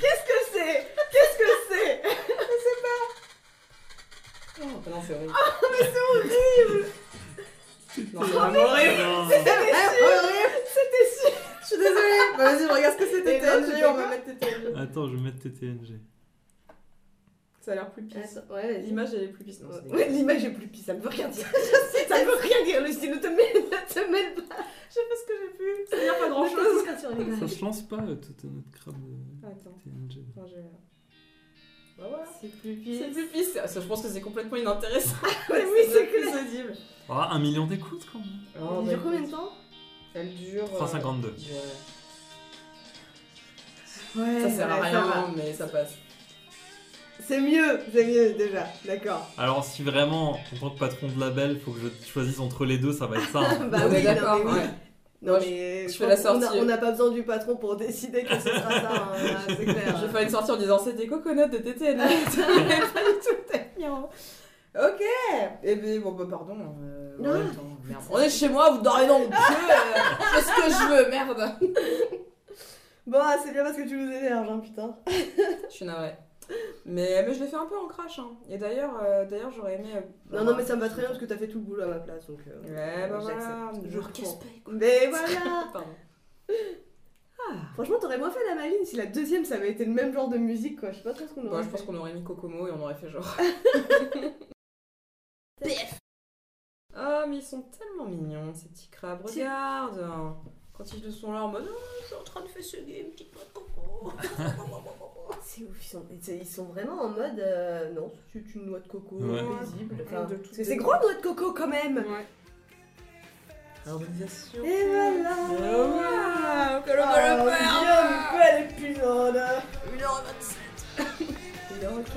Qu'est-ce que c'est? Qu'est-ce que c'est? Oh, non, c'est horrible. horrible Non, c'est vraiment horrible. Non. C'était sûr Je suis désolée. Bah, vas-y, regarde ce que c'est c'était On va mettre TTNG. Attends, je vais mettre TTNG. Ça a l'air plus pisse. Attends, ouais. L'image, elle est plus pisse. Non, c'est Ouais, l'image est plus pisse, ça ne veut rien dire. [laughs] ça ne veut rien dire, Lucie, ne te mêle, ne te mêle pas. Je sais pas ce que j'ai pu. Ça veut dire pas grand Ne chose. Ça se lance pas euh, toute notre crabe de Attends. Attends, Bah voilà. C'est plus pisse. C'est plus pisse. Ça, je pense que c'est complètement inintéressant. [laughs] Ouais, oui, c'est plus audible. Ah, un million d'écoutes quand même. Oh, Il bah, dure combien de temps? Elle dure. euh, 352. ouais. Ouais, Ça sert à rien, mais ça passe. C'est mieux, c'est mieux déjà, d'accord. Alors, si vraiment, en tant que patron de label, faut que je choisisse entre les deux, ça va être ça. hein. [laughs] Bah oui, d'accord, non, mais oui. ouais. Non, Moi, mais je je fais la sortie. On n'a pas besoin du patron pour décider que ce sera ça, hein, [laughs] c'est clair. Je vais faire une sortie en disant [laughs] c'est des coconuts de TTN. pas du tout. Ok. Et bien, bon, bah, pardon. euh, en Non. merde. On est chez moi, vous dormez dans mon pieu. euh, je fais ce que je veux, merde. Bon, ah, c'est bien parce que tu nous énerves, hein, putain. Je suis navrée. Mais, mais je l'ai fait un peu en crash. Hein. Et d'ailleurs, euh, d'ailleurs j'aurais aimé. euh, Non, non, mais ça me va très bien parce que t'as fait tout le boulot à ma place, donc. euh, Ouais, bah j'accepte. voilà. Je Je reprends. respecte. Mais voilà [laughs] Pardon. Franchement, t'aurais moins fait la maline si la deuxième ça avait été le même genre de musique, quoi. Je sais pas trop ce qu'on Bon, aurait je pense fait. qu'on aurait mis Kokomo et on aurait fait genre. [laughs] Ah, mais ils sont tellement mignons, ces petits crabes. Regarde Quand ils sont là en mode Oh, je suis en train de faire ce game, petite coco. [laughs] C'est ouf, ils sont, ils ils sont vraiment en mode. euh, non, c'est une noix de coco Ouais. paisible. Ouais, Enfin, de tout parce que c'est gros, noix de coco quand même Ouais. Harmonisation. Et voilà Ah, que le Ah, le faire bien, bel épisode 1h27 Ok.